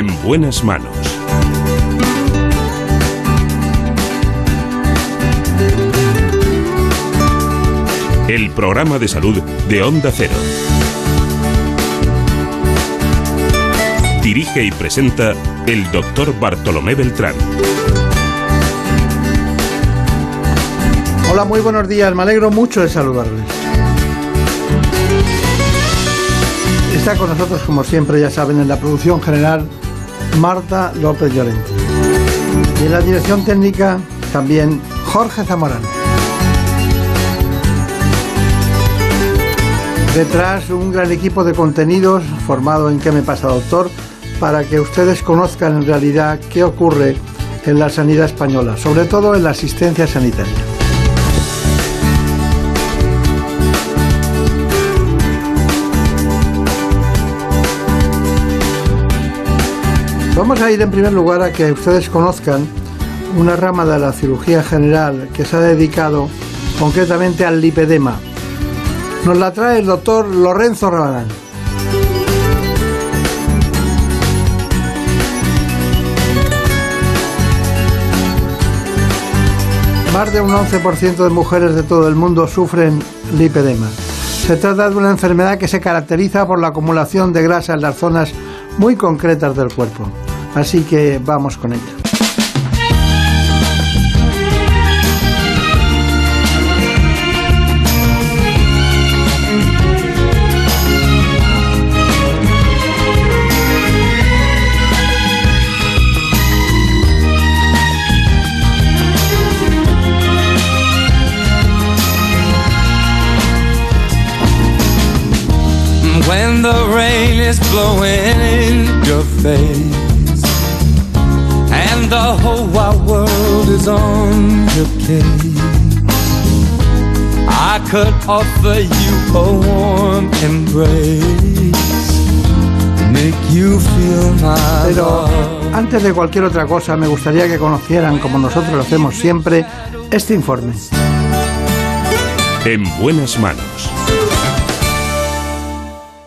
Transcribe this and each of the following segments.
En buenas manos. El programa de salud de Onda Cero. Dirige y presenta el doctor Bartolomé Beltrán. Hola, muy buenos días. Me alegro mucho de saludarles. Está con nosotros, como siempre, ya saben, en la producción general Marta López Llorente. Y en la dirección técnica también Jorge Zamorano. Detrás un gran equipo de contenidos formado en ¿Qué me pasa, doctor? para que ustedes conozcan en realidad qué ocurre en la sanidad española, sobre todo en la asistencia sanitaria. Vamos a ir en primer lugar a que ustedes conozcan una rama de la cirugía general que se ha dedicado concretamente al lipedema. Nos la trae el doctor Lorenzo Rabadán. Más de un 11% de mujeres de todo el mundo sufren lipedema. Se trata de una enfermedad que se caracteriza por la acumulación de grasa en las zonas muy concretas del cuerpo. Así que vamos con ella. When the rain is blowing in your face the whole wide world is on your case, I could offer you a warm embrace, make you feel my Pero antes de cualquier otra cosa, me gustaría que conocieran, como nosotros lo hacemos siempre, este informe. En buenas manos.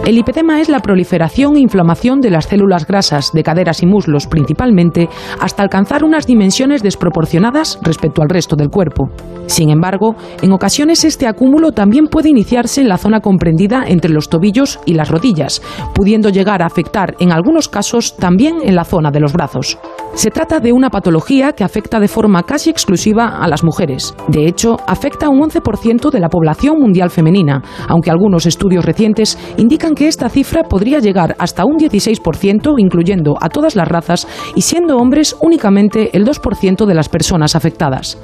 El lipedema es la proliferación e inflamación de las células grasas de caderas y muslos principalmente hasta alcanzar unas dimensiones desproporcionadas respecto al resto del cuerpo. Sin embargo, en ocasiones este acúmulo también puede iniciarse en la zona comprendida entre los tobillos y las rodillas, pudiendo llegar a afectar en algunos casos también en la zona de los brazos. Se trata de una patología que afecta de forma casi exclusiva a las mujeres. De hecho, afecta a un 11% de la población mundial femenina, aunque algunos estudios recientes indican que esta cifra podría llegar hasta un 16%, incluyendo a todas las razas, y siendo hombres únicamente el 2% de las personas afectadas.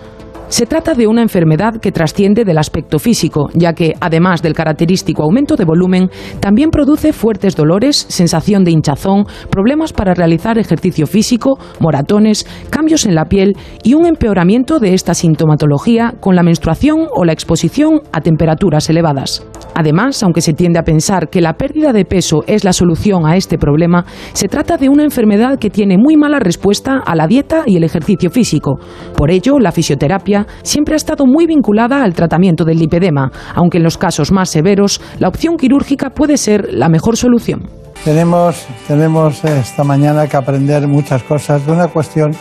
Se trata de una enfermedad que trasciende del aspecto físico, ya que, además del característico aumento de volumen, también produce fuertes dolores, sensación de hinchazón, problemas para realizar ejercicio físico, moratones, cambios en la piel y un empeoramiento de esta sintomatología con la menstruación o la exposición a temperaturas elevadas. Además, aunque se tiende a pensar que la pérdida de peso es la solución a este problema, se trata de una enfermedad que tiene muy mala respuesta a la dieta y el ejercicio físico. Por ello, la fisioterapia siempre ha estado muy vinculada al tratamiento del lipedema, aunque en los casos más severos la opción quirúrgica puede ser la mejor solución. Tenemos, tenemos esta mañana que aprender muchas cosas de una cuestión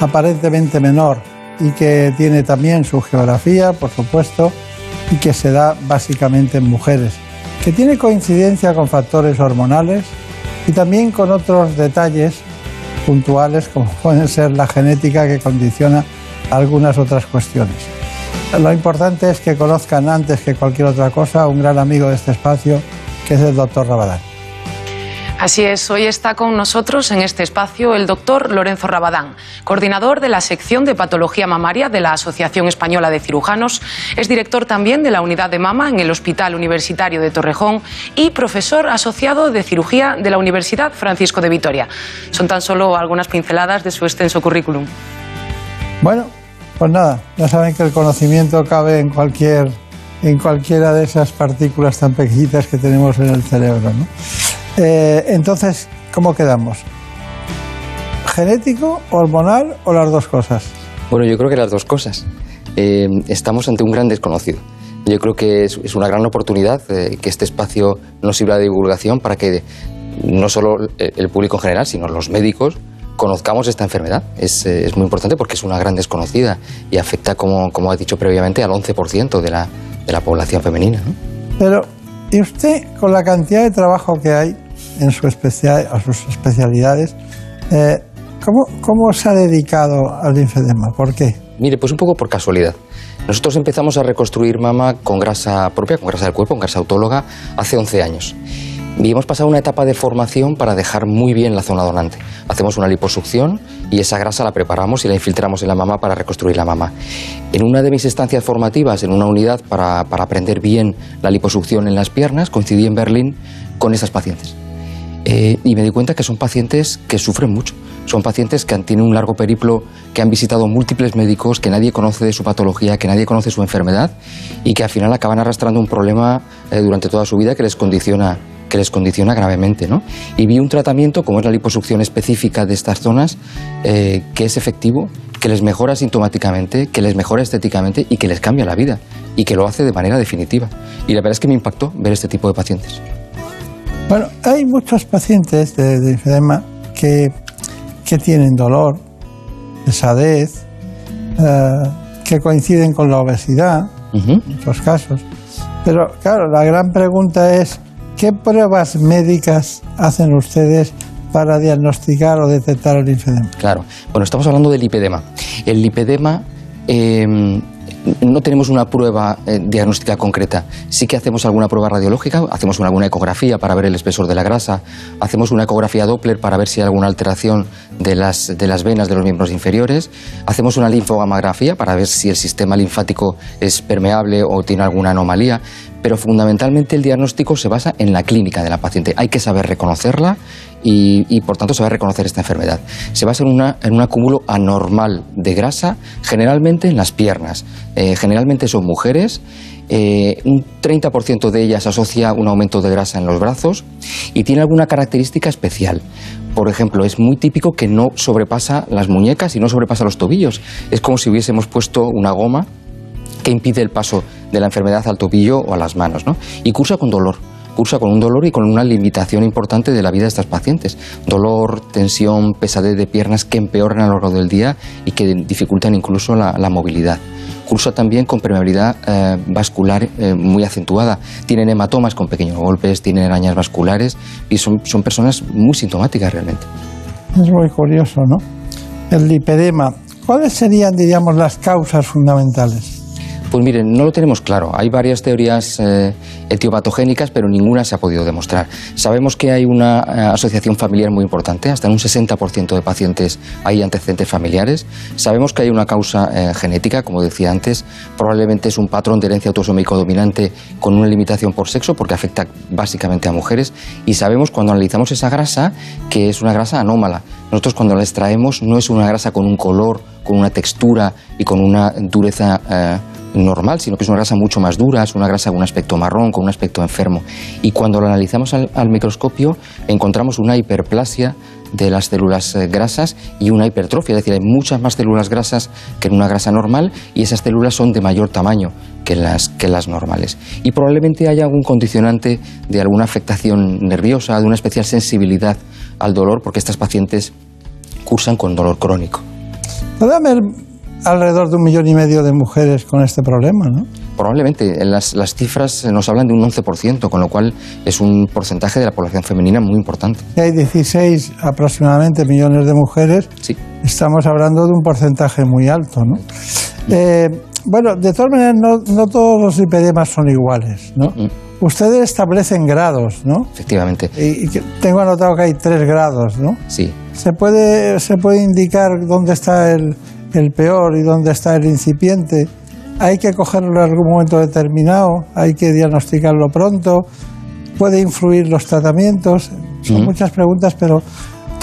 aparentemente menor y que tiene también su geografía, por supuesto, y que se da básicamente en mujeres, que tiene coincidencia con factores hormonales y también con otros detalles puntuales como pueden ser la genética que condiciona algunas otras cuestiones. Lo importante es que conozcan antes que cualquier otra cosa a un gran amigo de este espacio, que es el doctor Rabadán. Así es, hoy está con nosotros en este espacio el doctor Lorenzo Rabadán, coordinador de la sección de patología mamaria de la Asociación Española de Cirujanos, es director también de la unidad de mama en el Hospital Universitario de Torrejón y profesor asociado de cirugía de la Universidad Francisco de Vitoria. Son tan solo algunas pinceladas de su extenso currículum. Bueno, pues nada, ya saben que el conocimiento cabe en cualquier en cualquiera de esas partículas tan pequeñitas que tenemos en el cerebro. ¿no? Eh, entonces, ¿cómo quedamos? ¿Genético, hormonal o las dos cosas? Bueno, yo creo que las dos cosas. Eh, estamos ante un gran desconocido. Yo creo que es, una gran oportunidad eh, que este espacio nos sirva de divulgación para que no solo el público en general, sino los médicos, conozcamos esta enfermedad. Es, eh, es, muy importante porque es una gran desconocida y afecta, como, como ha dicho previamente, al 11% de la, de la población femenina. Pero, ¿y usted, con la cantidad de trabajo que hay en su especial, a sus especialidades, eh, ¿cómo, ¿cómo se ha dedicado al linfedema? ¿Por qué? Mire, pues un poco por casualidad. Nosotros empezamos a reconstruir mama con grasa propia, con grasa del cuerpo, con grasa autóloga, hace 11 años. Y hemos pasado una etapa de formación para dejar muy bien la zona donante. Hacemos una liposucción y esa grasa la preparamos y la infiltramos en la mama para reconstruir la mama. En una de mis estancias formativas, en una unidad para, aprender bien la liposucción en las piernas, coincidí en Berlín con esas pacientes. Eh, y me di cuenta que son pacientes que sufren mucho. Son pacientes que han, tienen un largo periplo, que han visitado múltiples médicos, que nadie conoce de su patología, que nadie conoce su enfermedad y que al final acaban arrastrando un problema eh, durante toda su vida que les condiciona que les condiciona gravemente. ¿no? Y vi un tratamiento, como es la liposucción específica de estas zonas, eh, que es efectivo, que les mejora sintomáticamente, que les mejora estéticamente y que les cambia la vida y que lo hace de manera definitiva. Y la verdad es que me impactó ver este tipo de pacientes. Bueno, hay muchos pacientes de, de que, que, tienen dolor, pesadez, eh, que coinciden con la obesidad, en muchos casos. Pero claro, la gran pregunta es, ¿Qué pruebas médicas hacen ustedes para diagnosticar o detectar el linfedema? Claro, bueno, estamos hablando del lipedema. El lipedema eh, no tenemos una prueba eh, diagnóstica concreta. Sí que hacemos alguna prueba radiológica, hacemos alguna ecografía para ver el espesor de la grasa, hacemos una ecografía Doppler para ver si hay alguna alteración de las, de las venas de los miembros inferiores, hacemos una linfogamografía para ver si el sistema linfático es permeable o tiene alguna anomalía, pero fundamentalmente el diagnóstico se basa en la clínica de la paciente. Hay que saber reconocerla y, por tanto saber reconocer esta enfermedad. Se basa en, una, en un acúmulo anormal de grasa, generalmente en las piernas. Eh, generalmente son mujeres. Eh, un 30% de ellas asocia un aumento de grasa en los brazos y tiene alguna característica especial. Por ejemplo, es muy típico que no sobrepasa las muñecas y no sobrepasa los tobillos. Es como si hubiésemos puesto una goma que impide el paso de la enfermedad al tobillo o a las manos, ¿no? Y cursa con dolor cursa con un dolor y con una limitación importante de la vida de estas pacientes. Dolor, tensión, pesadez de piernas que empeoran a lo largo del día y que dificultan incluso la, movilidad. Cursa también con permeabilidad eh, vascular eh, muy acentuada. Tienen hematomas con pequeños golpes, tienen arañas vasculares y son, son personas muy sintomáticas realmente. Es muy curioso, ¿no? El lipedema. ¿Cuáles serían, diríamos, las causas fundamentales? Pues miren, no lo tenemos claro. Hay varias teorías eh, etiopatogénicas, pero ninguna se ha podido demostrar. Sabemos que hay una eh, asociación familiar muy importante, hasta en un 60% de pacientes hay antecedentes familiares. Sabemos que hay una causa eh, genética, como decía antes, probablemente es un patrón de herencia autosómico dominante con una limitación por sexo, porque afecta básicamente a mujeres. Y sabemos cuando analizamos esa grasa que es una grasa anómala. Nosotros cuando la extraemos no es una grasa con un color, con una textura y con una dureza normal, sino que es una grasa mucho más dura, es una grasa con un aspecto marrón, con un aspecto enfermo. Y cuando lo analizamos al, microscopio, encontramos una hiperplasia de las células eh, grasas y una hipertrofia, es decir, hay muchas más células grasas que en una grasa normal y esas células son de mayor tamaño que las, que las normales. Y probablemente haya algún condicionante de alguna afectación nerviosa, de una especial sensibilidad al dolor, porque estas pacientes cursan con dolor crónico. ¿Puede haber alrededor de un millón y medio de mujeres con este problema, ¿no? Probablemente. Las, las cifras nos hablan de un 11%, con lo cual es un porcentaje de la población femenina muy importante. Hay 16 aproximadamente millones de mujeres. Sí. Estamos hablando de un porcentaje muy alto, ¿no? Eh, bueno, de todas maneras, no, no, todos los lipedemas son iguales, ¿no? Mm. Ustedes establecen grados, ¿no? Efectivamente. Y, tengo anotado que hay tres grados, ¿no? Sí. ¿Se puede, ¿Se puede indicar dónde está el, el peor y dónde está el incipiente. Hay que cogerlo en algún momento determinado, hay que diagnosticarlo pronto, puede influir los tratamientos. Son muchas preguntas, pero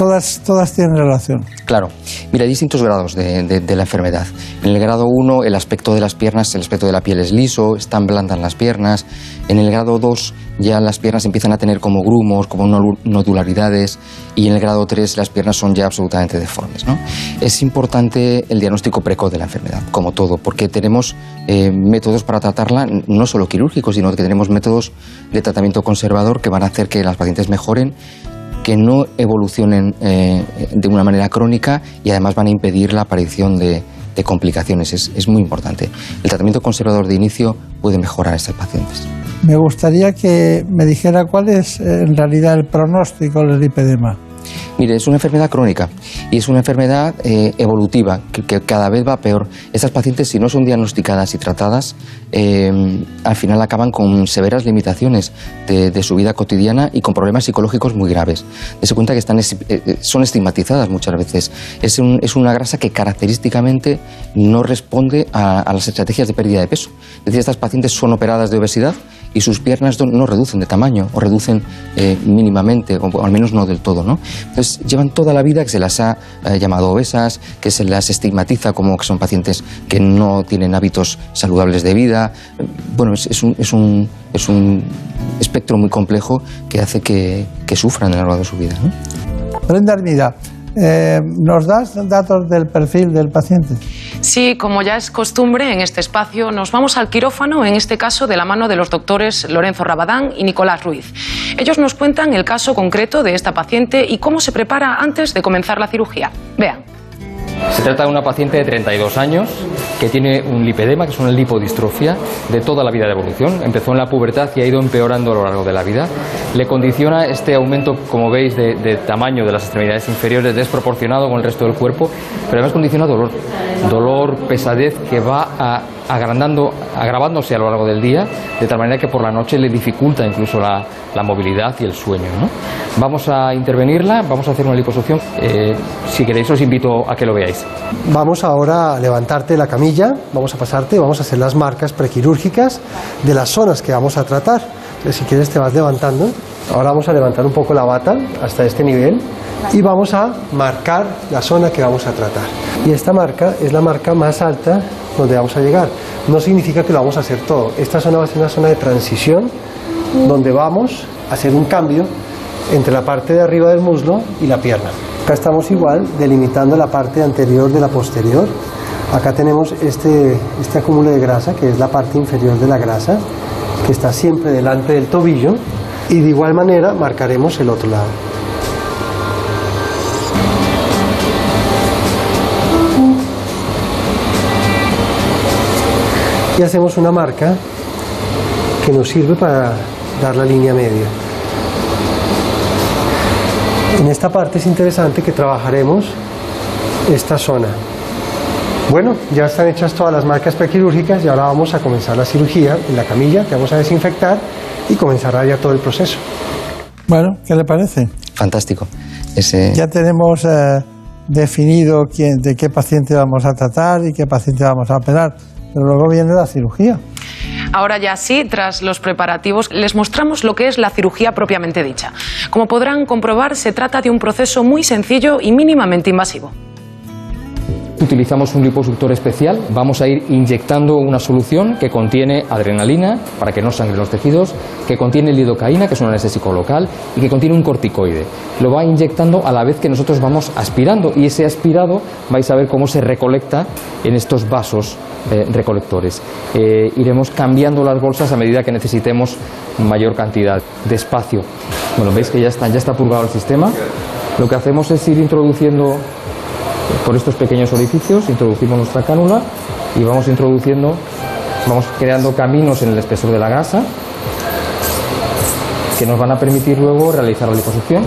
todas, todas tienen relación. Claro. Mira, hay distintos grados de, de, la enfermedad. En el grado 1, el aspecto de las piernas, el aspecto de la piel es liso, están blandas las piernas. En el grado 2, ya las piernas empiezan a tener como grumos, como nodularidades. Y en el grado 3, las piernas son ya absolutamente deformes. ¿no? Es importante el diagnóstico precoz de la enfermedad, como todo, porque tenemos eh, métodos para tratarla, no solo quirúrgicos, sino que tenemos métodos de tratamiento conservador que van a hacer que las pacientes mejoren que no evolucionen eh, de una manera crónica y además van a impedir la aparición de, complicaciones. Es, es, muy importante. El tratamiento conservador de inicio puede mejorar a estos pacientes. Me gustaría que me dijera cuál es eh, en realidad el pronóstico del lipedema. Mire, es una enfermedad crónica y es una enfermedad eh, evolutiva que, cada vez va peor. Estas pacientes, si no son diagnosticadas y tratadas, eh, al final acaban con severas limitaciones de, su vida cotidiana y con problemas psicológicos muy graves. Dese cuenta que están, eh, son estigmatizadas muchas veces. Es, una grasa que característicamente no responde a, a las estrategias de pérdida de peso. Es decir, estas pacientes son operadas de obesidad y sus piernas no reducen de tamaño o reducen eh, mínimamente o, al menos no del todo. ¿no? Entonces llevan toda la vida que se las ha eh, llamado obesas, que se las estigmatiza como que son pacientes que no tienen hábitos saludables de vida. Bueno, es, es, un, es, un, es un, espectro muy complejo que hace que, que sufran a lo largo de su vida. ¿no? Brenda Armida, eh, ¿nos das datos del perfil del paciente? Sí, como ya es costumbre en este espacio, nos vamos al quirófano, en este caso de la mano de los doctores Lorenzo Rabadán y Nicolás Ruiz. Ellos nos cuentan el caso concreto de esta paciente y cómo se prepara antes de comenzar la cirugía. Vean. Se trata de una paciente de 32 años que tiene un lipedema, que es una lipodistrofia, de toda la vida de evolución. Empezó en la pubertad y ha ido empeorando a lo largo de la vida. Le condiciona este aumento, como veis, de, de tamaño de las extremidades inferiores desproporcionado con el resto del cuerpo, pero además condiciona dolor. Dolor, pesadez que va a, agrandando, agravándose a lo largo del día, de tal manera que por la noche le dificulta incluso la, la movilidad y el sueño. ¿no? Vamos a intervenirla, vamos a hacer una liposucción. Eh, si queréis os invito a que lo veáis. Vamos ahora a levantarte la camilla, vamos a pasarte, vamos a hacer las marcas prequirúrgicas de las zonas que vamos a tratar. Si quieres te vas levantando. Ahora vamos a levantar un poco la bata hasta este nivel y vamos a marcar la zona que vamos a tratar. Y esta marca es la marca más alta donde vamos a llegar. No significa que lo vamos a hacer todo. Esta zona va a ser una zona de transición donde vamos a hacer un cambio entre la parte de arriba del muslo y la pierna. Acá estamos igual delimitando la parte anterior de la posterior. Acá tenemos este, este acúmulo de grasa, que es la parte inferior de la grasa, que está siempre delante del tobillo. Y de igual manera marcaremos el otro lado. Y hacemos una marca que nos sirve para dar la línea media. En esta parte es interesante que trabajaremos esta zona. Bueno, ya están hechas todas las marcas prequirúrgicas y ahora vamos a comenzar la cirugía en la camilla que vamos a desinfectar y comenzará ya todo el proceso. Bueno, ¿qué le parece? Fantástico. Ese... Ya tenemos eh, definido quién, de qué paciente vamos a tratar y qué paciente vamos a operar, pero luego viene la cirugía. Ahora ya sí, tras los preparativos, les mostramos lo que es la cirugía propiamente dicha. Como podrán comprobar, se trata de un proceso muy sencillo y mínimamente invasivo. Utilizamos un liposuctor especial, vamos a ir inyectando una solución que contiene adrenalina para que no sangren los tejidos, que contiene lidocaína, que es un anestésico local, y que contiene un corticoide. Lo va inyectando a la vez que nosotros vamos aspirando y ese aspirado vais a ver cómo se recolecta en estos vasos eh, recolectores. Eh, iremos cambiando las bolsas a medida que necesitemos mayor cantidad de espacio. Bueno, veis que ya está, ya está purgado el sistema. Lo que hacemos es ir introduciendo por estos pequeños orificios, introducimos nuestra cánula y vamos introduciendo, vamos creando caminos en el espesor de la grasa que nos van a permitir luego realizar la liposucción.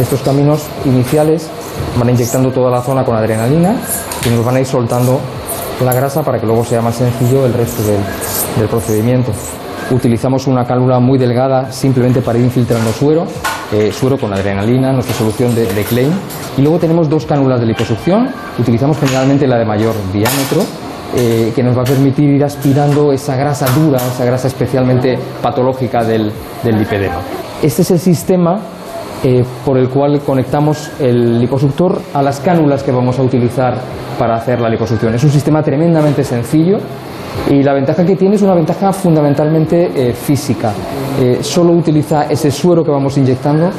Estos caminos iniciales van inyectando toda la zona con adrenalina y nos van a ir soltando la grasa para que luego sea más sencillo el resto del, del procedimiento. Utilizamos una cánula muy delgada simplemente para ir infiltrando suero, eh, suero con adrenalina, nuestra solución de, de Klein. Y luego tenemos dos cánulas de liposucción, utilizamos generalmente la de mayor diámetro, eh, que nos va a permitir ir aspirando esa grasa dura, esa grasa especialmente patológica del, del lipedema. Este es el sistema eh, por el cual conectamos el liposuctor a las cánulas que vamos a utilizar para hacer la liposucción. Es un sistema tremendamente sencillo y la ventaja que tiene es una ventaja fundamentalmente eh, física. Eh, solo utiliza ese suero que vamos inyectando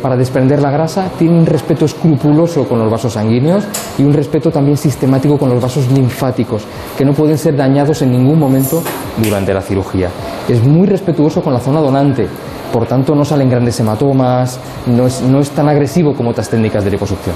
para desprender la grasa, tiene un respeto escrupuloso con los vasos sanguíneos y un respeto también sistemático con los vasos linfáticos, que no pueden ser dañados en ningún momento durante la cirugía. Es muy respetuoso con la zona donante. Por tanto, no salen grandes hematomas, no es, no es tan agresivo como otras técnicas de liposucción.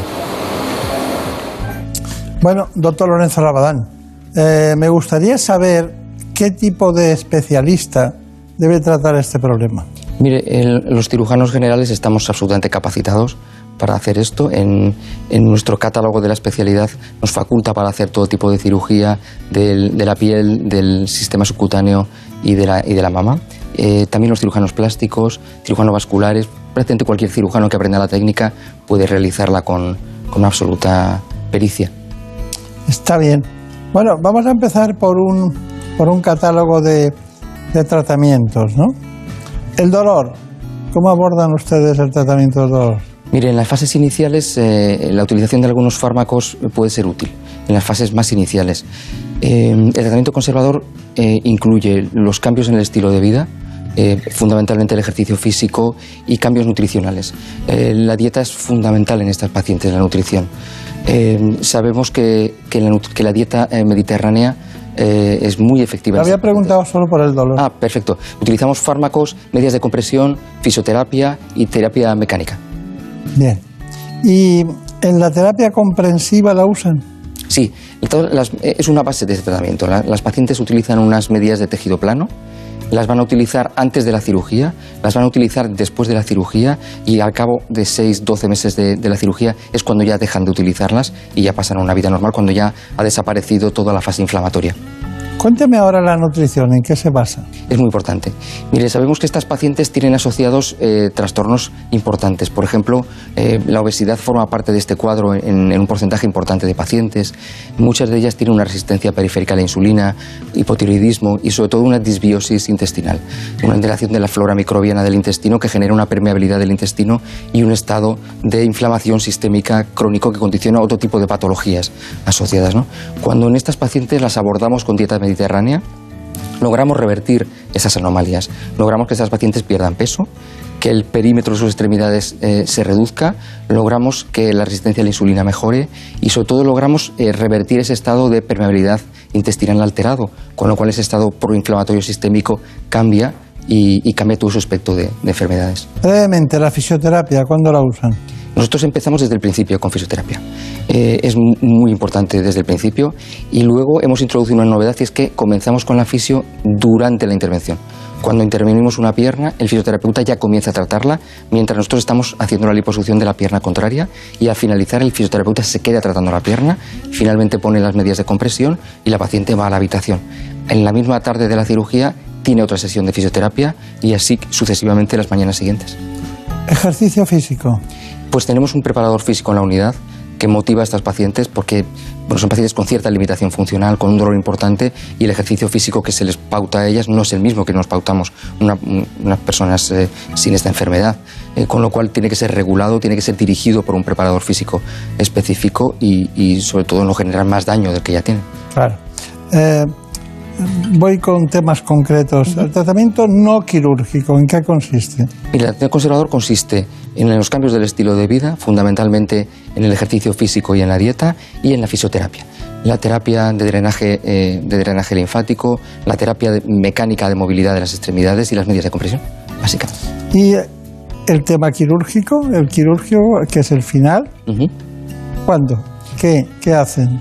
Bueno, doctor Lorenzo Rabadán, eh, me gustaría saber qué tipo de especialista debe tratar este problema. Mire, el- los cirujanos generales estamos absolutamente capacitados para hacer esto. En, en nuestro catálogo de la especialidad nos faculta para hacer todo tipo de cirugía del- de la piel, del sistema subcutáneo y de la, y de la mama. Eh, también los cirujanos plásticos, cirujanos vasculares, prácticamente cualquier cirujano que aprenda la técnica puede realizarla con, con absoluta pericia. Está bien. Bueno, vamos a empezar por un, por un catálogo de, de tratamientos, ¿no? El dolor. ¿Cómo abordan ustedes el tratamiento del dolor? Mire, en las fases iniciales eh, la utilización de algunos fármacos puede ser útil, en las fases más iniciales. Eh, el tratamiento conservador eh, incluye los cambios en el estilo de vida, eh, fundamentalmente el ejercicio físico y cambios nutricionales. Eh, la dieta es fundamental en estas pacientes, la nutrición. Eh, sabemos que, que la, nut- que la dieta mediterránea es muy efectiva. En había preguntado solo por el dolor. Ah, perfecto. Utilizamos fármacos, medias de compresión, fisioterapia y terapia mecánica. Bien. ¿Y en la terapia comprensiva la usan? Sí, las- es una base de este tratamiento. La- las pacientes utilizan unas medidas de tejido plano, las van a utilizar antes de la cirugía, las van a utilizar después de la cirugía y al cabo de 6, 12 meses de, de la cirugía es cuando ya dejan de utilizarlas y ya pasan a una vida normal, cuando ya ha desaparecido toda la fase inflamatoria. Cuénteme ahora la nutrición, ¿en qué se basa? Es muy importante. Mire, sabemos que estas pacientes tienen asociados eh, trastornos importantes. Por ejemplo, eh, la obesidad forma parte de este cuadro en, en un porcentaje importante de pacientes. Muchas de ellas tienen una resistencia periférica a la insulina, hipotiroidismo y sobre todo una disbiosis intestinal, una alteración de la flora microbiana del intestino que genera una permeabilidad del intestino y un estado de inflamación sistémica crónico que condiciona otro tipo de patologías asociadas. ¿no? Cuando en estas pacientes las abordamos con dieta mediterránea, logramos revertir esas anomalías, logramos que esas pacientes pierdan peso, que el perímetro de sus extremidades eh, se reduzca, logramos que la resistencia a la insulina mejore y sobre todo logramos eh, revertir ese estado de permeabilidad intestinal alterado, con lo cual ese estado proinflamatorio sistémico cambia y, cambia todo su aspecto de, de enfermedades. Brevemente, la fisioterapia, ¿cuándo la usan? Nosotros empezamos desde el principio con fisioterapia. Eh, es mu- muy importante desde el principio y luego hemos introducido una novedad y es que comenzamos con la fisio durante la intervención. Cuando intervenimos una pierna, el fisioterapeuta ya comienza a tratarla mientras nosotros estamos haciendo la liposucción de la pierna contraria y al finalizar el fisioterapeuta se queda tratando la pierna, finalmente pone las medidas de compresión y la paciente va a la habitación. En la misma tarde de la cirugía tiene otra sesión de fisioterapia y así sucesivamente las mañanas siguientes. Ejercicio físico. Pues tenemos un preparador físico en la unidad que motiva a estas pacientes porque bueno, son pacientes con cierta limitación funcional, con un dolor importante y el ejercicio físico que se les pauta a ellas no es el mismo que nos pautamos una- unas personas eh, sin esta enfermedad. Eh, con lo cual tiene que ser regulado, tiene que ser dirigido por un preparador físico específico y, y sobre todo no generar más daño del que ya tienen. Claro. Eh, voy con temas concretos. El tratamiento no quirúrgico, ¿en qué consiste? El tratamiento conservador consiste en los cambios del estilo de vida, fundamentalmente en el ejercicio físico y en la dieta, y en la fisioterapia. La terapia de drenaje, eh, de drenaje linfático, la terapia de- mecánica de movilidad de las extremidades y las medidas de compresión, básicamente. Y el tema quirúrgico, el quirúrgico, que es el final. ¿cuándo? ¿Qué, qué hacen?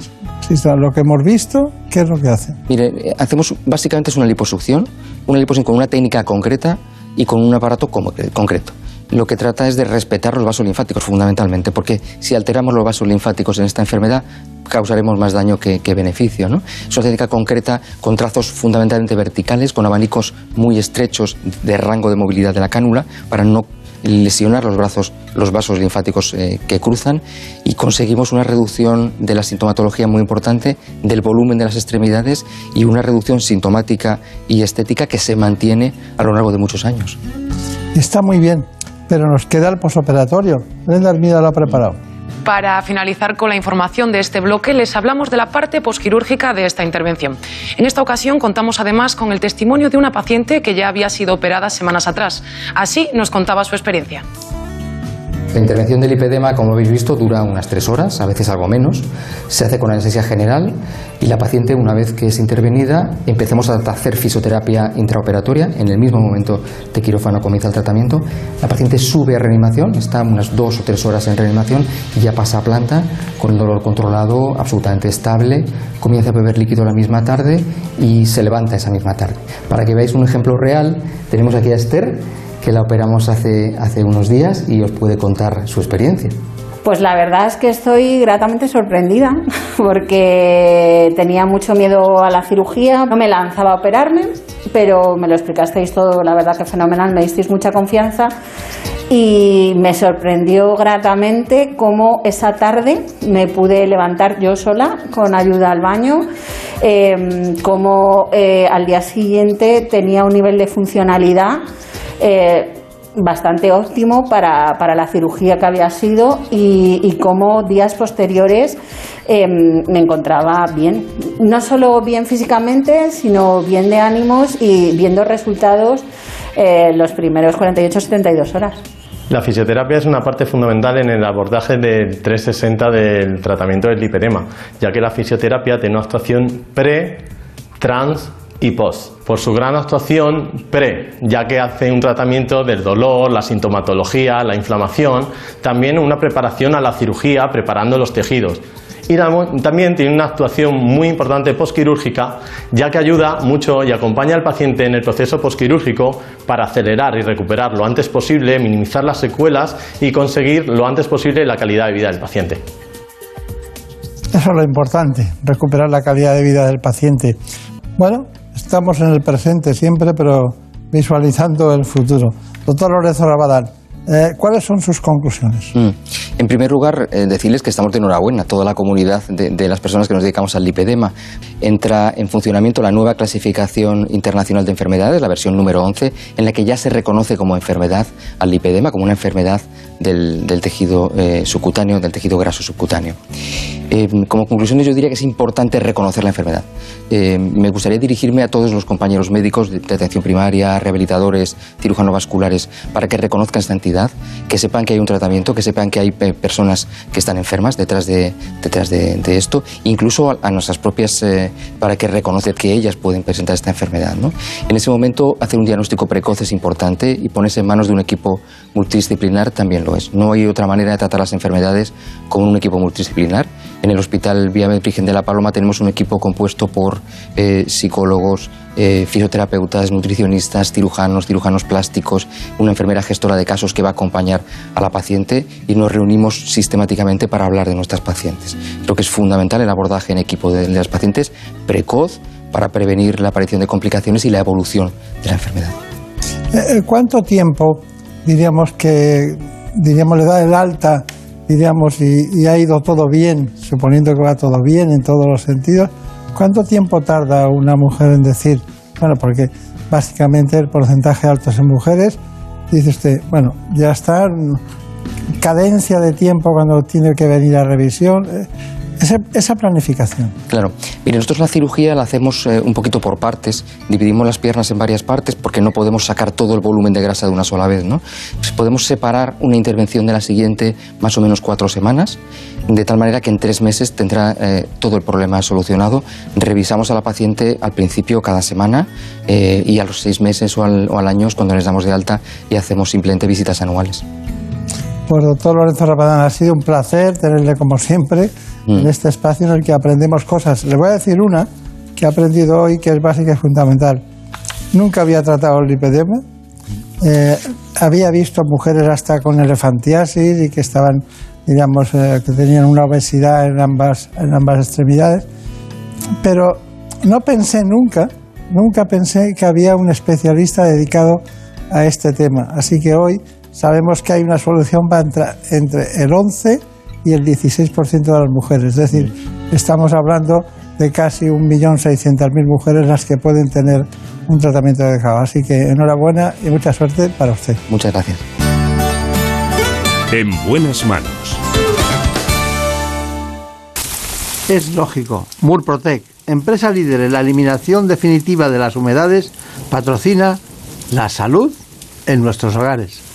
Lo que hemos visto, ¿qué es lo que hacen? Mire, eh, hacemos básicamente es una liposucción, una liposucción con una técnica concreta y con un aparato como- concreto. Lo que trata es de respetar los vasos linfáticos fundamentalmente, porque si alteramos los vasos linfáticos en esta enfermedad causaremos más daño que, beneficio. ¿no? Es una técnica concreta con trazos fundamentalmente verticales, con abanicos muy estrechos de rango de movilidad de la cánula para no lesionar los, brazos, los vasos linfáticos eh, que cruzan y conseguimos una reducción de la sintomatología muy importante del volumen de las extremidades y una reducción sintomática y estética que se mantiene a lo largo de muchos años. Está muy bien, pero nos queda el posoperatorio. Brenda Armida lo ha preparado. Para finalizar con la información de este bloque, les hablamos de la parte posquirúrgica de esta intervención. En esta ocasión contamos además con el testimonio de una paciente que ya había sido operada semanas atrás. Así nos contaba su experiencia. La intervención del lipedema, como habéis visto, dura unas tres horas, a veces algo menos. Se hace con anestesia general y la paciente, una vez que es intervenida, empecemos a hacer fisioterapia intraoperatoria. En el mismo momento de quirófano comienza el tratamiento. La paciente sube a reanimación, está unas dos o tres horas en reanimación y ya pasa a planta con el dolor controlado, absolutamente estable. Comienza a beber líquido la misma tarde y se levanta esa misma tarde. Para que veáis un ejemplo real, tenemos aquí a Esther que la operamos hace, hace unos días y os puede contar su experiencia. Pues la verdad es que estoy gratamente sorprendida porque tenía mucho miedo a la cirugía, no me lanzaba a operarme, pero me lo explicasteis todo, la verdad que fenomenal, me disteis mucha confianza y me sorprendió gratamente cómo esa tarde me pude levantar yo sola con ayuda al baño, eh, cómo eh, al día siguiente tenía un nivel de funcionalidad eh, bastante óptimo para, para, la cirugía que había sido y, y cómo días posteriores eh, me encontraba bien. No solo bien físicamente, sino bien de ánimos y viendo resultados eh, los primeros 48-72 horas. La fisioterapia es una parte fundamental en el abordaje del 360 del tratamiento del lipedema, ya que la fisioterapia tiene una actuación pre, trans y post, por su gran actuación pre, ya que hace un tratamiento del dolor, la sintomatología, la inflamación, también una preparación a la cirugía, preparando los tejidos. Y también tiene una actuación muy importante postquirúrgica, ya que ayuda mucho y acompaña al paciente en el proceso postquirúrgico para acelerar y recuperar lo antes posible, minimizar las secuelas y conseguir lo antes posible la calidad de vida del paciente. Eso es lo importante, recuperar la calidad de vida del paciente. Bueno, estamos en el presente siempre, pero visualizando el futuro. Doctor Lorenzo Rabadán, eh, ¿cuáles son sus conclusiones? Mm. En primer lugar, eh, decirles que estamos de enhorabuena, toda la comunidad de, las personas que nos dedicamos al lipedema. Entra en funcionamiento la nueva clasificación internacional de enfermedades, la versión número 11, en la que ya se reconoce como enfermedad al lipedema, como una enfermedad del, tejido eh, subcutáneo, del tejido graso subcutáneo. Eh, como conclusiones, yo diría que es importante reconocer la enfermedad. Me gustaría dirigirme a todos los compañeros médicos de, de atención primaria, rehabilitadores, cirujanos vasculares, para que reconozcan esta entidad, que sepan que hay un tratamiento, que sepan que hay personas que están enfermas detrás de, detrás de, esto, incluso a, nuestras propias, eh, para que reconozcan que ellas pueden presentar esta enfermedad. ¿no? En ese momento, hacer un diagnóstico precoz es importante y ponerse en manos de un equipo multidisciplinar también lo es. No hay otra manera de tratar las enfermedades como un equipo multidisciplinar. En el Hospital Vía Virgen de la Paloma tenemos un equipo compuesto por eh, psicólogos, eh, fisioterapeutas, nutricionistas, cirujanos, cirujanos plásticos, una enfermera gestora de casos que va a acompañar a la paciente y nos reunimos sistemáticamente para hablar de nuestras pacientes. Creo que es fundamental el abordaje en equipo de, las pacientes precoz para prevenir la aparición de complicaciones y la evolución de la enfermedad. Eh, ¿Cuánto tiempo, diríamos que, diríamos, le da el alta, diríamos, y ha ido todo bien, suponiendo que va todo bien en todos los sentidos? ¿Cuánto tiempo tarda una mujer en decir, bueno, porque básicamente el porcentaje alto es en mujeres, dice usted, bueno, ya está, cadencia de tiempo cuando tiene que venir a revisión, esa, planificación. Claro. Mire, nosotros la cirugía la hacemos eh, un poquito por partes. Dividimos las piernas en varias partes porque no podemos sacar todo el volumen de grasa de una sola vez, ¿no? Pues podemos separar una intervención de la siguiente más o menos cuatro semanas, de tal manera que en tres meses tendrá eh, todo el problema solucionado. Revisamos a la paciente al principio cada semana eh, y a los seis meses o al, o al año es cuando les damos de alta y hacemos simplemente visitas anuales. Pues doctor Lorenzo Rapadán, ha sido un placer tenerle como siempre mm. en este espacio en el que aprendemos cosas. Le voy a decir una que he aprendido hoy que es básica y fundamental. Nunca había tratado el lipedema. Eh, había visto mujeres hasta con elefantiasis y que estaban, digamos, eh, que tenían una obesidad en ambas, en ambas extremidades. Pero no pensé nunca, nunca pensé que había un especialista dedicado a este tema. Así que hoy sabemos que hay una solución para entre el 11 y el 16% de las mujeres. Es decir, estamos hablando de casi 1.600.000 mujeres las que pueden tener un tratamiento adecuado. Así que enhorabuena y mucha suerte para usted. Muchas gracias. En buenas manos. Es lógico. Murprotec, empresa líder en la eliminación definitiva de las humedades, patrocina la salud en nuestros hogares.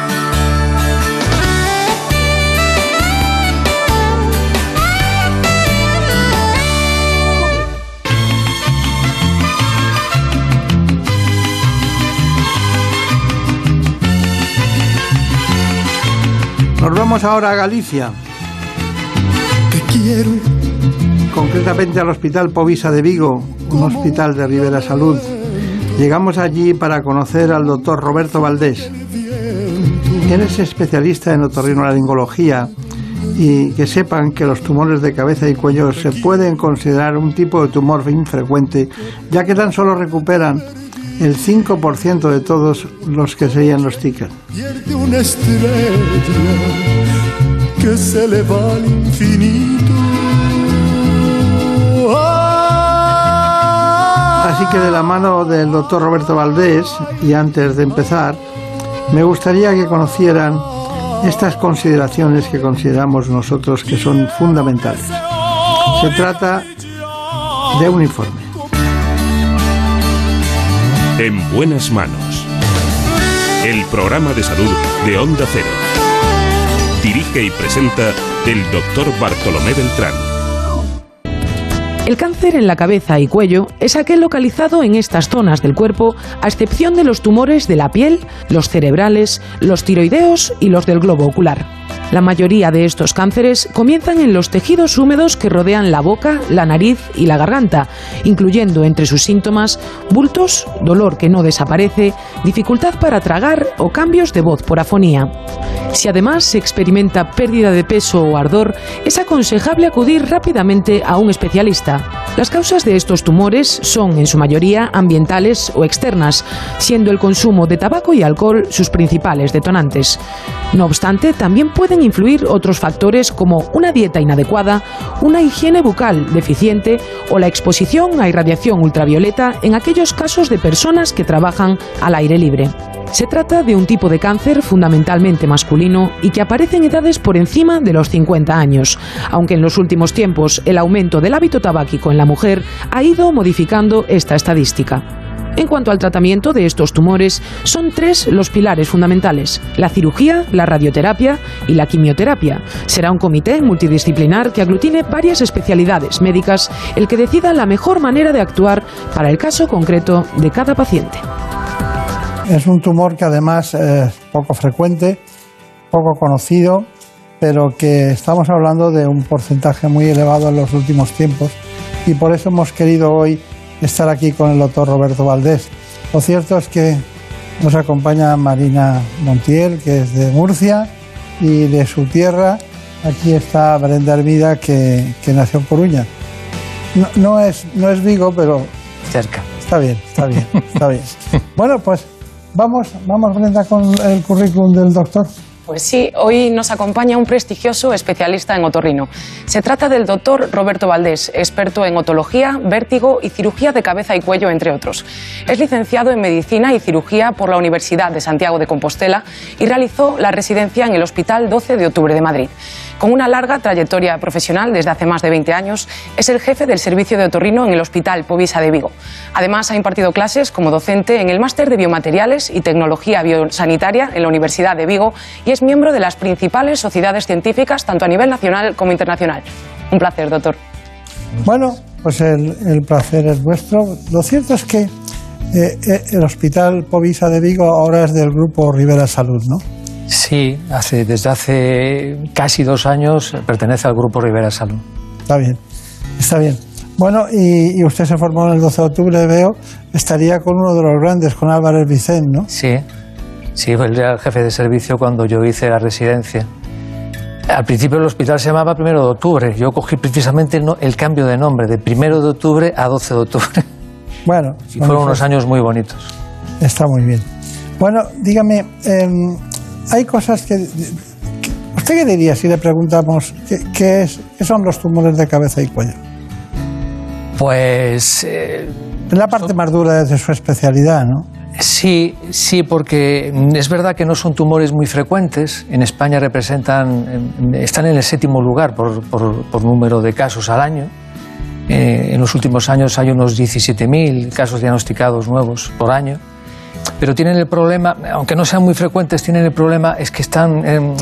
Nos vamos ahora a Galicia. Te quiero. Concretamente al Hospital Povisa de Vigo, un hospital de Rivera Salud. Llegamos allí para conocer al doctor Roberto Valdés. Él es especialista en otorrinolaringología y que sepan que los tumores de cabeza y cuello se pueden considerar un tipo de tumor infrecuente, ya que tan solo recuperan el 5% de todos los que se diagnostican. Pierde una estrella que se le va al infinito. Así que de la mano del doctor Roberto Valdés, y antes de empezar, me gustaría que conocieran estas consideraciones que consideramos nosotros que son fundamentales. Se trata de un informe. En buenas manos. El programa de salud de Onda Cero. Dirige y presenta el doctor Bartolomé Beltrán. El cáncer en la cabeza y cuello es aquel localizado en estas zonas del cuerpo, a excepción de los tumores de la piel, los cerebrales, los tiroideos y los del globo ocular. La mayoría de estos cánceres comienzan en los tejidos húmedos que rodean la boca, la nariz y la garganta, incluyendo entre sus síntomas bultos, dolor que no desaparece, dificultad para tragar o cambios de voz por afonía. Si además se experimenta pérdida de peso o ardor, es aconsejable acudir rápidamente a un especialista. Las causas de estos tumores son en su mayoría ambientales o externas, siendo el consumo de tabaco y alcohol sus principales detonantes. No obstante, también pueden influir otros factores como una dieta inadecuada, una higiene bucal deficiente o la exposición a irradiación ultravioleta en aquellos casos de personas que trabajan al aire libre. Se trata de un tipo de cáncer fundamentalmente masculino y que aparece en edades por encima de los 50 años, aunque en los últimos tiempos el aumento del hábito tabáquico en la mujer ha ido modificando esta estadística. En cuanto al tratamiento de estos tumores, son tres los pilares fundamentales, la cirugía, la radioterapia y la quimioterapia. Será un comité multidisciplinar que aglutine varias especialidades médicas el que decida la mejor manera de actuar para el caso concreto de cada paciente. Es un tumor que además es poco frecuente, poco conocido, pero que estamos hablando de un porcentaje muy elevado en los últimos tiempos y por eso hemos querido hoy estar aquí con el doctor Roberto Valdés. Lo cierto es que nos acompaña Marina Montiel, que es de Murcia y de su tierra. Aquí está Brenda Hermida, que, que nació en Coruña. No, no, es, no es Vigo, pero Cerca. está bien, está bien, está bien. Bueno, pues vamos, vamos Brenda, con el currículum del doctor. Pues sí, hoy nos acompaña un prestigioso especialista en otorrino. Se trata del doctor Roberto Valdés, experto en otología, vértigo y cirugía de cabeza y cuello, entre otros. Es licenciado en medicina y cirugía por la Universidad de Santiago de Compostela y realizó la residencia en el Hospital 12 de Octubre de Madrid. Con una larga trayectoria profesional desde hace más de 20 años, es el jefe del servicio de otorrino en el Hospital Povisa de Vigo. Además, ha impartido clases como docente en el Máster de Biomateriales y Tecnología Biosanitaria en la Universidad de Vigo y es miembro de las principales sociedades científicas, tanto a nivel nacional como internacional. Un placer, doctor. Bueno, pues el, placer es vuestro. Lo cierto es que eh, eh, el Hospital Povisa de Vigo ahora es del grupo Rivera Salud, ¿no? Sí, hace, desde hace casi dos años pertenece al grupo Rivera Salud. Está bien, está bien. Bueno, y, y usted se formó en el 12 de octubre, veo, estaría con uno de los grandes, con Álvarez Vicent, ¿no? Sí, sí, él era el jefe de servicio cuando yo hice la residencia. Al principio el hospital se llamaba Primero de Octubre. Yo cogí precisamente el, cambio de nombre, de Primero de Octubre a 12 de Octubre. Bueno, Y fueron unos años muy bonitos. Está muy bien. Bueno, dígame, em, hay cosas que, ¿Usted qué diría si le preguntamos qué, qué es, qué son los tumores de cabeza y cuello? Pues eh, Es la parte más dura de su especialidad, ¿no? Sí, sí, porque es verdad que no son tumores muy frecuentes. En España representan, están en el séptimo lugar por, por- por número de casos al año. Eh, en los últimos años hay unos 17.000 casos diagnosticados nuevos por año. Pero tienen el problema, aunque no sean muy frecuentes, tienen el problema es que están em,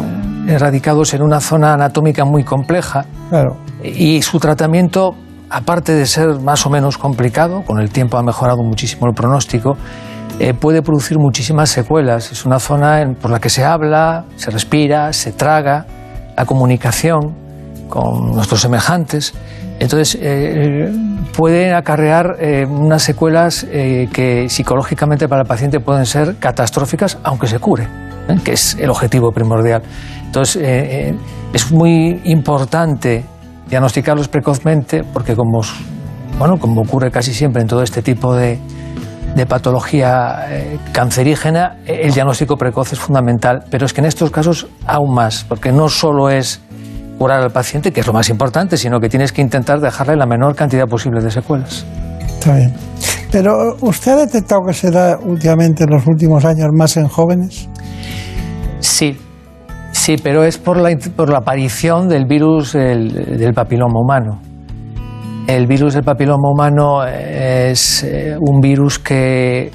erradicados en una zona anatómica muy compleja Claro. y su tratamiento, aparte de ser más o menos complicado, con el tiempo ha mejorado muchísimo el pronóstico, eh, puede producir muchísimas secuelas. Es una zona en- por la que se habla, se respira, se traga, la comunicación con nuestros semejantes. Entonces, eh, puede acarrear eh, unas secuelas eh, que psicológicamente para el paciente pueden ser catastróficas, aunque se cure, ¿eh? que es el objetivo primordial. Entonces, es muy importante diagnosticarlos precozmente, porque como, bueno, como ocurre casi siempre en todo este tipo de, patología cancerígena, el diagnóstico precoz es fundamental, pero es que en estos casos aún más, porque no solo es curar al paciente, que es lo más importante, sino que tienes que intentar dejarle la menor cantidad posible de secuelas. Está bien. Pero ¿usted ha detectado que se da últimamente en los últimos años más en jóvenes? Sí, sí, pero es por la, por la aparición del virus el- del papiloma humano. El virus del papiloma humano es eh, un virus que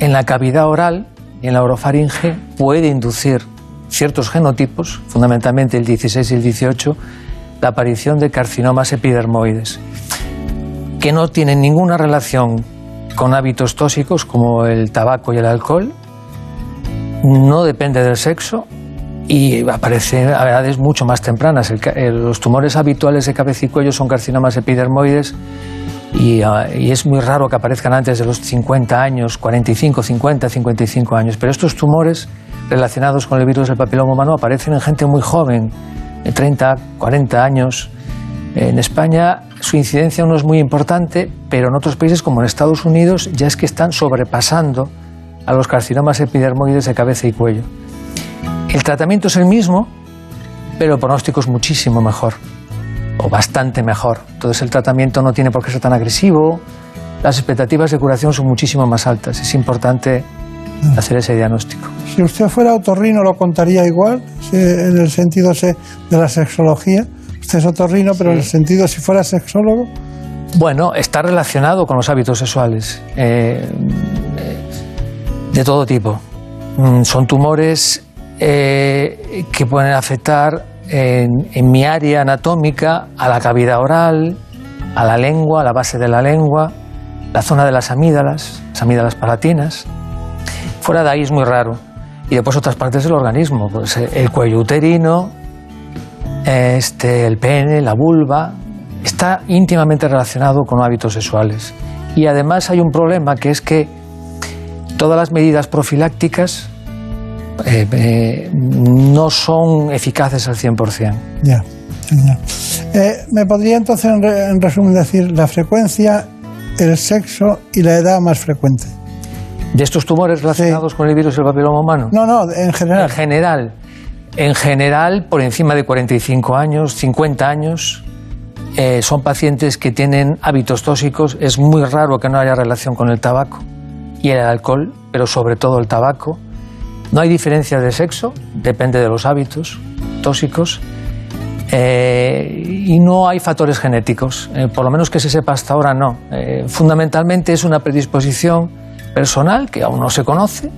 en la cavidad oral y en la orofaringe puede inducir ciertos genotipos, fundamentalmente el 16 y el 18, la aparición de carcinomas epidermoides, que no tienen ninguna relación con hábitos tóxicos como el tabaco y el alcohol, no depende del sexo y aparece a edades mucho más tempranas. Eh, los tumores habituales de cabeza y cuello son carcinomas epidermoides y, ah, y es muy raro que aparezcan antes de los 50 años, 45, 50, 55 años. Pero estos tumores relacionados con el virus del papiloma humano aparecen en gente muy joven, de 30, 40 años. En España su incidencia no es muy importante, pero en otros países como en Estados Unidos ya es que están sobrepasando a los carcinomas epidermoides de cabeza y cuello. El tratamiento es el mismo, pero el pronóstico es muchísimo mejor, o bastante mejor. Entonces el tratamiento no tiene por qué ser tan agresivo, las expectativas de curación son muchísimo más altas. Es importante hacer ese diagnóstico. Si usted fuera otorrino, ¿lo contaría igual? En el sentido se- de la sexología. Usted es otorrino, pero en el sentido si fuera sexólogo. Bueno, está relacionado con los hábitos sexuales eh, eh, de todo tipo. Mm, Son tumores eh, que pueden afectar en, en mi área anatómica a la cavidad oral, a la lengua, a la base de la lengua, la zona de las amígdalas, las amígdalas palatinas. Fuera de ahí es muy raro. Y después otras partes del organismo, pues eh, el cuello uterino, este, el pene, la vulva, está íntimamente relacionado con hábitos sexuales. Y además hay un problema que es que todas las medidas profilácticas eh, eh, no son eficaces al 100%. Ya, ya. Eh, ¿Me podría entonces, en, re- en resumen, decir la frecuencia, el sexo y la edad más frecuente? ¿De estos tumores relacionados con el virus del papiloma humano? No, no, en general. En general. En general, por encima de 45 años, 50 años, eh, son pacientes que tienen hábitos tóxicos. Es muy raro que no haya relación con el tabaco y el alcohol, pero sobre todo el tabaco. No hay diferencia de sexo, depende de los hábitos tóxicos. Eh, y no hay factores genéticos, eh, por lo menos que se sepa hasta ahora no. Fundamentalmente es una predisposición personal que aún no se conoce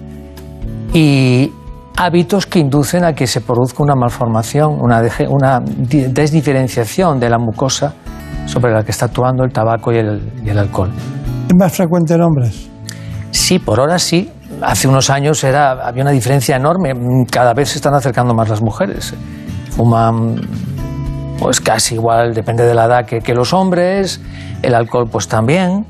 y hábitos que inducen a que se produzca una malformación, una, desdiferenciación de la mucosa sobre la que está actuando el tabaco y el, y el alcohol. ¿Es más frecuente en hombres? Sí, por ahora sí. Hace unos años era, había una diferencia enorme. Cada vez se están acercando más las mujeres. Fuman pues casi igual, depende de la edad que, que los hombres. El alcohol pues también.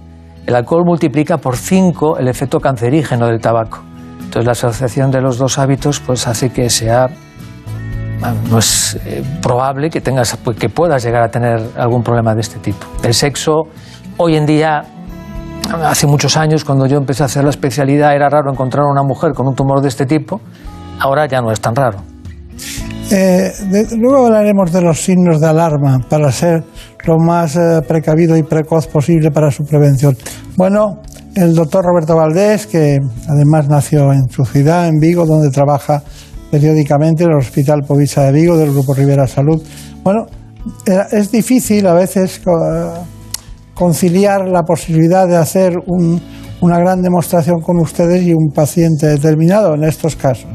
El alcohol multiplica por 5 el efecto cancerígeno del tabaco. Entonces la asociación de los dos hábitos pues hace que sea no es eh, probable que tengas pues, que puedas llegar a tener algún problema de este tipo. El sexo hoy en día hace muchos años cuando yo empecé a hacer la especialidad era raro encontrar una mujer con un tumor de este tipo. Ahora ya no es tan raro. Eh, luego hablaremos de los signos de alarma para ser lo más eh, precavido y precoz posible para su prevención. Bueno, el doctor Roberto Valdés, que además nació en su ciudad, en Vigo, donde trabaja periódicamente en el Hospital Povisa de Vigo del Grupo Rivera Salud. Bueno, es difícil a veces conciliar la posibilidad de hacer una gran demostración con ustedes y un paciente determinado en estos casos.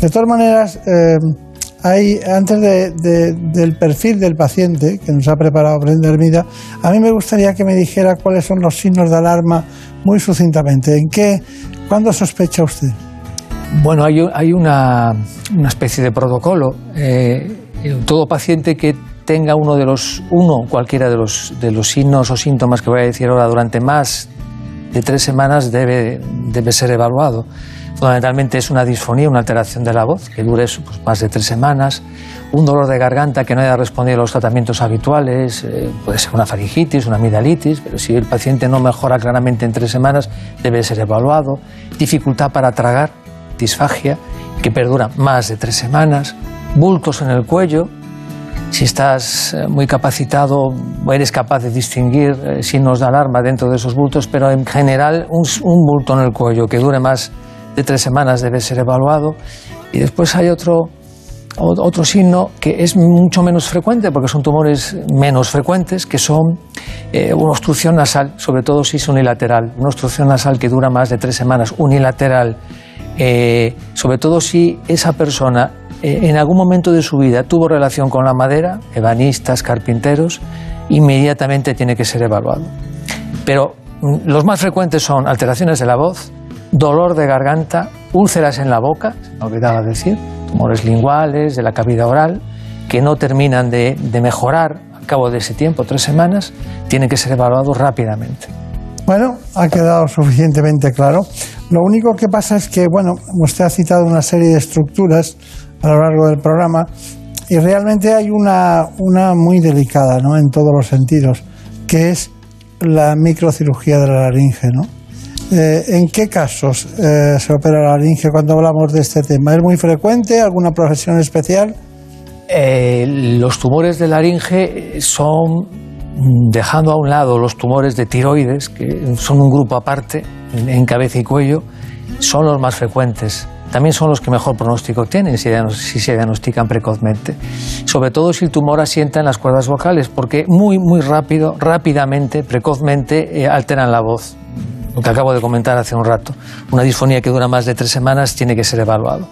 De todas maneras, eh, antes del perfil del paciente que nos ha preparado Brenda Hermida, a mí me gustaría que me dijera cuáles son los signos de alarma muy sucintamente. ¿En qué, cuándo sospecha usted? Bueno, hay, una, especie de protocolo. Eh, todo paciente que tenga uno de los, uno, cualquiera de los, de los signos o síntomas que voy a decir ahora durante más de tres semanas debe, debe ser evaluado. Fundamentalmente es una disfonía, una alteración de la voz que dure pues, más de tres semanas, un dolor de garganta que no haya respondido a los tratamientos habituales, eh, puede ser una faringitis, una amigdalitis, pero si el paciente no mejora claramente en tres semanas debe ser evaluado, dificultad para tragar, disfagia, que perdura más de tres semanas, bultos en el cuello, si estás eh, muy capacitado, eres capaz de distinguir eh, signos de alarma dentro de esos bultos, pero en general un, bulto en el cuello que dure más de tres semanas debe ser evaluado. Y después hay otro, otro signo que es mucho menos frecuente, porque son tumores menos frecuentes, que son eh, una obstrucción nasal, sobre todo si es unilateral. Una obstrucción nasal que dura más de tres semanas, unilateral. sobre todo si esa persona eh, en algún momento de su vida tuvo relación con la madera, ebanistas, carpinteros, inmediatamente tiene que ser evaluado. Pero mm, los más frecuentes son alteraciones de la voz, dolor de garganta, úlceras en la boca, se me olvidaba decir, tumores linguales, de la cavidad oral, que no terminan de, de mejorar al cabo de ese tiempo, tres semanas, tienen que ser evaluados rápidamente. Bueno, ha quedado suficientemente claro. Lo único que pasa es que, bueno, usted ha citado una serie de estructuras a lo largo del programa y realmente hay una, una muy delicada ¿no? en todos los sentidos, que es la microcirugía de la laringe. ¿no? Eh, ¿En qué casos eh, se opera la laringe cuando hablamos de este tema? ¿Es muy frecuente? ¿Alguna profesión especial? Eh, los tumores de laringe son, dejando a un lado los tumores de tiroides, que son un grupo aparte en cabeza y cuello, son los más frecuentes también son los que mejor pronóstico tienen si, se diagnostican precozmente. Sobre todo si el tumor asienta en las cuerdas vocales, porque muy, muy rápido, rápidamente, precozmente eh, alteran la voz. Lo que acabo de comentar hace un rato. Una disfonía que dura más de tres semanas tiene que ser evaluado.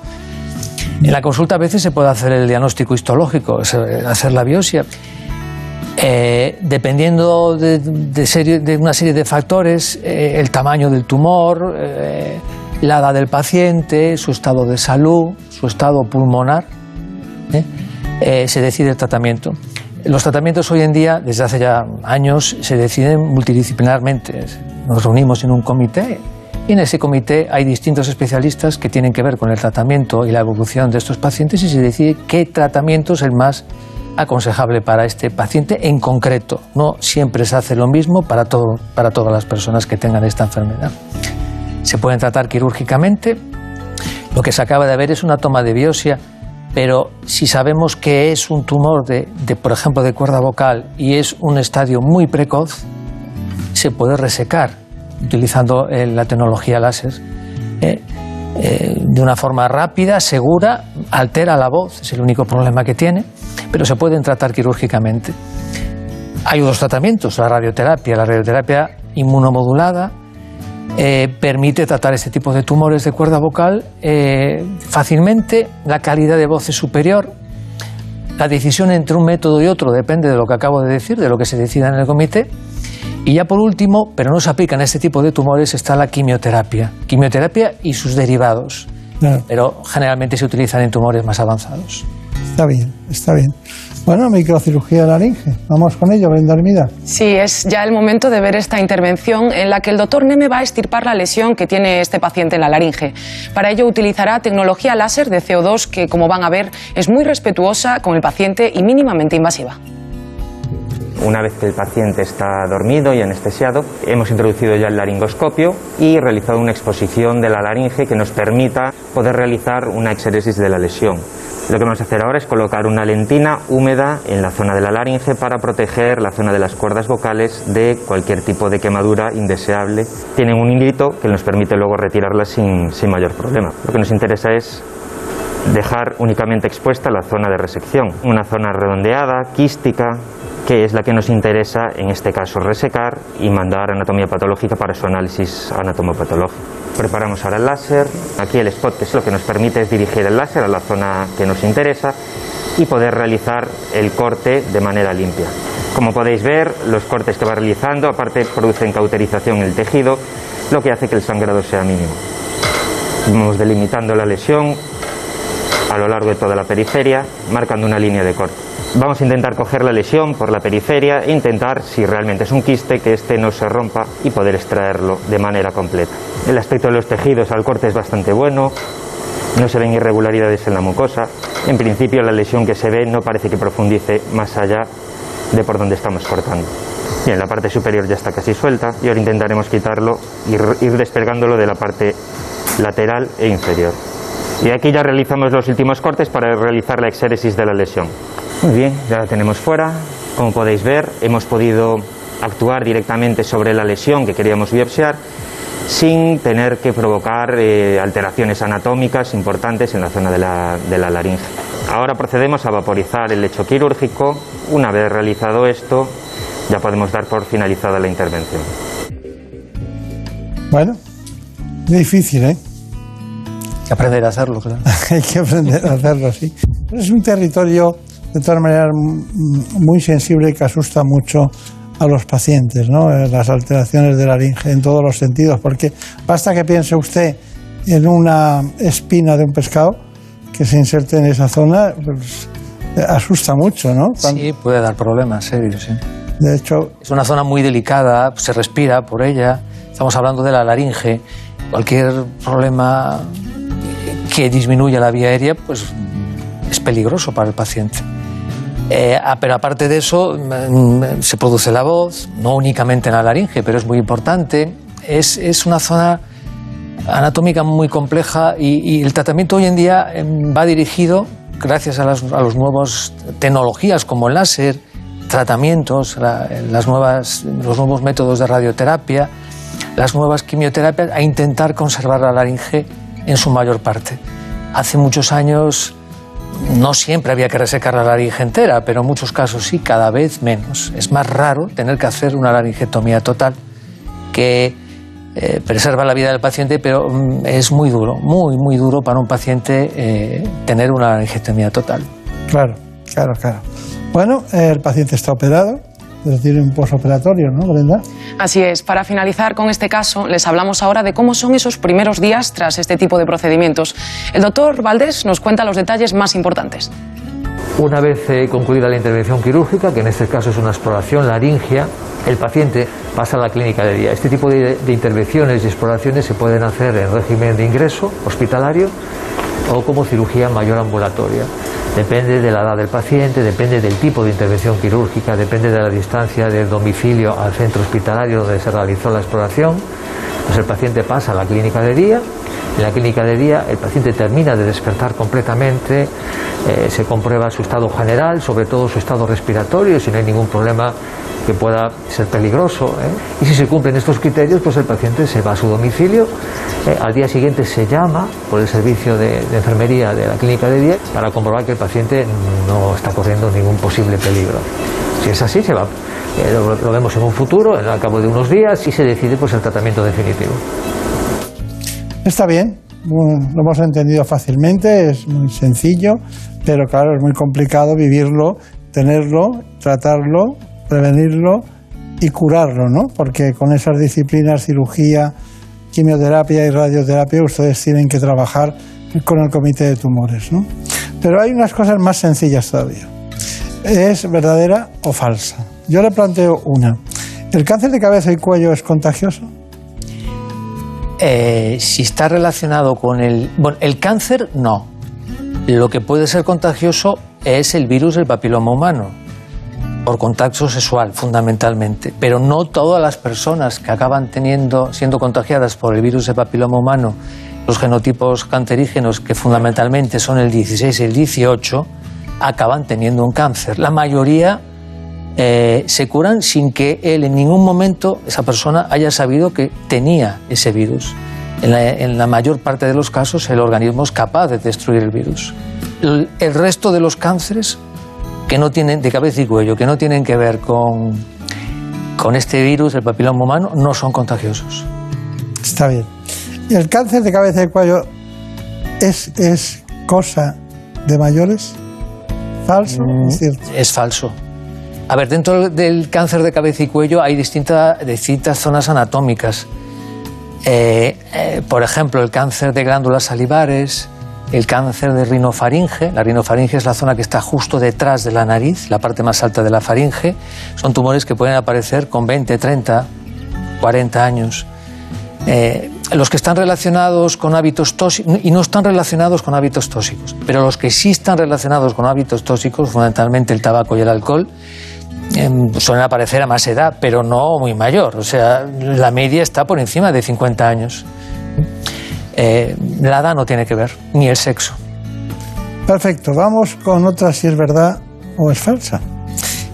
En la consulta a veces se puede hacer el diagnóstico histológico, hacer la biopsia. Eh, dependiendo de, una serie de factores, eh, el tamaño del tumor, la edad del paciente, su estado de salud, su estado pulmonar, ¿eh? Eh, se decide el tratamiento. Los tratamientos hoy en día, desde hace ya años, se deciden multidisciplinarmente. Nos reunimos en un comité y en ese comité hay distintos especialistas que tienen que ver con el tratamiento y la evolución de estos pacientes y se decide qué tratamiento es el más aconsejable para este paciente en concreto. No siempre se hace lo mismo para, para todas las personas que tengan esta enfermedad se pueden tratar quirúrgicamente. Lo que se acaba de ver es una toma de biopsia, pero si sabemos que es un tumor de, por ejemplo, de cuerda vocal y es un estadio muy precoz, se puede resecar utilizando eh, la tecnología láser. Eh, eh, de una forma rápida, segura, altera la voz, es el único problema que tiene, pero se pueden tratar quirúrgicamente. Hay otros tratamientos, la radioterapia, la radioterapia inmunomodulada, eh, permite tratar este tipo de tumores de cuerda vocal eh, fácilmente, la calidad de voz es superior. La decisión entre un método y otro depende de lo que acabo de decir, de lo que se decida en el comité. Y ya por último, pero no se aplica en este tipo de tumores, está la quimioterapia. Quimioterapia y sus derivados. Pero generalmente se utilizan en tumores más avanzados. Está bien, está bien. Bueno, microcirugía de laringe. Vamos con ello, Brenda Armida. Sí, es ya el momento de ver esta intervención en la que el doctor Neme va a estirpar la lesión que tiene este paciente en la laringe. Para ello utilizará tecnología láser de CO2 que, como van a ver, es muy respetuosa con el paciente y mínimamente invasiva. Una vez que el paciente está dormido y anestesiado, hemos introducido ya el laringoscopio y realizado una exposición de la laringe que nos permita poder realizar una exéresis de la lesión. Lo que vamos a hacer ahora es colocar una lentina húmeda en la zona de la laringe para proteger la zona de las cuerdas vocales de cualquier tipo de quemadura indeseable. Tienen un hilito que nos permite luego retirarla sin, sin mayor problema. Lo que nos interesa es dejar únicamente expuesta la zona de resección, una zona redondeada, quística, que es la que nos interesa en este caso resecar y mandar anatomía patológica para su análisis anatomopatológico. Preparamos ahora el láser, aquí el spot que es lo que nos permite es dirigir el láser a la zona que nos interesa y poder realizar el corte de manera limpia. Como podéis ver, los cortes que va realizando aparte producen cauterización en el tejido, lo que hace que el sangrado sea mínimo. Vamos delimitando la lesión a lo largo de toda la periferia, marcando una línea de corte. Vamos a intentar coger la lesión por la periferia e intentar, si realmente es un quiste, que este no se rompa y poder extraerlo de manera completa. El aspecto de los tejidos al corte es bastante bueno, no se ven irregularidades en la mucosa. En principio la lesión que se ve no parece que profundice más allá de por donde estamos cortando. Bien, la parte superior ya está casi suelta y ahora intentaremos quitarlo y ir despegándolo de la parte lateral e inferior. Y aquí ya realizamos los últimos cortes para realizar la exéresis de la lesión. Muy bien, ya la tenemos fuera. Como podéis ver, hemos podido actuar directamente sobre la lesión que queríamos biopsiar sin tener que provocar eh, alteraciones anatómicas importantes en la zona de la, de la laringe. Ahora procedemos a vaporizar el lecho quirúrgico. Una vez realizado esto, ya podemos dar por finalizada la intervención. Bueno, difícil, ¿eh? Hay que aprender a hacerlo, claro. Hay que aprender a hacerlo, sí. Es un territorio, de todas maneras, muy sensible y que asusta mucho a los pacientes, ¿no? Eh, Las alteraciones de la laringe en todos los sentidos, porque basta que piense usted en una espina de un pescado que se inserte en esa zona, pues, eh, asusta mucho, ¿no? Sí, puede dar problemas serios, sí. De hecho, Es una zona muy delicada, se respira por ella. Estamos hablando de la laringe. Cualquier problema que disminuya la vía aérea, pues es peligroso para el paciente. Eh, ah, pero aparte de eso, mm, se produce la voz, no únicamente en la laringe, pero es muy importante. Es, es una zona anatómica muy compleja y, el tratamiento hoy en día em, va dirigido, gracias a las a los nuevas tecnologías como el láser, tratamientos, la- las nuevas, los nuevos métodos de radioterapia, las nuevas quimioterapias, a intentar conservar la laringe en su mayor parte. Hace muchos años no siempre había que resecar la laringe entera, pero en muchos casos sí, cada vez menos. Es más raro tener que hacer una laringectomía total que eh, preserva la vida del paciente, pero mm, es muy duro, muy, muy duro para un paciente eh, tener una laringectomía total. claro, claro, claro. Bueno, el paciente está operado, decir, un posoperatorio, ¿no, Brenda? Así es, para finalizar con este caso, les hablamos ahora de cómo son esos primeros días tras este tipo de procedimientos. El doctor Valdés nos cuenta los detalles más importantes. Una vez eh, concluida la intervención quirúrgica, que en este caso es una exploración laringia, el paciente pasa a la clínica de día. Este tipo de, de intervenciones y exploraciones se pueden hacer en régimen de ingreso hospitalario o como cirugía mayor ambulatoria. Depende de la edad del paciente, depende del tipo de intervención quirúrgica, depende de la distancia del domicilio al centro hospitalario donde se realizó la exploración. Pues el paciente pasa a la clínica de día. En la clínica de día el paciente termina de despertar completamente, eh, se comprueba su estado general, sobre todo su estado respiratorio, si no hay ningún problema que pueda ser peligroso. ¿eh? Y si se cumplen estos criterios, pues el paciente se va a su domicilio. ¿eh? Al día siguiente se llama por el servicio de, enfermería de la clínica de día para comprobar que el paciente no está corriendo ningún posible peligro. Si es así, se va. Lo, lo vemos en un futuro, al cabo de unos días, y se decide pues, el tratamiento definitivo. Está bien, lo hemos entendido fácilmente, es muy sencillo, pero claro, es muy complicado vivirlo, tenerlo, tratarlo, prevenirlo y curarlo, ¿no? Porque con esas disciplinas, cirugía, quimioterapia y radioterapia, ustedes tienen que trabajar con el comité de tumores, ¿no? Pero hay unas cosas más sencillas todavía. ¿Es verdadera o falsa? Yo le planteo una. ¿El cáncer de cabeza y cuello es contagioso? Eh, si está relacionado con el... Bueno, el cáncer no. Lo que puede ser contagioso es el virus del papiloma humano, por contacto sexual fundamentalmente. Pero no todas las personas que acaban teniendo, siendo contagiadas por el virus del papiloma humano los genotipos cancerígenos, que fundamentalmente son el 16 y el 18, acaban teniendo un cáncer. La mayoría eh, se curan sin que él en ningún momento, esa persona, haya sabido que tenía ese virus. En la, en la mayor parte de los casos, el organismo es capaz de destruir el virus. El, el resto de los cánceres que no tienen de cabeza y cuello, que no tienen que ver con, con este virus, el papiloma humano, no son contagiosos. Está bien. ¿Y el cáncer de cabeza y cuello es, es cosa de mayores? ¿Falso? Mm, Es cierto. Es falso. A ver, dentro del cáncer de cabeza y cuello hay distinta- distintas zonas anatómicas. Eh, eh, por ejemplo, el cáncer de glándulas salivares, el cáncer de rinofaringe. La rinofaringe es la zona que está justo detrás de la nariz, la parte más alta de la faringe. Son tumores que pueden aparecer con 20, 30, 40 años. Eh, los que están relacionados con hábitos tóxicos y no están relacionados con hábitos tóxicos, pero los que sí están relacionados con hábitos tóxicos, fundamentalmente el tabaco y el alcohol, suelen aparecer a más edad, pero no muy mayor. O sea, la media está por encima de 50 años. Eh, la edad no tiene que ver, ni el sexo. Perfecto, vamos con otra si es verdad o es falsa.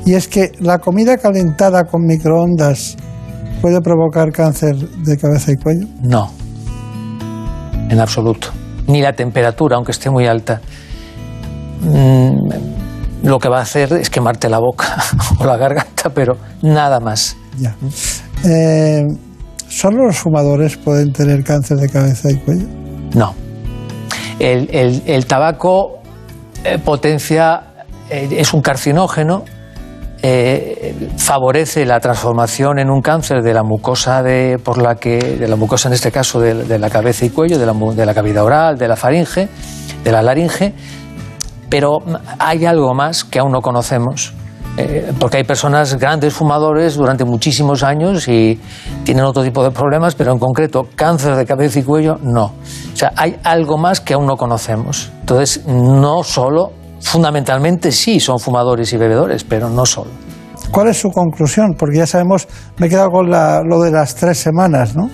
Y es que la comida calentada con microondas puede provocar cáncer de cabeza y cuello. No, en absoluto. Ni la temperatura, aunque esté muy alta. Mm, lo que va a hacer es quemarte la boca o la garganta, pero nada más. Ya. Eh, ¿Solo los fumadores pueden tener cáncer de cabeza y cuello? No. El, el- el tabaco eh, potencia, eh, es un carcinógeno, favorece la transformación en un cáncer de la mucosa de, por la que, de la mucosa en este caso de, de la cabeza y cuello, de la, de la cavidad oral, de la faringe, de la laringe, pero hay algo más que aún no conocemos. eh, porque hay personas grandes fumadores durante muchísimos años y tienen otro tipo de problemas, pero en concreto cáncer de cabeza y cuello no. O sea, hay algo más que aún no conocemos. Entonces, no solo, fundamentalmente sí son fumadores y bebedores, pero no solo. ¿Cuál es su conclusión? Porque ya sabemos, me he quedado con la- lo de las tres semanas, ¿no?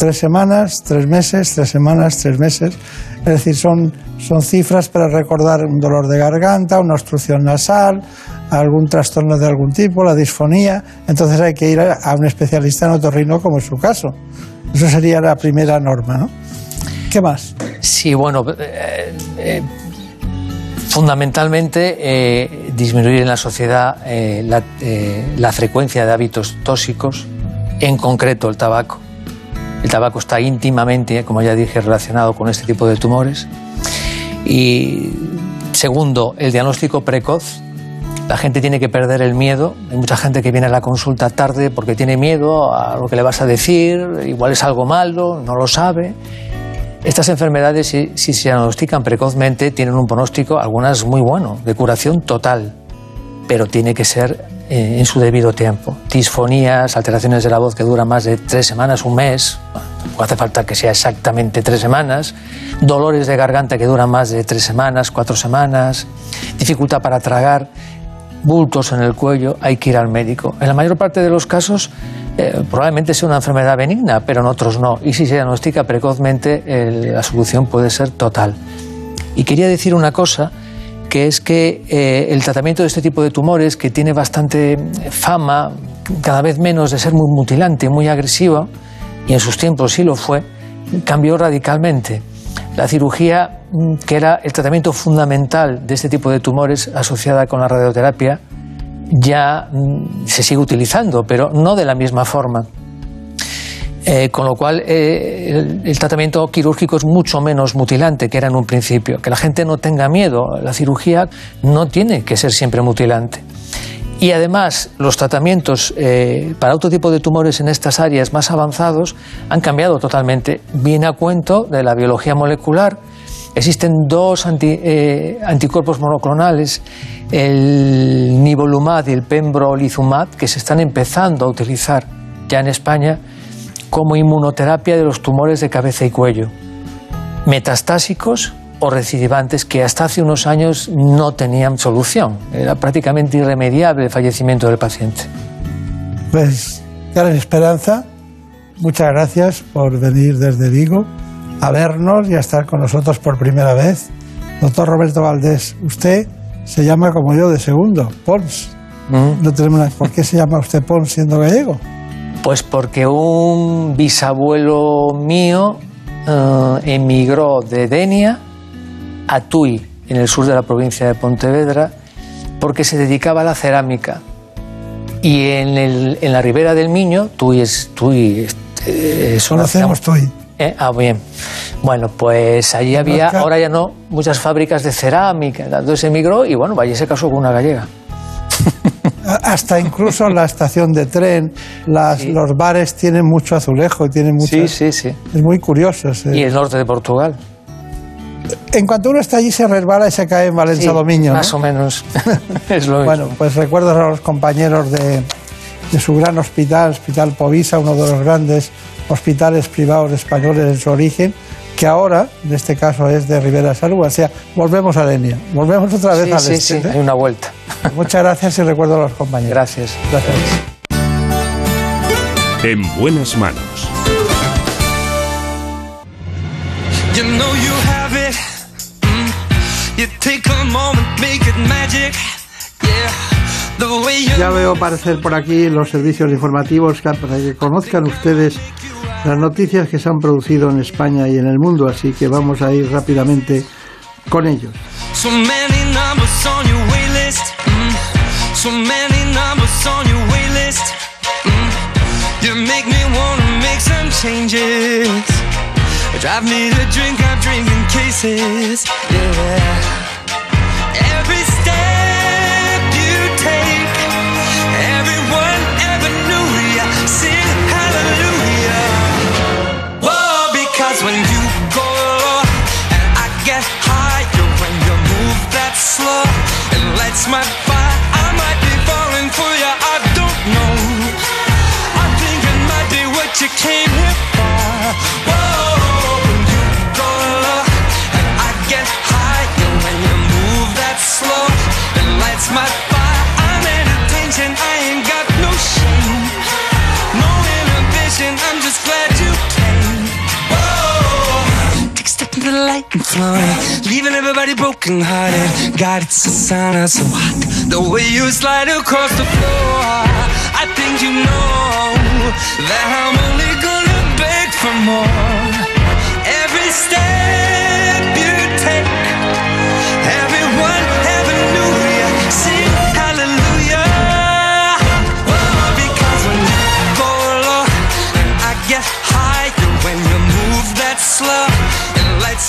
Tres semanas, tres meses, tres semanas, tres meses. Es decir, son, son cifras para recordar un dolor de garganta, una obstrucción nasal, algún trastorno de algún tipo, la disfonía. Entonces hay que ir a, un especialista en otorrino, como es su caso. Eso sería la primera norma, ¿no? ¿Qué más? Sí, bueno, eh, eh, fundamentalmente eh, disminuir en la sociedad la frecuencia de hábitos tóxicos, en concreto el tabaco. El tabaco está íntimamente, como ya dije, relacionado con este tipo de tumores. Y segundo, el diagnóstico precoz. La gente tiene que perder el miedo. Hay mucha gente que viene a la consulta tarde porque tiene miedo a lo que le vas a decir, igual es algo malo, no lo sabe. Estas enfermedades, si, si se diagnostican precozmente, tienen un pronóstico, algunas muy bueno, de curación total, pero tiene que ser eh, en su debido tiempo. Disfonías, alteraciones de la voz que duran más de tres semanas, un mes, no hace falta que sea exactamente tres semanas, dolores de garganta que duran más de tres semanas, cuatro semanas, dificultad para tragar, bultos en el cuello, hay que ir al médico. En la mayor parte de los casos eh, probablemente sea una enfermedad benigna, pero en otros no. Y si se diagnostica precozmente, la solución puede ser total. Y quería decir una cosa, que es que eh, el tratamiento de este tipo de tumores, que tiene bastante fama, cada vez menos de ser muy mutilante, muy agresivo, y en sus tiempos sí lo fue, cambió radicalmente. La cirugía, mm, que era el tratamiento fundamental de este tipo de tumores asociada con la radioterapia, ya mm, se sigue utilizando, pero no de la misma forma. Eh, con lo cual, eh, el, tratamiento quirúrgico es mucho menos mutilante que era en un principio. Que la gente no tenga miedo. La cirugía no tiene que ser siempre mutilante. Y además, los tratamientos eh, para otro tipo de tumores en estas áreas más avanzados han cambiado totalmente. Viene a cuento de la biología molecular. Existen dos anti- anticuerpos monoclonales, el nivolumab y el pembrolizumab, que se están empezando a utilizar ya en España como inmunoterapia de los tumores de cabeza y cuello, metastásicos o recidivantes que hasta hace unos años no tenían solución. Era prácticamente irremediable el fallecimiento del paciente. Pues, Karen Esperanza, muchas gracias por venir desde Vigo a vernos y a estar con nosotros por primera vez. Doctor Roberto Valdés, usted se llama como yo de segundo, Pons. No tenemos nada- ¿Por qué se llama usted Pons siendo gallego? Pues porque un bisabuelo mío eh, emigró de Denia a Tui, en el sur de la provincia de Pontevedra, porque se dedicaba a la cerámica. Y en, el- en la ribera del Miño, Tui es... Tui, eh, es una Conocemos ciudad- Tui. Eh, ah, bien. Bueno, pues allí había, ahora ya no, muchas fábricas de cerámica. Entonces emigró y bueno, vaya se casó con una gallega. Hasta incluso la estación de tren, las, los bares tienen mucho azulejo y tienen mucho. Sí, sí, sí. Es muy curioso. sí. Y el norte de Portugal. En cuanto uno está allí, se resbala y se cae en Valencia Sí, Dominio. ¿no? Más o menos. es lo Bueno, pues recuerdo a los compañeros de, de su gran hospital, Hospital Povisa, uno de los grandes hospitales privados españoles en su origen, que ahora, en este caso, es de Rivera Salud. O sea, volvemos a Denia, volvemos otra vez Sí, al sí, este, sí, ¿eh? hay una vuelta. Muchas gracias y recuerdo a los compañeros. Gracias. Gracias. En buenas manos. You know you have it. Mm. You take a moment, make it magic. Yeah. The way you Ya veo aparecer por aquí los servicios informativos que- para que conozcan ustedes las noticias que se han producido en España y en el mundo, así que vamos a ir rápidamente con ellos. Mm. Mm. Drive me drink, drinking cases. Yeah. Slow, it lights my fire. I might be falling for you, I don't know. I think it might be what you came here for. Whoa, when you go low and I get higher when you move that slow, it lights my fire. I'm at the light and flowing, leaving everybody broken hearted. God, it's a that's so hot. The way you slide across the floor, I think you know that I'm only gonna beg for more. Every step you take, everyone ever knew ya. Sing hallelujah. Because when you go low I get higher when you move that slow,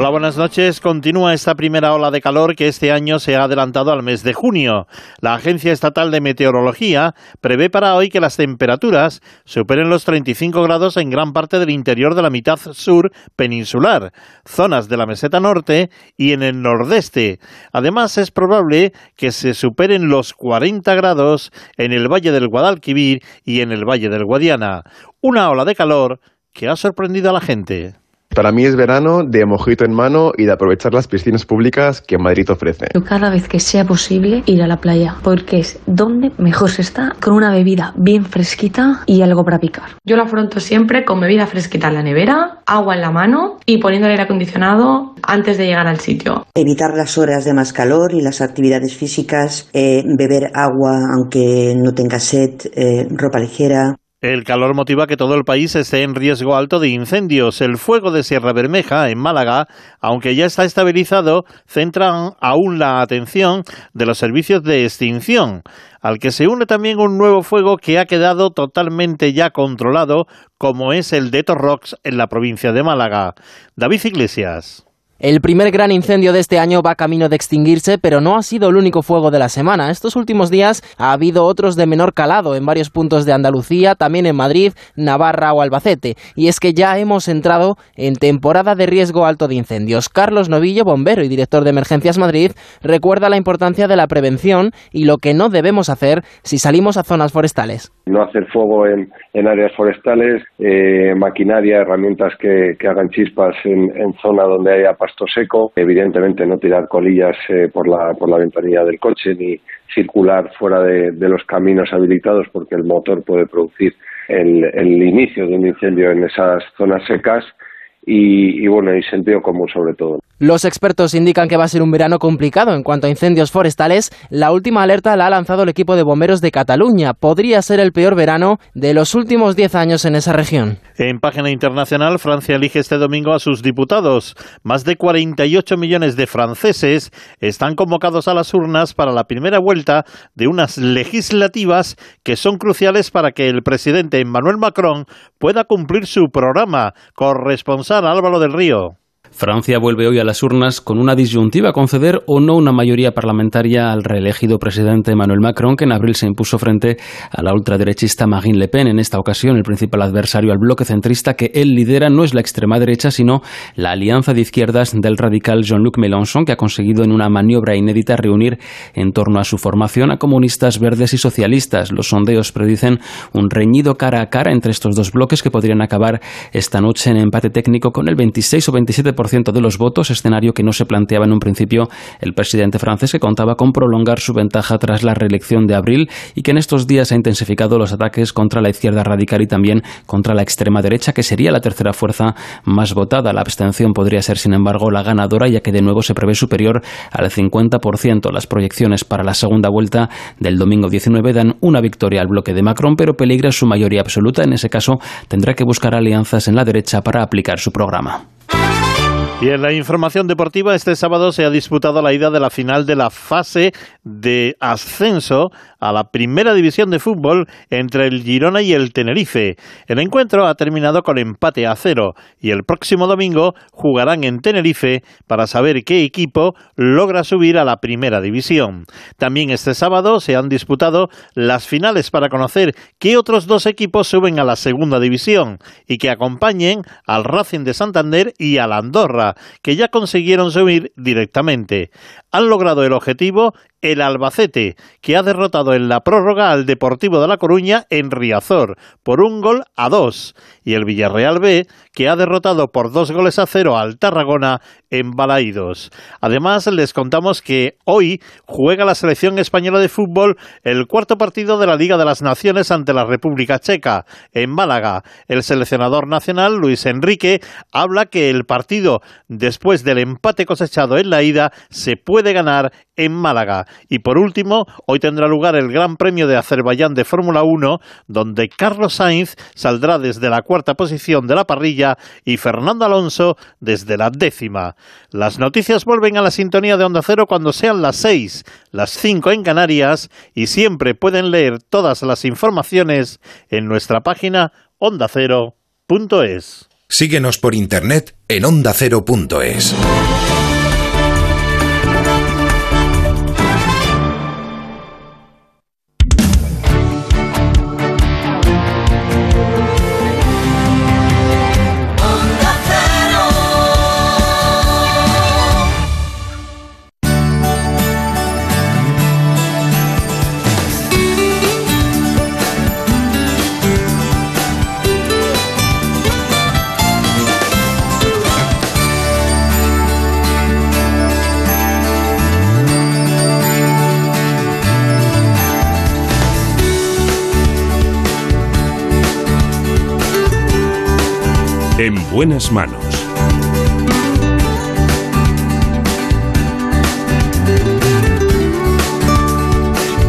Hola, buenas noches. Continúa esta primera ola de calor que este año se ha adelantado al mes de junio. La Agencia Estatal de Meteorología prevé para hoy que las temperaturas superen los 35 grados en gran parte del interior de la mitad sur peninsular, zonas de la meseta norte y en el nordeste. Además, es probable que se superen los 40 grados en el Valle del Guadalquivir y en el Valle del Guadiana. Una ola de calor que ha sorprendido a la gente. Para mí es verano de mojito en mano y de aprovechar las piscinas públicas que Madrid ofrece. Yo cada vez que sea posible ir a la playa, porque es donde mejor se está con una bebida bien fresquita y algo para picar. Yo lo afronto siempre con bebida fresquita en la nevera, agua en la mano y poniendo el aire acondicionado antes de llegar al sitio. Evitar las horas de más calor y las actividades físicas, eh, beber agua aunque no tenga sed, eh, ropa ligera. El calor motiva que todo el país esté en riesgo alto de incendios. El fuego de Sierra Bermeja, en Málaga, aunque ya está estabilizado, centra aún la atención de los servicios de extinción, al que se une también un nuevo fuego que ha quedado totalmente ya controlado, como es el de Torrox en la provincia de Málaga. David Iglesias. El primer gran incendio de este año va camino de extinguirse, pero no ha sido el único fuego de la semana. Estos últimos días ha habido otros de menor calado en varios puntos de Andalucía, también en Madrid, Navarra o Albacete. Y es que ya hemos entrado en temporada de riesgo alto de incendios. Carlos Novillo, bombero y director de Emergencias Madrid, recuerda la importancia de la prevención y lo que no debemos hacer si salimos a zonas forestales. no hacer fuego en, áreas forestales, eh, maquinaria, herramientas que, hagan chispas en, zona donde haya pasto seco, evidentemente no tirar colillas eh, por, la, por la ventanilla del coche ni circular fuera de, los caminos habilitados porque el motor puede producir el, el inicio de un incendio en esas zonas secas y, y bueno, y sentido común sobre todo. Los expertos indican que va a ser un verano complicado en cuanto a incendios forestales. La última alerta la ha lanzado el equipo de bomberos de Cataluña. Podría ser el peor verano de los últimos 10 años en esa región. En página internacional, Francia elige este domingo a sus diputados. Más de 48 millones de franceses están convocados a las urnas para la primera vuelta de unas legislativas que son cruciales para que el presidente Emmanuel Macron pueda cumplir su programa. Corresponsal Álvaro del Río. Francia vuelve hoy a las urnas con una disyuntiva conceder o no una mayoría parlamentaria al reelegido presidente Emmanuel Macron, que en abril se impuso frente a la ultraderechista Marine Le Pen. En esta ocasión, el principal adversario al bloque centrista que él lidera no es la extrema derecha, sino la alianza de izquierdas del radical Jean-Luc Mélenchon, que ha conseguido en una maniobra inédita reunir en torno a su formación a comunistas, verdes y socialistas. Los sondeos predicen un reñido cara a cara entre estos dos bloques que podrían acabar esta noche en empate técnico con el 26 o 27% de los votos, escenario que no se planteaba en un principio el presidente francés, que contaba con prolongar su ventaja tras la reelección de abril y que en estos días ha intensificado los ataques contra la izquierda radical y también contra la extrema derecha, que sería la tercera fuerza más votada. La abstención podría ser, sin embargo, la ganadora, ya que de nuevo se prevé superior al 50%. Las proyecciones para la segunda vuelta del domingo 19 dan una victoria al bloque de Macron, pero peligra su mayoría absoluta. En ese caso, tendrá que buscar alianzas en la derecha para aplicar su programa. Y en la información deportiva, este sábado se ha disputado la ida de la final de la fase de ascenso a la primera división de fútbol entre el Girona y el Tenerife. El encuentro ha terminado con empate a cero y el próximo domingo jugarán en Tenerife para saber qué equipo logra subir a la primera división. También este sábado se han disputado las finales para conocer qué otros dos equipos suben a la segunda división y que acompañen al Racing de Santander y al Andorra que ya consiguieron subir directamente. Han logrado el objetivo el Albacete, que ha derrotado en la prórroga al Deportivo de La Coruña en Riazor por un gol a dos, y el Villarreal B, que ha derrotado por dos goles a cero al Tarragona en Balaídos. Además, les contamos que hoy juega la selección española de fútbol el cuarto partido de la Liga de las Naciones ante la República Checa, en Málaga. El seleccionador nacional, Luis Enrique, habla que el partido, después del empate cosechado en la ida, se puede ganar en Málaga. Y por último, hoy tendrá lugar el Gran Premio de Azerbaiyán de Fórmula 1, donde Carlos Sainz saldrá desde la cuarta posición de la parrilla y Fernando Alonso desde la décima. Las noticias vuelven a la sintonía de Onda Cero cuando sean las seis, las cinco en Canarias y siempre pueden leer todas las informaciones en nuestra página ondacero.es. Síguenos por internet en ondacero.es. buenas manos.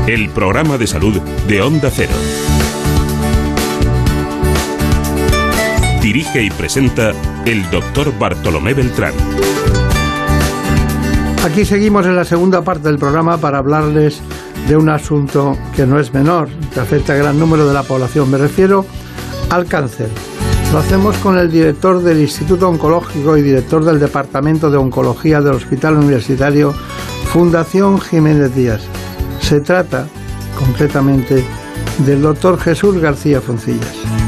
El programa de salud de Onda Cero. Dirige y presenta el doctor Bartolomé Beltrán. Aquí seguimos en la segunda parte del programa para hablarles de un asunto que no es menor, que afecta a gran número de la población. Me refiero al cáncer. Lo hacemos con el director del Instituto Oncológico y director del Departamento de Oncología del Hospital Universitario Fundación Jiménez Díaz. Se trata, concretamente, del doctor Jesús García Foncillas.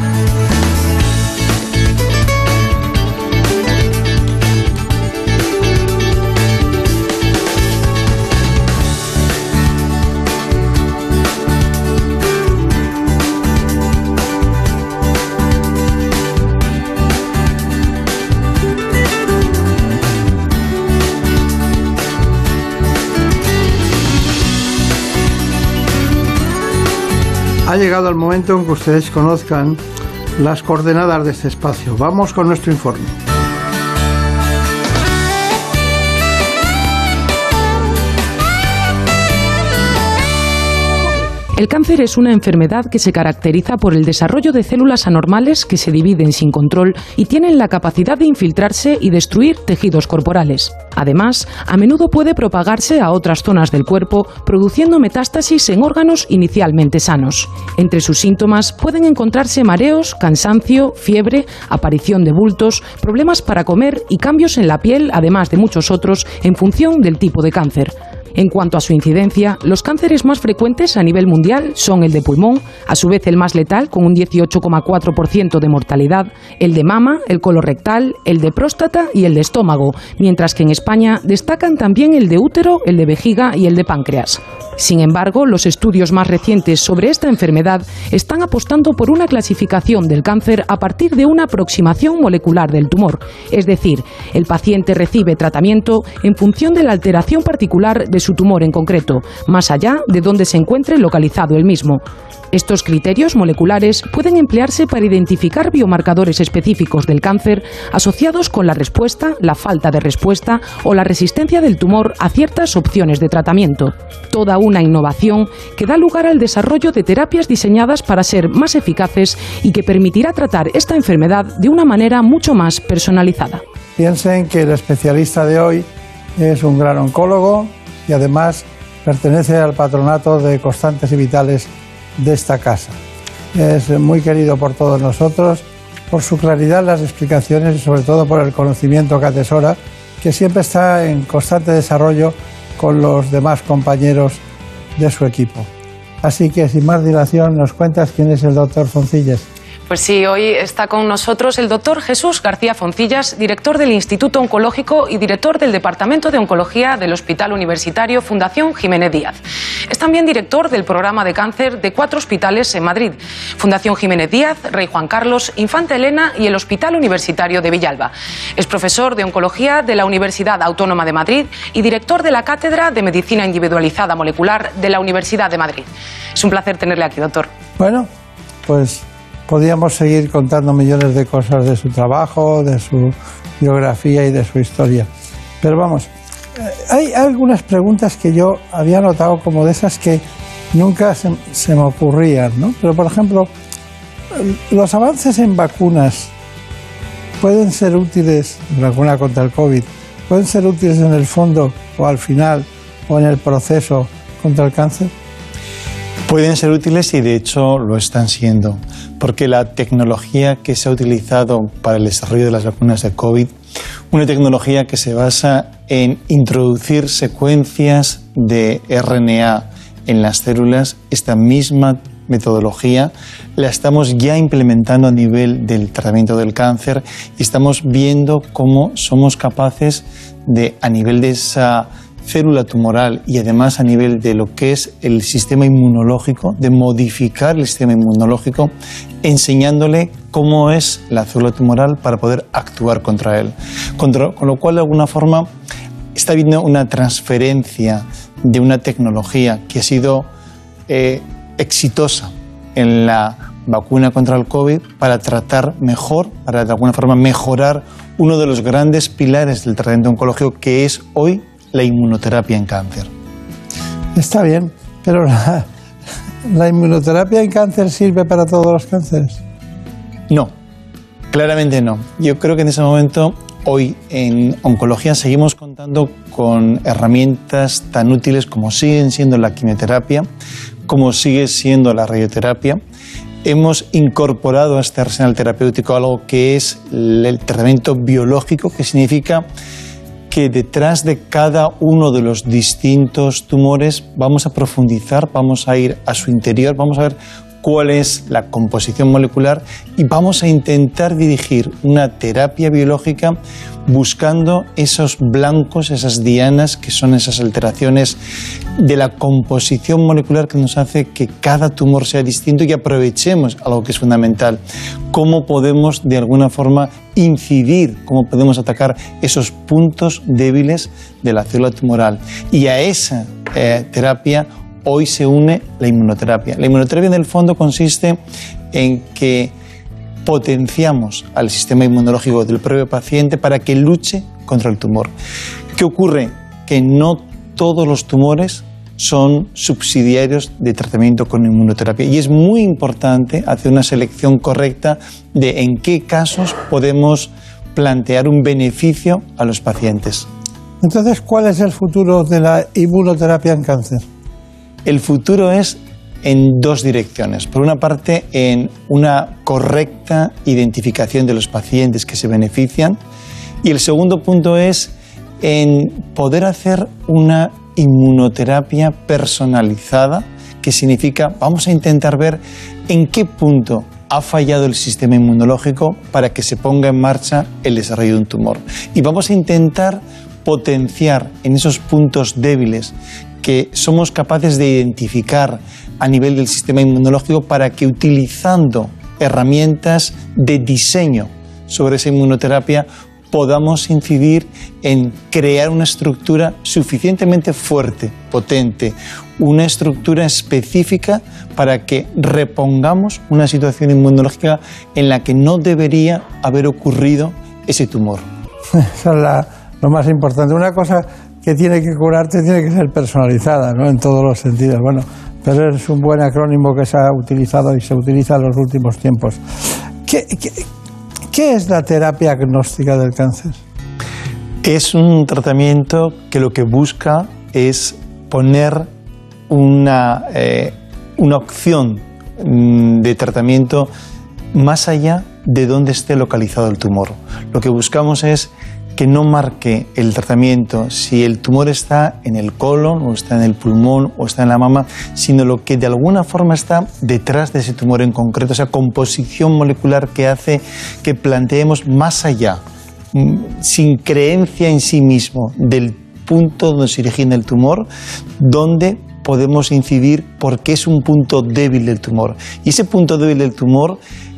Ha llegado el momento en que ustedes conozcan las coordenadas de este espacio. Vamos con nuestro informe. El cáncer es una enfermedad que se caracteriza por el desarrollo de células anormales que se dividen sin control y tienen la capacidad de infiltrarse y destruir tejidos corporales. Además, a menudo puede propagarse a otras zonas del cuerpo, produciendo metástasis en órganos inicialmente sanos. Entre sus síntomas pueden encontrarse mareos, cansancio, fiebre, aparición de bultos, problemas para comer y cambios en la piel, además de muchos otros, en función del tipo de cáncer. En cuanto a su incidencia, los cánceres más frecuentes a nivel mundial son el de pulmón, a su vez el más letal con un 18,4% de mortalidad, el de mama, el colorectal, el de próstata y el de estómago, mientras que en España destacan también el de útero, el de vejiga y el de páncreas. Sin embargo, los estudios más recientes sobre esta enfermedad están apostando por una clasificación del cáncer a partir de una aproximación molecular del tumor, es decir, el paciente recibe tratamiento en función de la alteración particular de su tumor en concreto, más allá de donde se encuentre localizado el mismo. Estos criterios moleculares pueden emplearse para identificar biomarcadores específicos del cáncer asociados con la respuesta, la falta de respuesta o la resistencia del tumor a ciertas opciones de tratamiento. Toda una innovación que da lugar al desarrollo de terapias diseñadas para ser más eficaces y que permitirá tratar esta enfermedad de una manera mucho más personalizada. Piensen que el especialista de hoy es un gran oncólogo y además pertenece al patronato de constantes y vitales de esta casa. Es muy querido por todos nosotros, por su claridad en las explicaciones y sobre todo por el conocimiento que atesora, que siempre está en constante desarrollo con los demás compañeros de su equipo. Así que sin más dilación, nos cuentas quién es el doctor Foncillas. Pues sí, hoy está con nosotros el doctor Jesús García Foncillas, director del Instituto Oncológico y director del Departamento de Oncología del Hospital Universitario Fundación Jiménez Díaz. Es también director del programa de cáncer de cuatro hospitales en Madrid, Fundación Jiménez Díaz, Rey Juan Carlos, Infanta Elena y el Hospital Universitario de Villalba. Es profesor de Oncología de la Universidad Autónoma de Madrid y director de la Cátedra de Medicina Individualizada Molecular de la Universidad de Madrid. Es un placer tenerle aquí, doctor. Bueno, pues podíamos seguir contando millones de cosas de su trabajo, de su biografía y de su historia. Pero vamos, eh, hay algunas preguntas que yo había notado como de esas que nunca se, se me ocurrían, ¿no? Pero por ejemplo, los avances en vacunas pueden ser útiles, vacuna contra el COVID, pueden ser útiles en el fondo o al final o en el proceso contra el cáncer. Pueden ser útiles y de hecho lo están siendo, porque la tecnología que se ha utilizado para el desarrollo de las vacunas de COVID, una tecnología que se basa en introducir secuencias de RNA en las células, esta misma metodología la estamos ya implementando a nivel del tratamiento del cáncer y estamos viendo cómo somos capaces de, a nivel de esa célula tumoral y además a nivel de lo que es el sistema inmunológico, de modificar el sistema inmunológico, enseñándole cómo es la célula tumoral para poder actuar contra él. con lo cual, de alguna forma, está habiendo una transferencia de una tecnología que ha sido eh, exitosa en la vacuna contra el COVID para tratar mejor, para de alguna forma mejorar uno de los grandes pilares del tratamiento oncológico que es hoy la inmunoterapia en cáncer. Está bien, pero la, la inmunoterapia en cáncer sirve para todos los cánceres. No, claramente no. Yo creo que en ese momento, hoy en oncología, seguimos contando con herramientas tan útiles como siguen siendo la quimioterapia, como sigue siendo la radioterapia. Hemos incorporado a este arsenal terapéutico algo que es el tratamiento biológico, que significa que detrás de cada uno de los distintos tumores vamos a profundizar, vamos a ir a su interior, vamos a ver cuál es la composición molecular y vamos a intentar dirigir una terapia biológica buscando esos blancos, esas dianas, que son esas alteraciones de la composición molecular que nos hace que cada tumor sea distinto y aprovechemos algo que es fundamental, cómo podemos de alguna forma incidir, cómo podemos atacar esos puntos débiles de la célula tumoral. Y a esa eh, terapia hoy se une la inmunoterapia. La inmunoterapia en el fondo consiste en que potenciamos al sistema inmunológico del propio paciente para que luche contra el tumor. ¿Qué ocurre? Que no todos los tumores son subsidiarios de tratamiento con inmunoterapia y es muy importante hacer una selección correcta de en qué casos podemos plantear un beneficio a los pacientes. Entonces, ¿cuál es el futuro de la inmunoterapia en cáncer? El futuro es en dos direcciones. Por una parte, en una correcta identificación de los pacientes que se benefician. Y el segundo punto es en poder hacer una inmunoterapia personalizada, que significa vamos a intentar ver en qué punto ha fallado el sistema inmunológico para que se ponga en marcha el desarrollo de un tumor. Y vamos a intentar potenciar en esos puntos débiles que somos capaces de identificar a nivel del sistema inmunológico para que utilizando herramientas de diseño sobre esa inmunoterapia podamos incidir en crear una estructura suficientemente fuerte, potente, una estructura específica para que repongamos una situación inmunológica en la que no debería haber ocurrido ese tumor. Eso es lo más importante. Una cosa que tiene que curarte tiene que ser personalizada, ¿no? En todos los sentidos. Bueno, pero es un buen acrónimo que se ha utilizado y se utiliza en los últimos tiempos. ¿Qué, qué, es la terapia agnóstica del cáncer? Es un tratamiento que lo que busca es poner una, eh, una opción mm, de tratamiento más allá de donde esté localizado el tumor. Lo que buscamos es que no marque el tratamiento si el tumor está en el colon o está en el pulmón o está en la mama, sino lo que de alguna forma está detrás de ese tumor en concreto, esa composición molecular que hace que planteemos más allá, mm, sin creencia en sí mismo, del punto donde se origina el tumor, donde podemos incidir porque es un punto débil del tumor. Y ese punto débil del tumor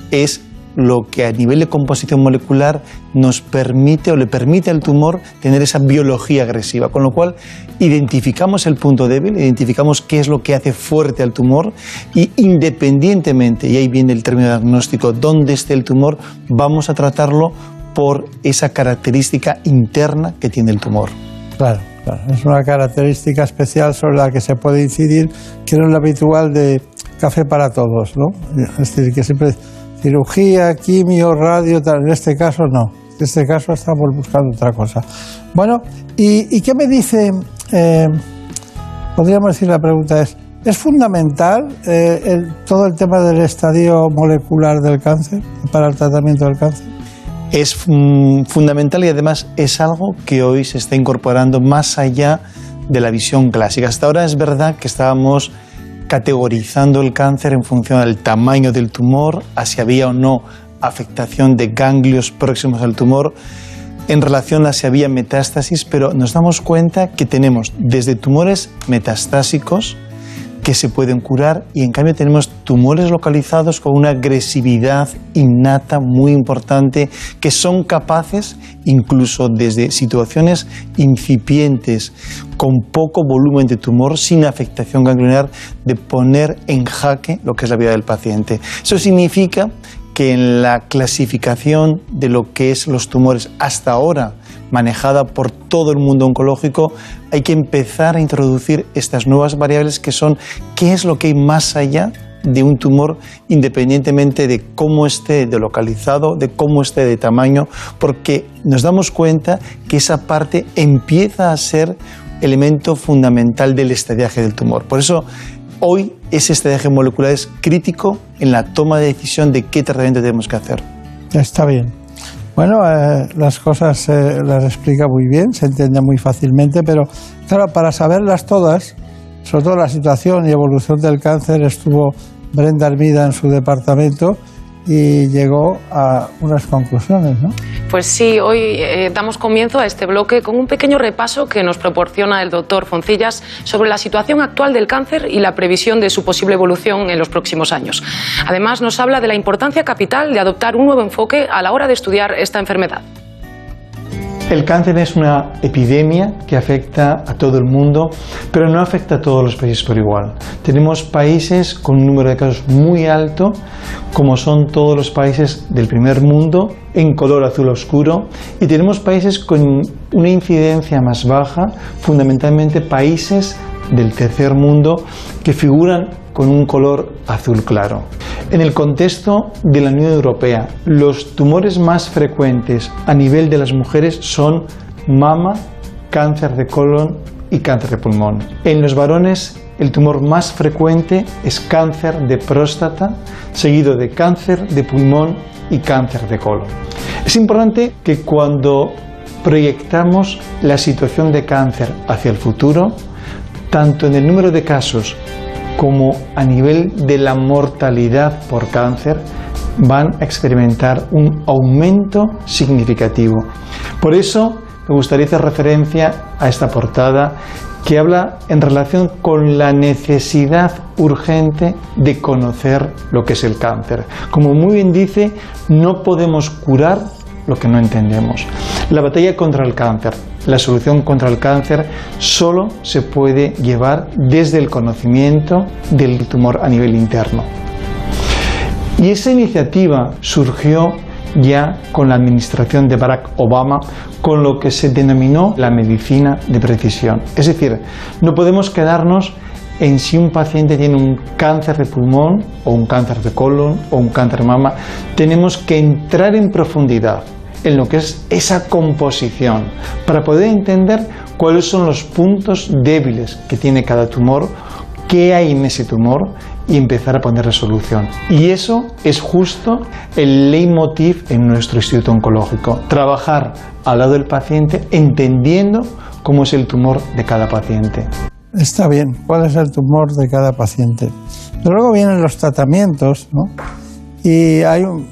es lo que a nivel de composición molecular nos permite o le permite al tumor tener esa biología agresiva, con lo cual identificamos el punto débil, identificamos qué es lo que hace fuerte al tumor y independientemente, y ahí viene el término diagnóstico, dónde esté el tumor, vamos a tratarlo por esa característica interna que tiene el tumor. Claro, claro. es una característica especial sobre la que se puede incidir, que no es habitual de café para todos, ¿no? Es decir, que siempre cirugía, quimio, radio, tal. En este caso no. En este caso estamos buscando otra cosa. Bueno, ¿y, qué me dice? Eh, podríamos decir la pregunta es, ¿es fundamental eh, todo el tema del estadio molecular del cáncer para el tratamiento del cáncer? Es fundamental y además es algo que hoy se está incorporando más allá de la visión clásica. Hasta ahora es verdad que estábamos categorizando el cáncer en función del tamaño del tumor, a si había o no afectación de ganglios próximos al tumor, en relación a si había metástasis, pero nos damos cuenta que tenemos desde tumores metastásicos, que se pueden curar y en cambio tenemos tumores localizados con una agresividad innata muy importante que son capaces incluso desde situaciones incipientes con poco volumen de tumor sin afectación ganglionar de poner en jaque lo que es la vida del paciente. Eso significa que en la clasificación de lo que es los tumores hasta ahora manejada por todo el mundo oncológico, hay que empezar a introducir estas nuevas variables que son qué es lo que hay más allá de un tumor independientemente de cómo esté de localizado, de cómo esté de tamaño, porque nos damos cuenta que esa parte empieza a ser elemento fundamental del estadiaje del tumor. Por eso hoy ese estadiaje molecular es crítico en la toma de decisión de qué tratamiento tenemos que hacer. Está bien. Bueno, eh, las cosas eh, las explica muy bien, se entiende muy fácilmente, pero claro, para saberlas todas, sobre todo la situación y evolución del cáncer, estuvo Brenda Armida en su departamento y llegó a unas conclusiones, ¿no? Pues sí, hoy eh, damos comienzo a este bloque con un pequeño repaso que nos proporciona el doctor Foncillas sobre la situación actual del cáncer y la previsión de su posible evolución en los próximos años. Además, nos habla de la importancia capital de adoptar un nuevo enfoque a la hora de estudiar esta enfermedad. El cáncer es una epidemia que afecta a todo el mundo, pero no afecta a todos los países por igual. Tenemos países con un número de casos muy alto, como son todos los países del primer mundo, en color azul oscuro, y tenemos países con una incidencia más baja, fundamentalmente países del tercer mundo que figuran con un color azul claro. En el contexto de la Unión Europea, los tumores más frecuentes a nivel de las mujeres son mama, cáncer de colon y cáncer de pulmón. En los varones, el tumor más frecuente es cáncer de próstata, seguido de cáncer de pulmón y cáncer de colon. Es importante que cuando proyectamos la situación de cáncer hacia el futuro, tanto en el número de casos como a nivel de la mortalidad por cáncer, van a experimentar un aumento significativo. Por eso me gustaría hacer referencia a esta portada que habla en relación con la necesidad urgente de conocer lo que es el cáncer. Como muy bien dice, no podemos curar lo que no entendemos. La batalla contra el cáncer, la solución contra el cáncer solo se puede llevar desde el conocimiento del tumor a nivel interno. Y esa iniciativa surgió ya con la administración de Barack Obama, con lo que se denominó la medicina de precisión. Es decir, no podemos quedarnos en si un paciente tiene un cáncer de pulmón o un cáncer de colon o un cáncer de mama, tenemos que entrar en profundidad en lo que es esa composición para poder entender cuáles son los puntos débiles que tiene cada tumor, qué hay en ese tumor y empezar a poner resolución. Y eso es justo el leitmotiv en nuestro instituto oncológico, trabajar al lado del paciente entendiendo cómo es el tumor de cada paciente. Está bien, cuál es el tumor de cada paciente. luego vienen los tratamientos, ¿no? Y hay un,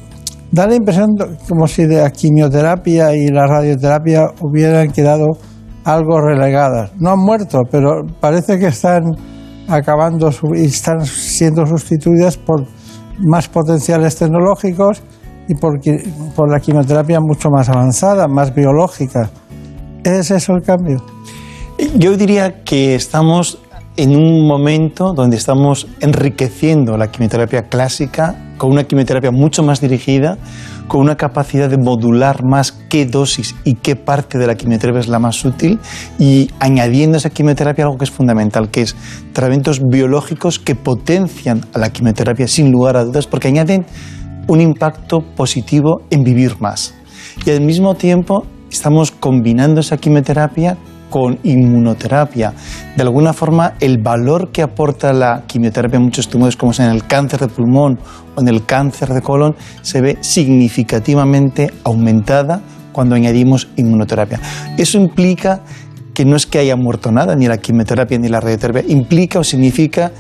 da la impresión como si la quimioterapia y la radioterapia hubieran quedado algo relegadas. No han muerto, pero parece que están acabando y están siendo sustituidas por más potenciales tecnológicos y por, por la quimioterapia mucho más avanzada, más biológica. ¿Es eso el cambio? Yo diría que estamos en un momento donde estamos enriqueciendo la quimioterapia clásica con una quimioterapia mucho más dirigida, con una capacidad de modular más qué dosis y qué parte de la quimioterapia es la más útil y añadiendo a esa quimioterapia algo que es fundamental, que es tratamientos biológicos que potencian a la quimioterapia sin lugar a dudas porque añaden un impacto positivo en vivir más. Y al mismo tiempo estamos combinando esa quimioterapia con inmunoterapia. De alguna forma, el valor que aporta la quimioterapia en muchos tumores, como es en el cáncer de pulmón o en el cáncer de colon, se ve significativamente aumentada cuando añadimos inmunoterapia. Eso implica que no es que haya muerto nada, ni la quimioterapia ni la radioterapia, implica o significa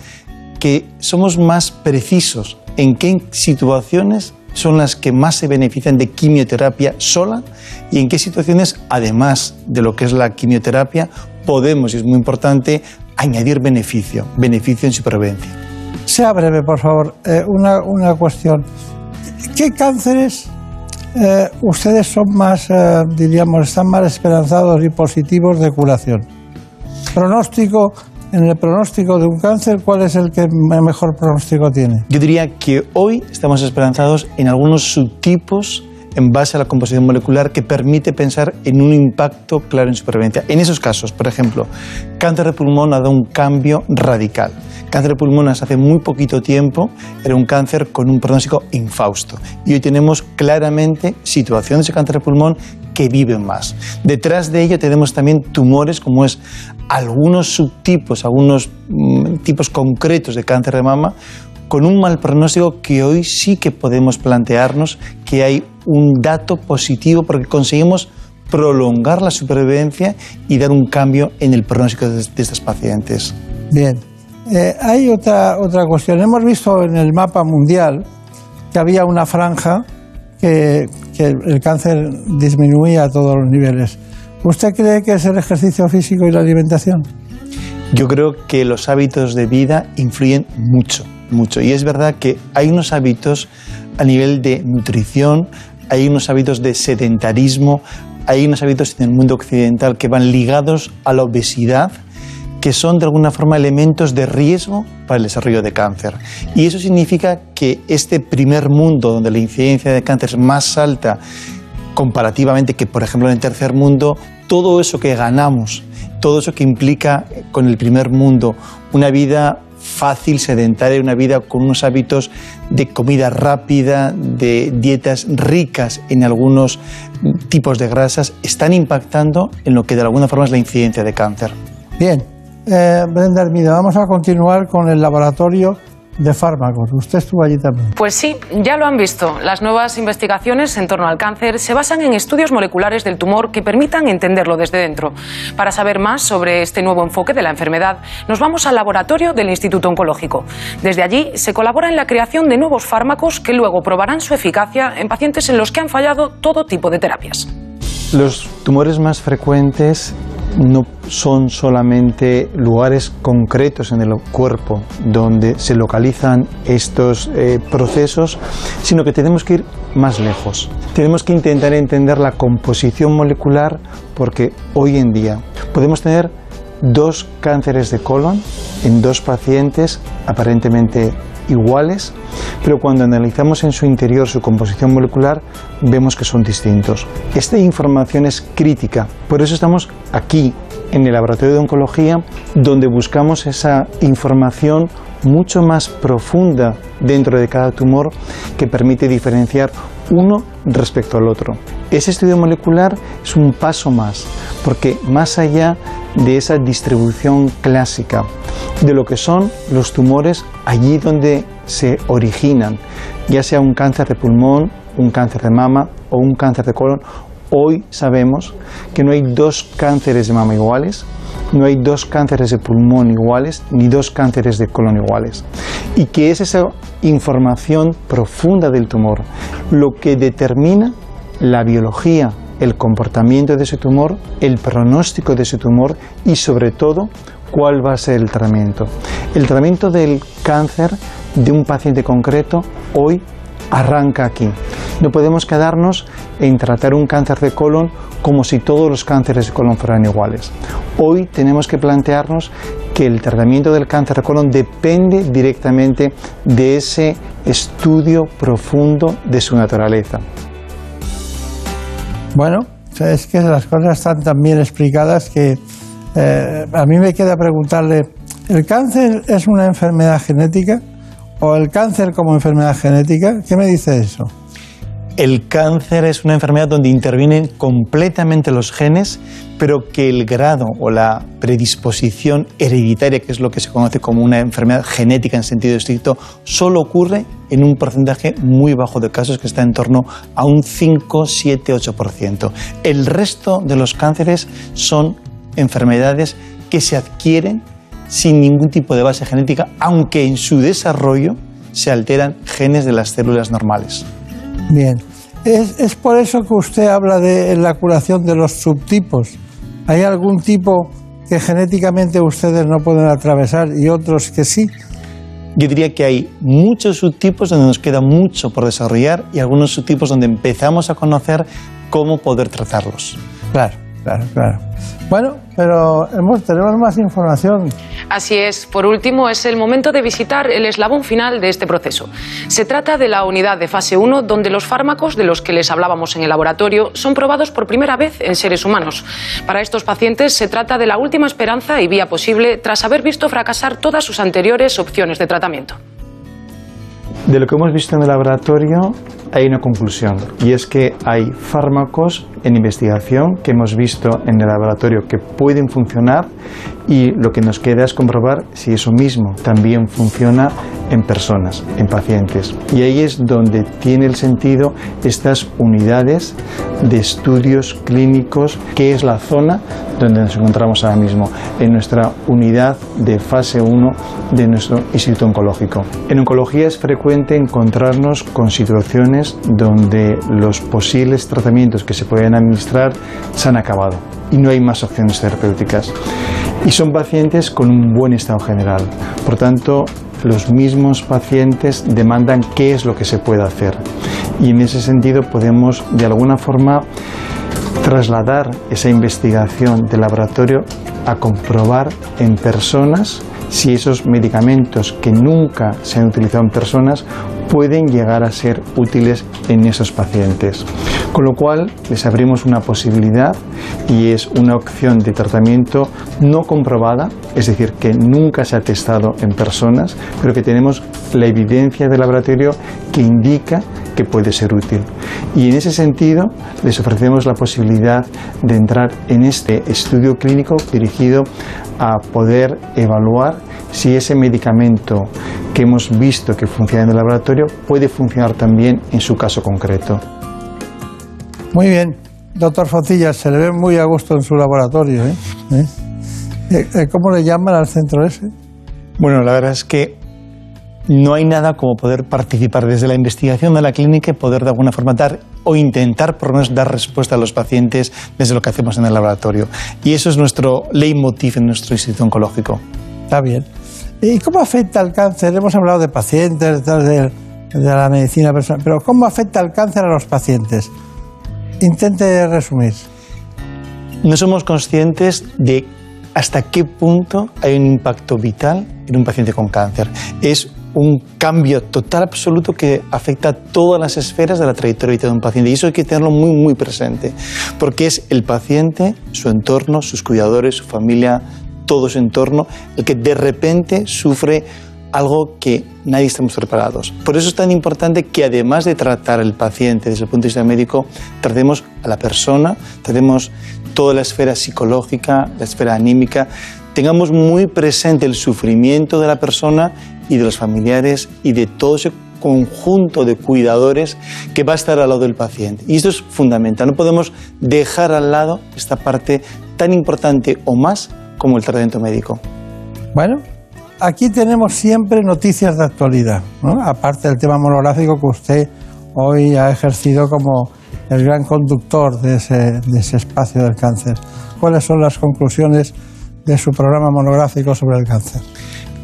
que somos más precisos en qué situaciones son las que más se benefician de quimioterapia sola y en qué situaciones, además de lo que es la quimioterapia, podemos, y es muy importante, añadir beneficio, beneficio en supervivencia. Sea breve, por favor, eh, una, cuestión. ¿Qué cánceres eh, ustedes son más, eh, diríamos, están más esperanzados y positivos de curación? Pronóstico en el pronóstico de un cáncer, ¿cuál es el que mejor pronóstico tiene? Yo diría que hoy estamos esperanzados en algunos subtipos en base a la composición molecular que permite pensar en un impacto claro en supervivencia. En esos casos, por ejemplo, cáncer de pulmón ha dado un cambio radical. Cáncer de pulmón hace muy poquito tiempo era un cáncer con un pronóstico infausto y hoy tenemos claramente situaciones de cáncer de pulmón que viven más. Detrás de ello tenemos también tumores como es algunos subtipos, algunos mm, tipos concretos de cáncer de mama con un mal pronóstico que hoy sí que podemos plantearnos que hay un dato positivo porque conseguimos prolongar la supervivencia y dar un cambio en el pronóstico de, estas pacientes. Bien, eh, hay otra, otra cuestión. Hemos visto en el mapa mundial que había una franja que, que el cáncer disminuía a todos los niveles. ¿Usted cree que es el ejercicio físico y la alimentación? Yo creo que los hábitos de vida influyen mucho, mucho. Y es verdad que hay unos hábitos a nivel de nutrición, hay unos hábitos de sedentarismo, hay unos hábitos en el mundo occidental que van ligados a la obesidad, que son de alguna forma elementos de riesgo para el desarrollo de cáncer. Y eso significa que este primer mundo, donde la incidencia de cáncer es más alta comparativamente que, por ejemplo, en el tercer mundo, todo eso que ganamos, todo eso que implica con el primer mundo una vida fácil, sedentaria, una vida con unos hábitos de comida rápida, de dietas ricas en algunos tipos de grasas, están impactando en lo que de alguna forma es la incidencia de cáncer. Bien, eh, Brenda Hermida, vamos a continuar con el laboratorio de fármacos. Usted estuvo allí también. Pues sí, ya lo han visto. Las nuevas investigaciones en torno al cáncer se basan en estudios moleculares del tumor que permitan entenderlo desde dentro. Para saber más sobre este nuevo enfoque de la enfermedad, nos vamos al laboratorio del Instituto Oncológico. Desde allí se colabora en la creación de nuevos fármacos que luego probarán su eficacia en pacientes en los que han fallado todo tipo de terapias. Los tumores más frecuentes no son solamente lugares concretos en el cuerpo donde se localizan estos eh, procesos, sino que tenemos que ir más lejos. Tenemos que intentar entender la composición molecular porque hoy en día podemos tener dos cánceres de colon en dos pacientes aparentemente iguales, pero cuando analizamos en su interior su composición molecular vemos que son distintos. Esta información es crítica, por eso estamos aquí en el laboratorio de oncología donde buscamos esa información mucho más profunda dentro de cada tumor que permite diferenciar uno respecto al otro. Ese estudio molecular es un paso más, porque más allá de esa distribución clásica de lo que son los tumores allí donde se originan, ya sea un cáncer de pulmón, un cáncer de mama o un cáncer de colon, hoy sabemos que no hay dos cánceres de mama iguales, no hay dos cánceres de pulmón iguales, ni dos cánceres de colon iguales. Y que es esa información profunda del tumor lo que determina la biología, el comportamiento de ese tumor, el pronóstico de ese tumor y sobre todo cuál va a ser el tratamiento. El tratamiento del cáncer de un paciente concreto hoy arranca aquí. No podemos quedarnos en tratar un cáncer de colon como si todos los cánceres de colon fueran iguales. Hoy tenemos que plantearnos que el tratamiento del cáncer de colon depende directamente de ese estudio profundo de su naturaleza. Bueno, es que las cosas están tan bien explicadas que eh, a mí me queda preguntarle, ¿el cáncer es una enfermedad genética? ¿O el cáncer como enfermedad genética? ¿Qué me dice eso? El cáncer es una enfermedad donde intervienen completamente los genes, pero que el grado o la predisposición hereditaria, que es lo que se conoce como una enfermedad genética en sentido estricto, solo ocurre en un porcentaje muy bajo de casos que está en torno a un 5, 7, 8%. El resto de los cánceres son enfermedades que se adquieren sin ningún tipo de base genética, aunque en su desarrollo se alteran genes de las células normales. Bien. Es, es, por eso que usted habla de la curación de los subtipos. ¿Hay algún tipo que genéticamente ustedes no pueden atravesar y otros que sí? Yo diría que hay muchos subtipos donde nos queda mucho por desarrollar y algunos subtipos donde empezamos a conocer cómo poder tratarlos. Claro, claro, claro. Bueno, pero hemos, tenemos más información. Así es. Por último, es el momento de visitar el eslabón final de este proceso. Se trata de la unidad de fase 1, donde los fármacos de los que les hablábamos en el laboratorio son probados por primera vez en seres humanos. Para estos pacientes se trata de la última esperanza y vía posible tras haber visto fracasar todas sus anteriores opciones de tratamiento. De lo que hemos visto en el laboratorio hay una conclusión y es que hay fármacos en investigación que hemos visto en el laboratorio que pueden funcionar y lo que nos queda es comprobar si eso mismo también funciona en personas, en pacientes. Y ahí es donde tiene el sentido estas unidades de estudios clínicos, que es la zona donde nos encontramos ahora mismo, en nuestra unidad de fase 1 de nuestro Instituto Oncológico. En oncología es frecuente encontrarnos con situaciones donde los posibles tratamientos que se pueden administrar se han acabado y no hay más opciones terapéuticas. Y son pacientes con un buen estado general. Por tanto, los mismos pacientes demandan qué es lo que se puede hacer. Y en ese sentido podemos, de alguna forma, trasladar esa investigación de laboratorio a comprobar en personas si esos medicamentos que nunca se han utilizado en personas pueden llegar a ser útiles en esos pacientes. Con lo cual les abrimos una posibilidad y es una opción de tratamiento no comprobada, es decir, que nunca se ha testado en personas, pero que tenemos la evidencia del laboratorio que indica que puede ser útil. Y en ese sentido les ofrecemos la posibilidad de entrar en este estudio clínico dirigido a poder evaluar si ese medicamento que hemos visto que funciona en el laboratorio puede funcionar también en su caso concreto. Muy bien, doctor Foncilla, se le ve muy a gusto en su laboratorio. ¿eh? ¿Eh? ¿Eh? ¿Cómo le llaman al centro ese? Bueno, la verdad es que no hay nada como poder participar desde la investigación de la clínica y poder de alguna forma dar o intentar por lo menos dar respuesta a los pacientes desde lo que hacemos en el laboratorio. Y eso es nuestro leitmotiv en nuestro instituto oncológico. Está bien. ¿Y cómo afecta el cáncer? Hemos hablado de pacientes, de, de la medicina personal, pero ¿cómo afecta el cáncer a los pacientes? Intente resumir. No somos conscientes de hasta qué punto hay un impacto vital en un paciente con cáncer. Es un cambio total absoluto que afecta a todas las esferas de la trayectoria de un paciente. Y eso hay que tenerlo muy, muy presente, porque es el paciente, su entorno, sus cuidadores, su familia, todo su entorno, el que de repente sufre algo que nadie estamos preparados. Por eso es tan importante que además de tratar al paciente desde el punto de vista médico, tratemos a la persona, tratemos toda la esfera psicológica, la esfera anímica, tengamos muy presente el sufrimiento de la persona y de los familiares y de todo ese conjunto de cuidadores que va a estar al lado del paciente. Y esto es fundamental, no podemos dejar al lado esta parte tan importante o más como el tratamiento médico. Bueno, aquí tenemos siempre noticias de actualidad, ¿no? aparte del tema monográfico que usted hoy ha ejercido como el gran conductor de ese, de ese espacio del cáncer. ¿Cuáles son las conclusiones de su programa monográfico sobre el cáncer?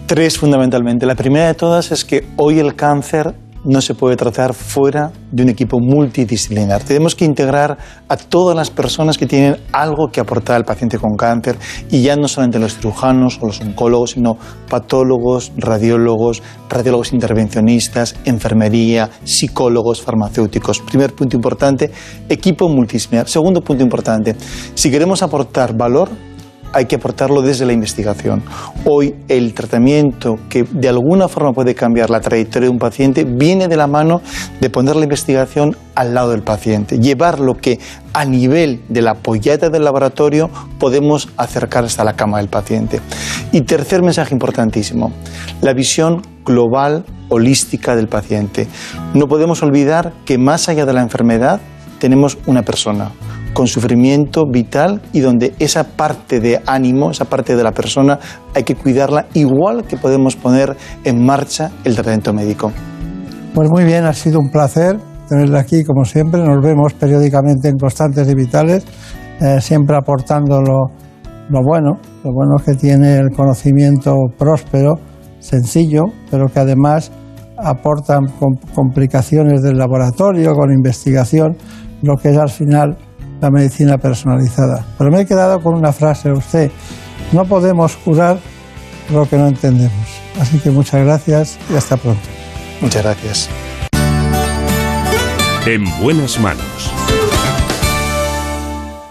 Tres fundamentalmente. La primera de todas es que hoy el cáncer no se puede tratar fuera de un equipo multidisciplinar. Tenemos que integrar a todas las personas que tienen algo que aportar al paciente con cáncer y ya no solamente los cirujanos o los oncólogos, sino patólogos, radiólogos, radiólogos intervencionistas, enfermería, psicólogos, farmacéuticos. Primer punto importante, equipo multidisciplinar. Segundo punto importante, si queremos aportar valor, hay que aportarlo desde la investigación. Hoy el tratamiento que de alguna forma puede cambiar la trayectoria de un paciente viene de la mano de poner la investigación al lado del paciente, llevar lo que a nivel de la polleta del laboratorio podemos acercar hasta la cama del paciente. Y tercer mensaje importantísimo, la visión global, holística del paciente. No podemos olvidar que más allá de la enfermedad tenemos una persona, con sufrimiento vital y donde esa parte de ánimo, esa parte de la persona, hay que cuidarla igual que podemos poner en marcha el tratamiento médico. Pues muy bien, ha sido un placer tenerla aquí como siempre. Nos vemos periódicamente en Constantes y Vitales, eh, siempre aportando lo, lo bueno, lo bueno que tiene el conocimiento próspero, sencillo, pero que además aportan complicaciones del laboratorio, con investigación, lo que es al final la medicina personalizada. Pero me he quedado con una frase de usted, no podemos curar lo que no entendemos. Así que muchas gracias y hasta pronto. Muchas gracias. En buenas manos.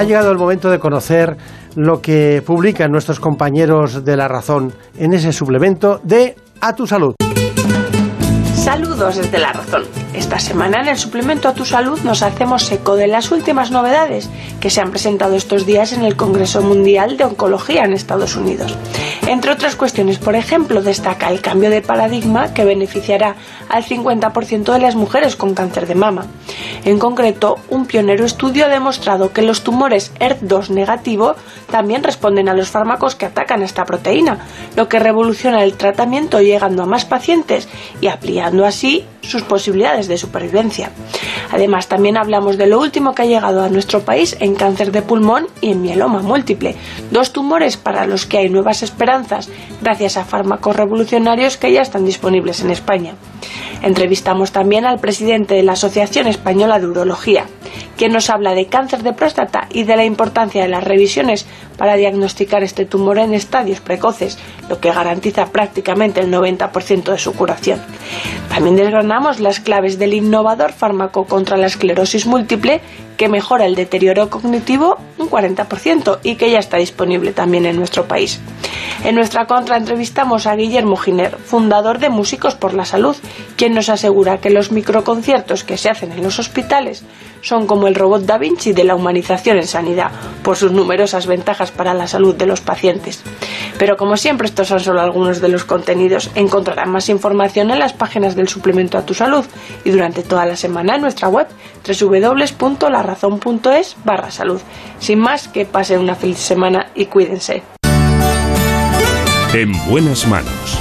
Ha llegado el momento de conocer lo que publican nuestros compañeros de La Razón en ese suplemento de A tu Salud. Saludos desde La Razón. Esta semana en el suplemento a tu salud nos hacemos eco de las últimas novedades que se han presentado estos días en el Congreso Mundial de Oncología en Estados Unidos. Entre otras cuestiones, por ejemplo, destaca el cambio de paradigma que beneficiará al 50% de las mujeres con cáncer de mama. En concreto, un pionero estudio ha demostrado que los tumores ERT2 negativo también responden a los fármacos que atacan esta proteína, lo que revoluciona el tratamiento llegando a más pacientes y ampliando así sus posibilidades de supervivencia. Además, también hablamos de lo último que ha llegado a nuestro país en cáncer de pulmón y en mieloma múltiple, dos tumores para los que hay nuevas esperanzas gracias a fármacos revolucionarios que ya están disponibles en España. Entrevistamos también al presidente de la Asociación Española de Urología, quien nos habla de cáncer de próstata y de la importancia de las revisiones para diagnosticar este tumor en estadios precoces, lo que garantiza prácticamente el 90% de su curación. También desgranamos las claves del innovador fármaco contra la esclerosis múltiple que mejora el deterioro cognitivo un 40% y que ya está disponible también en nuestro país. En nuestra contra entrevistamos a Guillermo Giner, fundador de Músicos por la Salud, quien nos asegura que los microconciertos que se hacen en los hospitales son como el robot Da Vinci de la humanización en sanidad, por sus numerosas ventajas para la salud de los pacientes. Pero como siempre estos son solo algunos de los contenidos, encontrarán más información en las páginas del suplemento a tu salud y durante toda la semana en nuestra web www.larazón.es barra salud. Sin más, que pasen una feliz semana y cuídense. En buenas manos.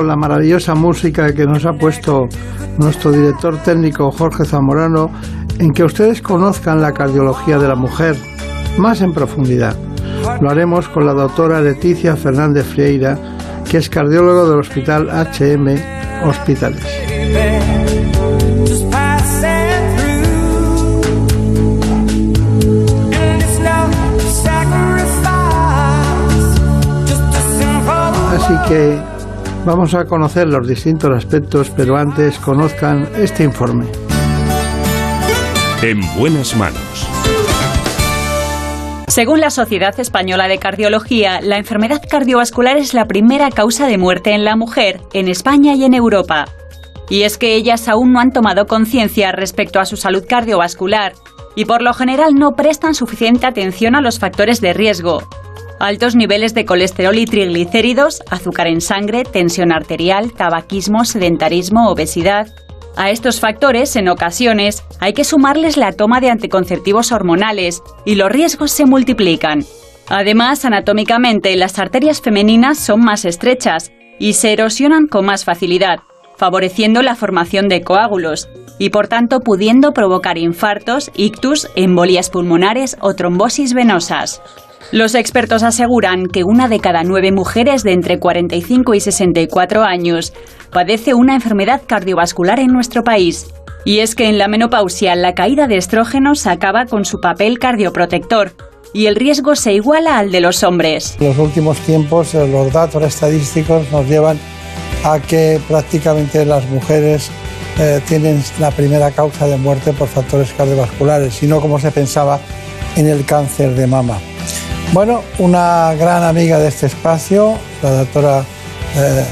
Con la maravillosa música que nos ha puesto nuestro director técnico Jorge Zamorano en que ustedes conozcan la cardiología de la mujer más en profundidad. Lo haremos con la doctora Leticia Fernández Frieira, que es cardiólogo del Hospital HM Hospitales. Así que vamos a conocer los distintos aspectos, pero antes conozcan este informe. En buenas manos. Según la Sociedad Española de Cardiología, la enfermedad cardiovascular es la primera causa de muerte en la mujer, en España y en Europa. Y es que ellas aún no han tomado conciencia respecto a su salud cardiovascular y por lo general no prestan suficiente atención a los factores de riesgo. Altos niveles de colesterol y triglicéridos, azúcar en sangre, tensión arterial, tabaquismo, sedentarismo, obesidad. A estos factores, en ocasiones, hay que sumarles la toma de anticonceptivos hormonales y los riesgos se multiplican. Además, anatómicamente, las arterias femeninas son más estrechas y se erosionan con más facilidad, favoreciendo la formación de coágulos y por tanto pudiendo provocar infartos, ictus, embolías pulmonares o trombosis venosas. Los expertos aseguran que una de cada nueve mujeres de entre 45 y 64 años padece una enfermedad cardiovascular en nuestro país. Y es que en la menopausia la caída de estrógenos acaba con su papel cardioprotector y el riesgo se iguala al de los hombres. En los últimos tiempos eh, los datos estadísticos nos llevan a que prácticamente las mujeres eh, tienen la primera causa de muerte por factores cardiovasculares y no como se pensaba en el cáncer de mama. Bueno, una gran amiga de este espacio, la doctora eh,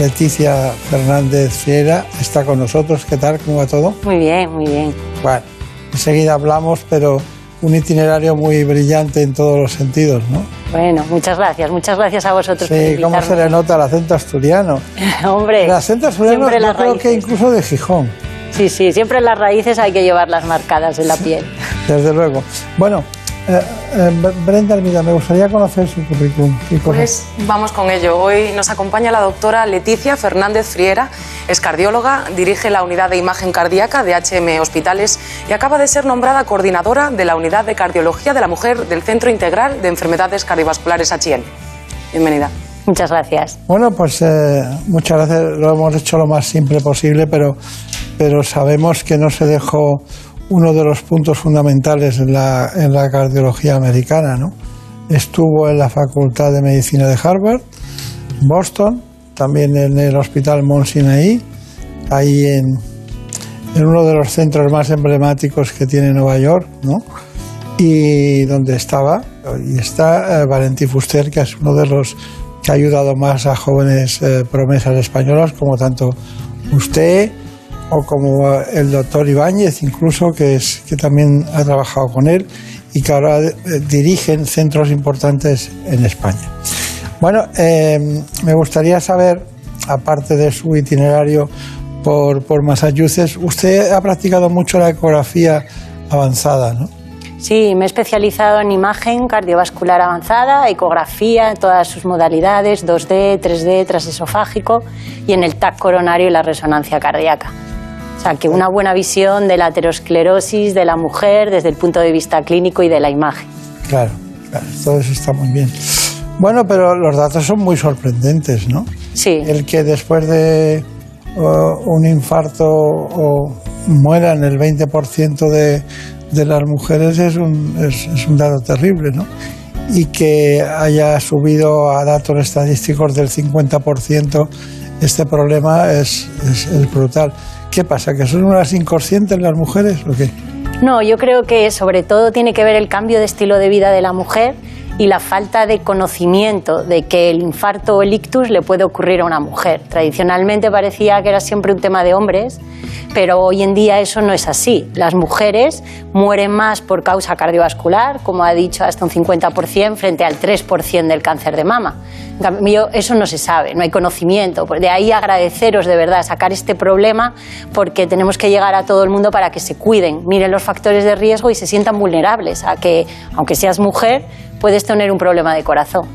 Leticia Fernández Fiera, está con nosotros. ¿Qué tal? ¿Cómo va todo? Muy bien, muy bien. Bueno, enseguida hablamos, pero un itinerario muy brillante en todos los sentidos, ¿no? Bueno, muchas gracias, muchas gracias a vosotros por Sí, cómo se le nota el acento asturiano. Hombre, El acento asturiano yo creo que incluso de Gijón, Sí, sí, siempre las raíces hay que llevarlas marcadas en la piel. desde luego. Bueno, eh, eh, Brenda, mira, me gustaría conocer su currículum. Pues vamos con ello. Hoy nos acompaña la doctora Leticia Fernández Friera, es cardióloga, dirige la unidad de imagen cardíaca de HM Hospitales y acaba de ser nombrada coordinadora de la unidad de cardiología de la mujer del Centro Integral de Enfermedades Cardiovasculares HM. Bienvenida. Muchas gracias. Bueno, pues eh, muchas gracias. Lo hemos hecho lo más simple posible, pero pero sabemos que no se dejó uno de los puntos fundamentales en la, en la cardiología americana. ¿no? Estuvo en la Facultad de Medicina de Harvard, Boston, también en el Hospital Mount ahí en, en uno de los centros más emblemáticos que tiene Nueva York, ¿no? y donde estaba y está eh, Valentín Fuster, que es uno de los que ha ayudado más a jóvenes eh, promesas españolas, como tanto usted o como el doctor Ibáñez, incluso, que, es, que también ha trabajado con él y que ahora eh, dirigen centros importantes en España. Bueno, me gustaría saber, aparte de su itinerario por, por Massachusetts, usted ha practicado mucho la ecografía avanzada, ¿no? Sí, me he especializado en imagen cardiovascular avanzada, ecografía, en todas sus modalidades, 2D, 3D, transesofágico y en el TAC coronario y la resonancia cardíaca. O sea, que una buena visión de la aterosclerosis de la mujer desde el punto de vista clínico y de la imagen. Claro, claro, todo eso está muy bien. Bueno, pero los datos son muy sorprendentes, ¿no? Sí. El que después de un infarto o mueran el 20% de, de las mujeres es un, es, es un dato terrible, ¿no? Y que haya subido a datos estadísticos del 50% este problema es, es, es brutal. ¿Qué pasa? ¿Que son unas inconscientes las mujeres o qué? No, yo creo que sobre todo tiene que ver el cambio de estilo de vida de la mujer y la falta de conocimiento de que el infarto o el ictus le puede ocurrir a una mujer. Tradicionalmente parecía que era siempre un tema de hombres, pero hoy en día eso no es así. Las mujeres mueren más por causa cardiovascular, como ha dicho, hasta un 50% frente al 3% del cáncer de mama. En cambio, eso no se sabe, no hay conocimiento. De ahí agradeceros de verdad sacar este problema porque tenemos que llegar a todo el mundo para que se cuiden, miren los factores de riesgo y se sientan vulnerables a que, aunque seas mujer, puedes tener un problema de corazón.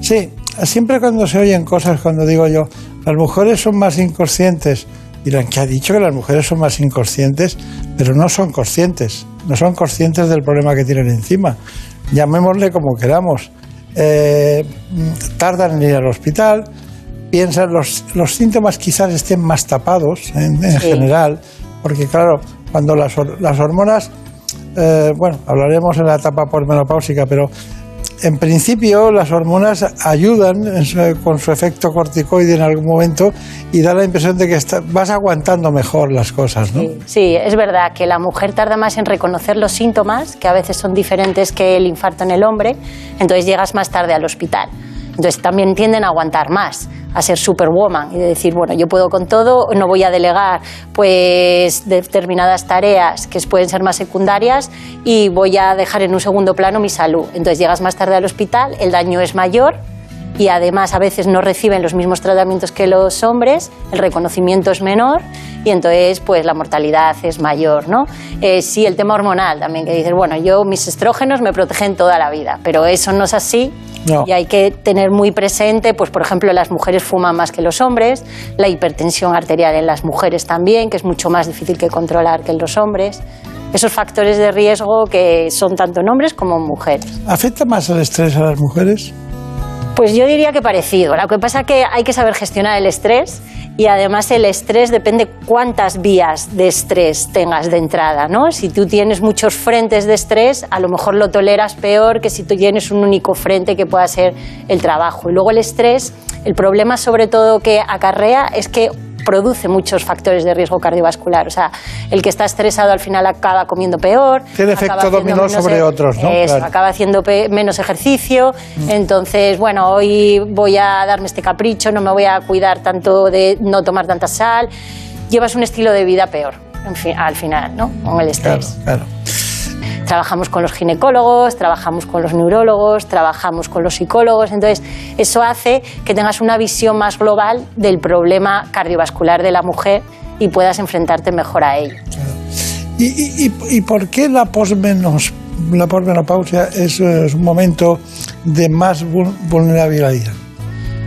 Sí, siempre cuando se oyen cosas, cuando digo yo, las mujeres son más inconscientes, dirán que ha dicho que las mujeres son más inconscientes, pero no son conscientes, no son conscientes del problema que tienen encima. Llamémosle como queramos. Eh, tardan en ir al hospital, piensan, los, los síntomas quizás estén más tapados en, en Sí. general, porque claro, cuando las, las hormonas, eh, bueno, hablaremos en la etapa posmenopáusica, pero en principio las hormonas ayudan con su efecto corticoide en algún momento y da la impresión de que está- vas aguantando mejor las cosas, ¿no? Sí, es verdad que la mujer tarda más en reconocer los síntomas, que a veces son diferentes que el infarto en el hombre, entonces llegas más tarde al hospital. Entonces también tienden a aguantar más, a ser superwoman y de decir, bueno, yo puedo con todo, no voy a delegar pues determinadas tareas que pueden ser más secundarias y voy a dejar en un segundo plano mi salud. Entonces llegas más tarde al hospital, el daño es mayor y además a veces no reciben los mismos tratamientos que los hombres, el reconocimiento es menor y entonces pues la mortalidad es mayor, ¿no? Eh, sí, el tema hormonal también, que dices, bueno, yo mis estrógenos me protegen toda la vida, pero eso no es así No. y hay que tener muy presente, pues por ejemplo, las mujeres fuman más que los hombres, la hipertensión arterial en las mujeres también, que es mucho más difícil que controlar que en los hombres. Esos factores de riesgo que son tanto en hombres como en mujeres. ¿Afecta más el estrés a las mujeres? Pues yo diría que parecido. Lo que pasa es que hay que saber gestionar el estrés y además el estrés depende cuántas vías de estrés tengas de entrada, ¿no? Si tú tienes muchos frentes de estrés, a lo mejor lo toleras peor que si tú tienes un único frente que pueda ser el trabajo. Y luego el estrés, el problema sobre todo que acarrea es que produce muchos factores de riesgo cardiovascular. O sea, el que está estresado al final acaba comiendo peor. Tiene efecto dominó sobre e- otros, ¿no? Eso, Claro. acaba haciendo menos ejercicio. Entonces, bueno, hoy voy a darme este capricho, no me voy a cuidar tanto de no tomar tanta sal. Llevas un estilo de vida peor, en fin, al final, ¿no? Con el estrés. Claro. Trabajamos con los ginecólogos, trabajamos con los neurólogos, trabajamos con los psicólogos. Entonces, eso hace que tengas una visión más global del problema cardiovascular de la mujer y puedas enfrentarte mejor a ello. ¿Y, por qué la, posmenos, posmenopausia es, eh, es un momento de más vul- vulnerabilidad?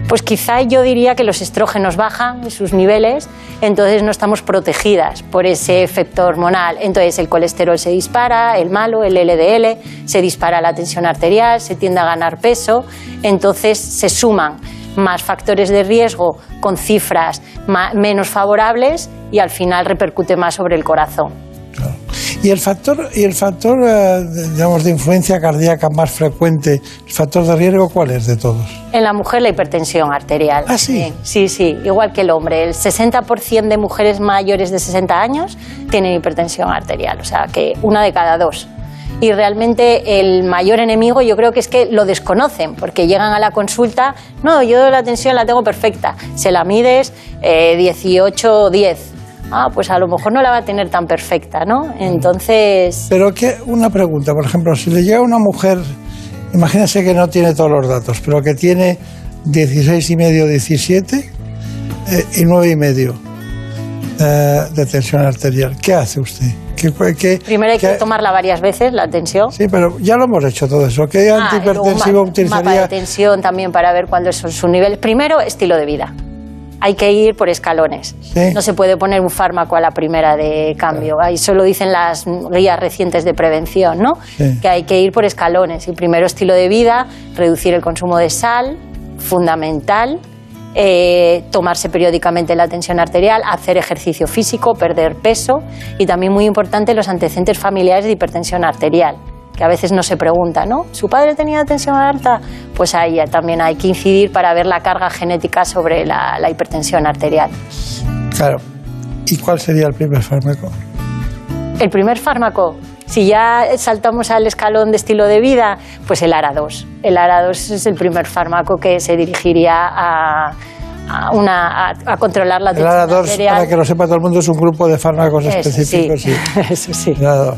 Pues quizá yo diría que los estrógenos bajan sus niveles, entonces no estamos protegidas por ese efecto hormonal. Entonces el colesterol se dispara, el malo, el LDL, se dispara la tensión arterial, se tiende a ganar peso, entonces se suman más factores de riesgo con cifras menos favorables y al final repercute más sobre el corazón. Y el factor, y el factor eh, digamos, de influencia cardíaca más frecuente, el factor de riesgo, ¿cuál es de todos? En la mujer la hipertensión arterial. ¿Ah, sí? Sí, sí, igual que el hombre. El 60% de mujeres mayores de 60 años tienen hipertensión arterial, o sea que una de cada dos. Y realmente el mayor enemigo yo creo que es que lo desconocen, porque llegan a la consulta, no, yo la tensión la tengo perfecta, se la mides eh, 18 o 10. Ah, pues a lo mejor no la va a tener tan perfecta, ¿no? Entonces... Pero que una pregunta, por ejemplo, si le llega a una mujer, imagínese que no tiene todos los datos, pero que tiene 16 y medio, 17 eh, y 9 y medio eh, de tensión arterial, ¿qué hace usted? ¿Qué, qué- Primero hay que tomarla varias veces, la tensión. Sí, pero ya lo hemos hecho todo eso. ¿Qué Ah, antihipertensivo mapa de utilizaría? tensión también para ver cuáles son sus niveles. Primero, estilo de vida. Hay que ir por escalones. Sí. No se puede poner un fármaco a la primera de cambio. Ahí solo dicen las guías recientes de prevención, ¿no? Sí. Que hay que ir por escalones. Y primero estilo de vida, reducir el consumo de sal, fundamental. eh, tomarse periódicamente la tensión arterial, hacer ejercicio físico, perder peso y también muy importante los antecedentes familiares de hipertensión arterial que a veces no se pregunta, ¿no? ¿Su padre tenía tensión alta? Pues ahí también hay que incidir para ver la carga genética sobre la, la hipertensión arterial. Claro. ¿Y cuál sería el primer fármaco? El primer fármaco, si ya saltamos al escalón de estilo de vida, pues el ARA2. El ARA2 es el primer fármaco que se dirigiría a, a una, a, a controlar la El tensión ARA2, arterial. para que lo sepa todo el mundo, es un grupo de fármacos Eso específicos. sí. Eso sí. El ARA2.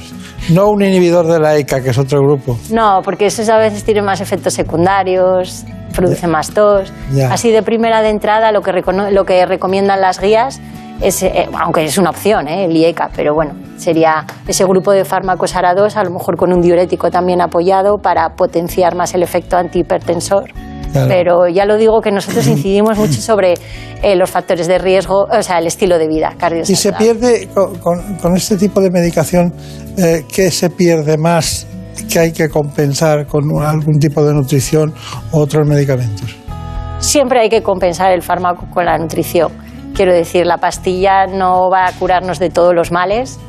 No un inhibidor de la ECA, que es otro grupo. No, porque esos a veces tienen más efectos secundarios, producen más tos. Ya. Así de primera de entrada, lo que, recono- lo que recomiendan las guías es, eh, aunque es una opción, eh, el IECA, pero bueno, sería ese grupo de fármacos ARA2, a lo mejor con un diurético también apoyado para potenciar más el efecto antihipertensor. Claro. Pero ya lo digo que nosotros incidimos mucho sobre eh, los factores de riesgo, o sea, el estilo de vida Y cardiovascular. se pierde, con, con- con este tipo de medicación, eh, ¿qué se pierde más que hay que compensar con algún tipo de nutrición u otros medicamentos? Siempre hay que compensar el fármaco con la nutrición. Quiero decir, la pastilla no va a curarnos de todos los males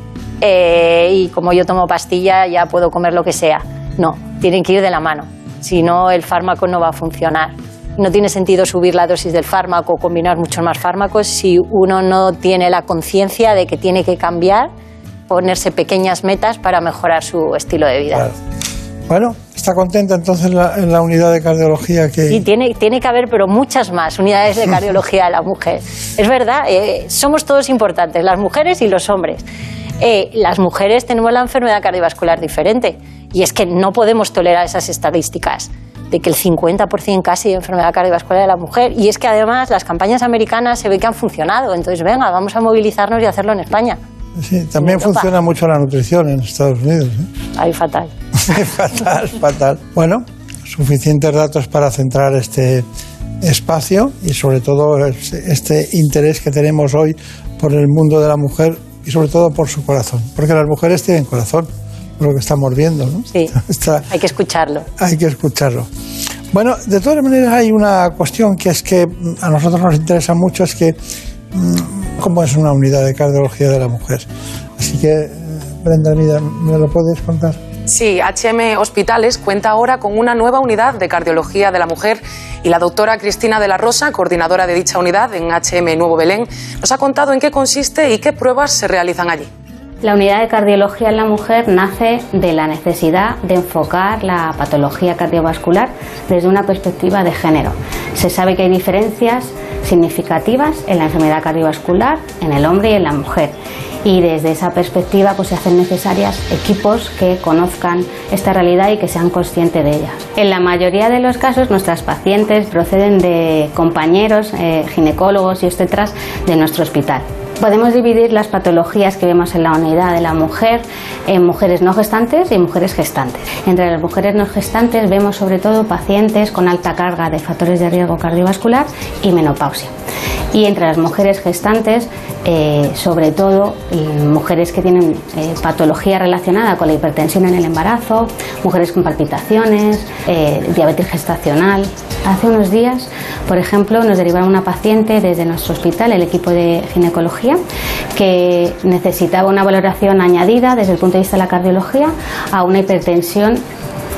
eh, y como yo tomo pastilla ya puedo comer lo que sea. No, tienen que ir de la mano. Si no, el fármaco no va a funcionar. No tiene sentido subir la dosis del fármaco o combinar muchos más fármacos si uno no tiene la conciencia de que tiene que cambiar, ponerse pequeñas metas para mejorar su estilo de vida. Bueno, ¿está contenta entonces la- en la unidad de cardiología que... Sí, tiene, tiene que haber, pero muchas más unidades de cardiología de la mujer. Es verdad, eh, somos todos importantes, las mujeres y los hombres. Eh, las mujeres tenemos la enfermedad cardiovascular diferente y es que no podemos tolerar esas estadísticas de que el 50% casi de enfermedad cardiovascular de la mujer y es que además las campañas americanas se ve que han funcionado, entonces venga, vamos a movilizarnos y hacerlo en España. Sí, también funciona mucho la nutrición en Estados Unidos. ¿eh? Ahí fatal. fatal, fatal. Bueno, suficientes datos para centrar este espacio y sobre todo este interés que tenemos hoy por el mundo de la mujer y sobre todo por su corazón, porque las mujeres tienen corazón, lo que estamos viendo, ¿no? Sí, Está- hay que escucharlo. hay que escucharlo. Bueno, de todas maneras hay una cuestión que es que mm, a nosotros nos interesa mucho, es que mm, cómo es una unidad de cardiología de la mujer. Así que, eh, Brenda, mira, ¿me lo puedes contar? Sí, HM Hospitales cuenta ahora con una nueva unidad de cardiología de la mujer y la doctora Cristina de la Rosa, coordinadora de dicha unidad en HM Nuevo Belén, nos ha contado en qué consiste y qué pruebas se realizan allí. La unidad de cardiología en la mujer nace de la necesidad de enfocar la patología cardiovascular desde una perspectiva de género. Se sabe que hay diferencias significativas en la enfermedad cardiovascular en el hombre y en la mujer. Y desde esa perspectiva pues, se hacen necesarias equipos que conozcan esta realidad y que sean conscientes de ella. En la mayoría de los casos nuestras pacientes proceden de compañeros eh, ginecólogos y obstetras de nuestro hospital. Podemos dividir las patologías que vemos en la unidad de la mujer en mujeres no gestantes y mujeres gestantes. Entre las mujeres no gestantes vemos sobre todo pacientes con alta carga de factores de riesgo cardiovascular y menopausia. Y entre las mujeres gestantes, eh, sobre todo mujeres que tienen eh, patología relacionada con la hipertensión en el embarazo, mujeres con palpitaciones, eh, diabetes gestacional. Hace unos días, por ejemplo, nos derivaron una paciente desde nuestro hospital, el equipo de ginecología, que necesitaba una valoración añadida desde el punto de vista de la cardiología a una hipertensión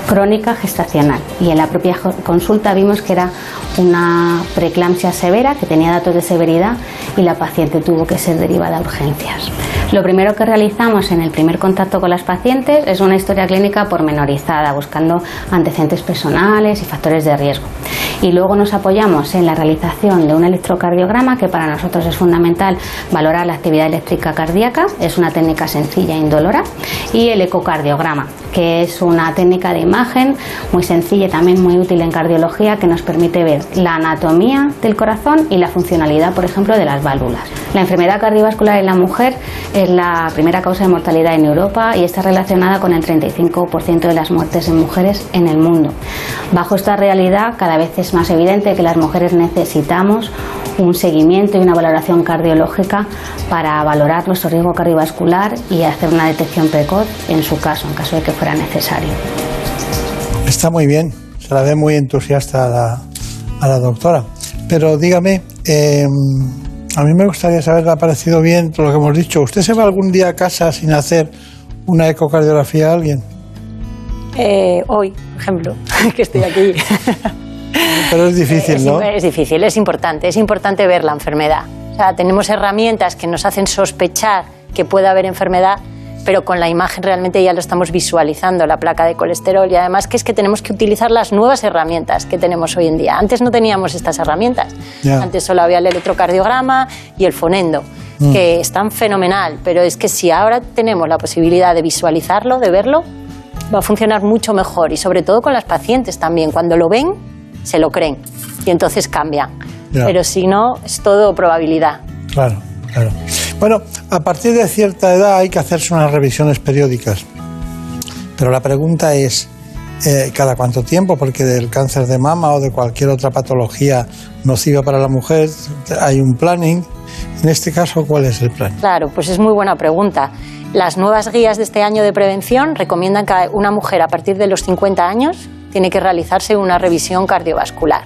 crónica gestacional y en la propia consulta vimos que era una preeclampsia severa que tenía datos de severidad y la paciente tuvo que ser derivada a urgencias. Lo primero que realizamos en el primer contacto con las pacientes es una historia clínica pormenorizada, buscando antecedentes personales y factores de riesgo. Y luego nos apoyamos en la realización de un electrocardiograma, que para nosotros es fundamental valorar la actividad eléctrica cardíaca, es una técnica sencilla e indolora, y el ecocardiograma, que es una técnica de imagen muy sencilla y también muy útil en cardiología que nos permite ver la anatomía del corazón y la funcionalidad, por ejemplo, de las válvulas. La enfermedad cardiovascular en la mujer es la primera causa de mortalidad en Europa y está relacionada con el 35% de las muertes en mujeres en el mundo. Bajo esta realidad, cada vez es más evidente que las mujeres necesitamos un seguimiento y una valoración cardiológica para valorar nuestro riesgo cardiovascular y hacer una detección precoz en su caso, en caso de que fuera necesario. Está muy bien, se la ve muy entusiasta a la, a la doctora. Pero dígame, eh, a mí me gustaría saber, ¿le ha parecido bien todo lo que hemos dicho? ¿Usted se va algún día a casa sin hacer una ecocardiografía a alguien? Eh, hoy, por ejemplo, que estoy aquí. Pero es difícil, ¿no? Es, difícil, es importante, es importante ver la enfermedad. O sea, tenemos herramientas que nos hacen sospechar que puede haber enfermedad, pero con la imagen realmente ya lo estamos visualizando, la placa de colesterol, y además que es que tenemos que utilizar las nuevas herramientas que tenemos hoy en día. Antes no teníamos estas herramientas, antes solo había el electrocardiograma y el fonendo, mm. que están fenomenal, pero es que si ahora tenemos la posibilidad de visualizarlo, de verlo, va a funcionar mucho mejor y sobre todo con las pacientes también. Cuando lo ven, se lo creen y entonces cambian. Pero si no, es todo probabilidad. Claro, claro. Bueno, a partir de cierta edad hay que hacerse unas revisiones periódicas. Pero la pregunta es, eh, ¿cada cuánto tiempo? Porque del cáncer de mama o de cualquier otra patología nociva para la mujer hay un planning. En este caso, ¿cuál es el plan? Claro, pues es muy buena pregunta. Las nuevas guías de este año de prevención recomiendan que una mujer a partir de los 50 años tiene que realizarse una revisión cardiovascular.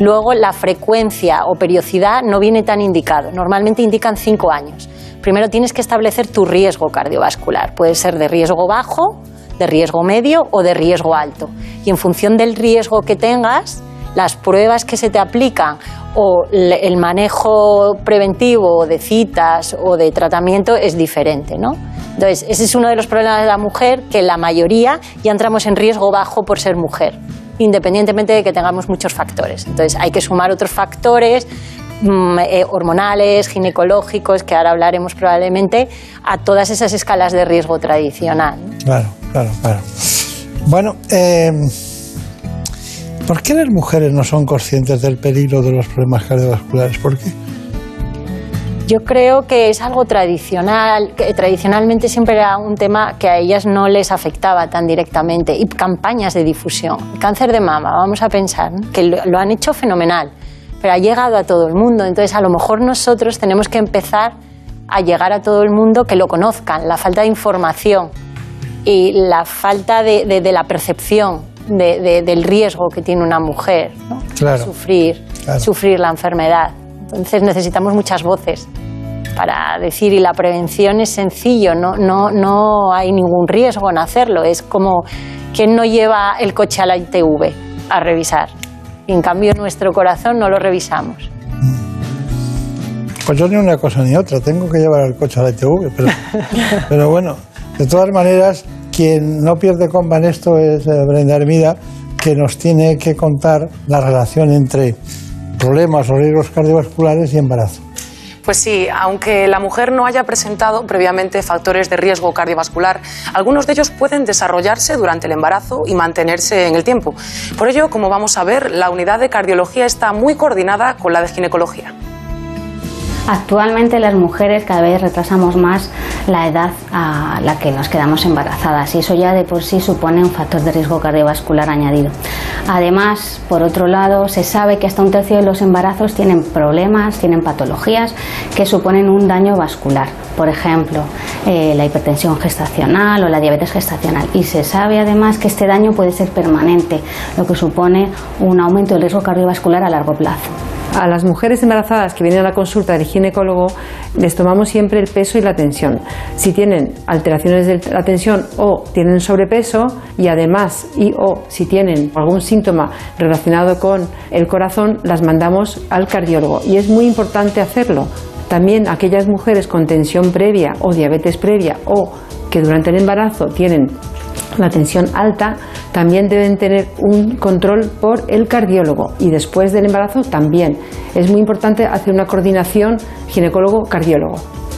Luego, la frecuencia o periodicidad no viene tan indicado. Normalmente indican cinco años. Primero tienes que establecer tu riesgo cardiovascular. Puede ser de riesgo bajo, de riesgo medio o de riesgo alto. Y en función del riesgo que tengas, las pruebas que se te aplican o el manejo preventivo de citas o de tratamiento es diferente, ¿no? Entonces, ese es uno de los problemas de la mujer, que la mayoría ya entramos en riesgo bajo por ser mujer independientemente de que tengamos muchos factores. Entonces hay que sumar otros factores mm, eh, hormonales, ginecológicos, que ahora hablaremos probablemente, a todas esas escalas de riesgo tradicional. Claro, claro, claro. Bueno, eh, ¿por qué las mujeres no son conscientes del peligro de los problemas cardiovasculares? ¿Por qué? Yo creo que es algo tradicional, que tradicionalmente siempre era un tema que a ellas no les afectaba tan directamente y campañas de difusión. cáncer de mama, vamos a pensar, que lo, han hecho fenomenal, pero ha llegado a todo el mundo, entonces a lo mejor nosotros tenemos que empezar a llegar a todo el mundo que lo conozcan, la falta de información y la falta de, la percepción del riesgo que tiene una mujer, ¿no? sufrir, sufrir la enfermedad. Entonces necesitamos muchas voces para decir, y la prevención es sencillo, no, no, no hay ningún riesgo en hacerlo. Es como quien no lleva el coche a la ITV a revisar. Y en cambio nuestro corazón no lo revisamos. Pues yo ni una cosa ni otra, tengo que llevar el coche a la ITV, pero, pero bueno, de todas maneras, quien no pierde comba en esto es eh, Brenda Hermida, que nos tiene que contar la relación entre problemas o riesgos cardiovasculares y embarazo. Pues sí, aunque la mujer no haya presentado previamente factores de riesgo cardiovascular, algunos de ellos pueden desarrollarse durante el embarazo y mantenerse en el tiempo. Por ello, como vamos a ver, la unidad de cardiología está muy coordinada con la de ginecología. Actualmente las mujeres cada vez retrasamos más la edad a la que nos quedamos embarazadas y eso ya de por sí supone un factor de riesgo cardiovascular añadido. Además, por otro lado, se sabe que hasta un tercio de los embarazos tienen problemas, tienen patologías que suponen un daño vascular. Por ejemplo, eh, la hipertensión gestacional o la diabetes gestacional. Y se sabe además que este daño puede ser permanente, lo que supone un aumento del riesgo cardiovascular a largo plazo. A las mujeres embarazadas que vienen a la consulta del ginecólogo les tomamos siempre el peso y la tensión. Si tienen alteraciones de la tensión o tienen sobrepeso y además y o si tienen algún síntoma relacionado con el corazón, las mandamos al cardiólogo y es muy importante hacerlo. También aquellas mujeres con tensión previa o diabetes previa o que durante el embarazo tienen la tensión alta, también deben tener un control por el cardiólogo y después del embarazo también. Es muy importante hacer una coordinación ginecólogo-cardiólogo.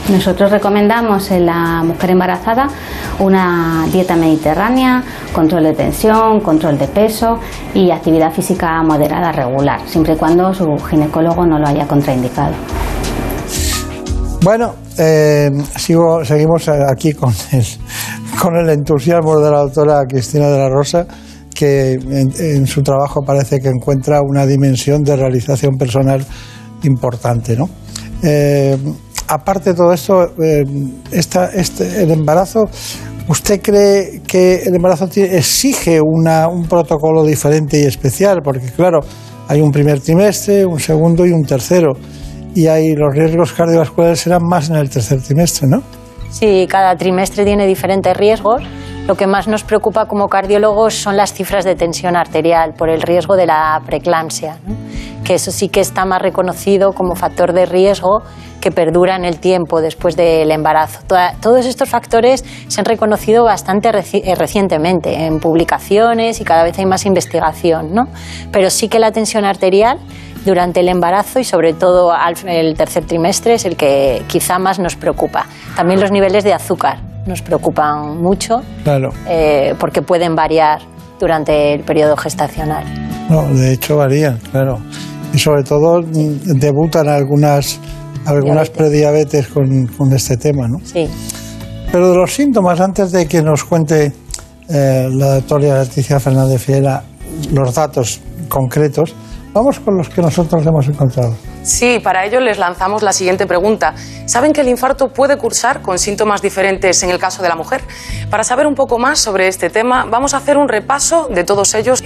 Nosotros recomendamos en la mujer embarazada una dieta mediterránea, control de tensión, control de peso y actividad física moderada regular, siempre y cuando su ginecólogo no lo haya contraindicado. Bueno, eh, sigo, seguimos aquí con el, con el entusiasmo de la doctora Cristina de la Rosa, que en, su trabajo parece que encuentra una dimensión de realización personal importante. ¿no? Eh, aparte de todo esto, eh, este, el embarazo, ¿usted cree que el embarazo exige un protocolo diferente y especial? Porque claro, hay un primer trimestre, un segundo y un tercero y ahí los riesgos cardiovasculares serán más en el tercer trimestre, ¿no? Sí, cada trimestre tiene diferentes riesgos. Lo que más nos preocupa como cardiólogos son las cifras de tensión arterial por el riesgo de la preeclampsia, que eso sí que está más reconocido como factor de riesgo que perdura en el tiempo después del embarazo. todos estos factores se han reconocido bastante eh, recientemente en publicaciones y cada vez hay más investigación, ¿no? Pero sí que la tensión arterial durante el embarazo y sobre todo al el tercer trimestre es el que quizá más nos preocupa. También los niveles de azúcar nos preocupan mucho claro. Eh, porque pueden variar durante el periodo gestacional. No, de hecho varían, claro. Y sobre todo mm, debutan algunas, algunas prediabetes con, con, este tema, ¿no? Sí. Pero de los síntomas, antes de que nos cuente eh, la doctora Leticia Fernández Fiera los datos concretos, Vamos con los que nosotros hemos encontrado. Sí, para ello les lanzamos la siguiente pregunta. ¿Saben que el infarto puede cursar con síntomas diferentes en el caso de la mujer? Para saber un poco más sobre este tema, vamos a hacer un repaso de todos ellos.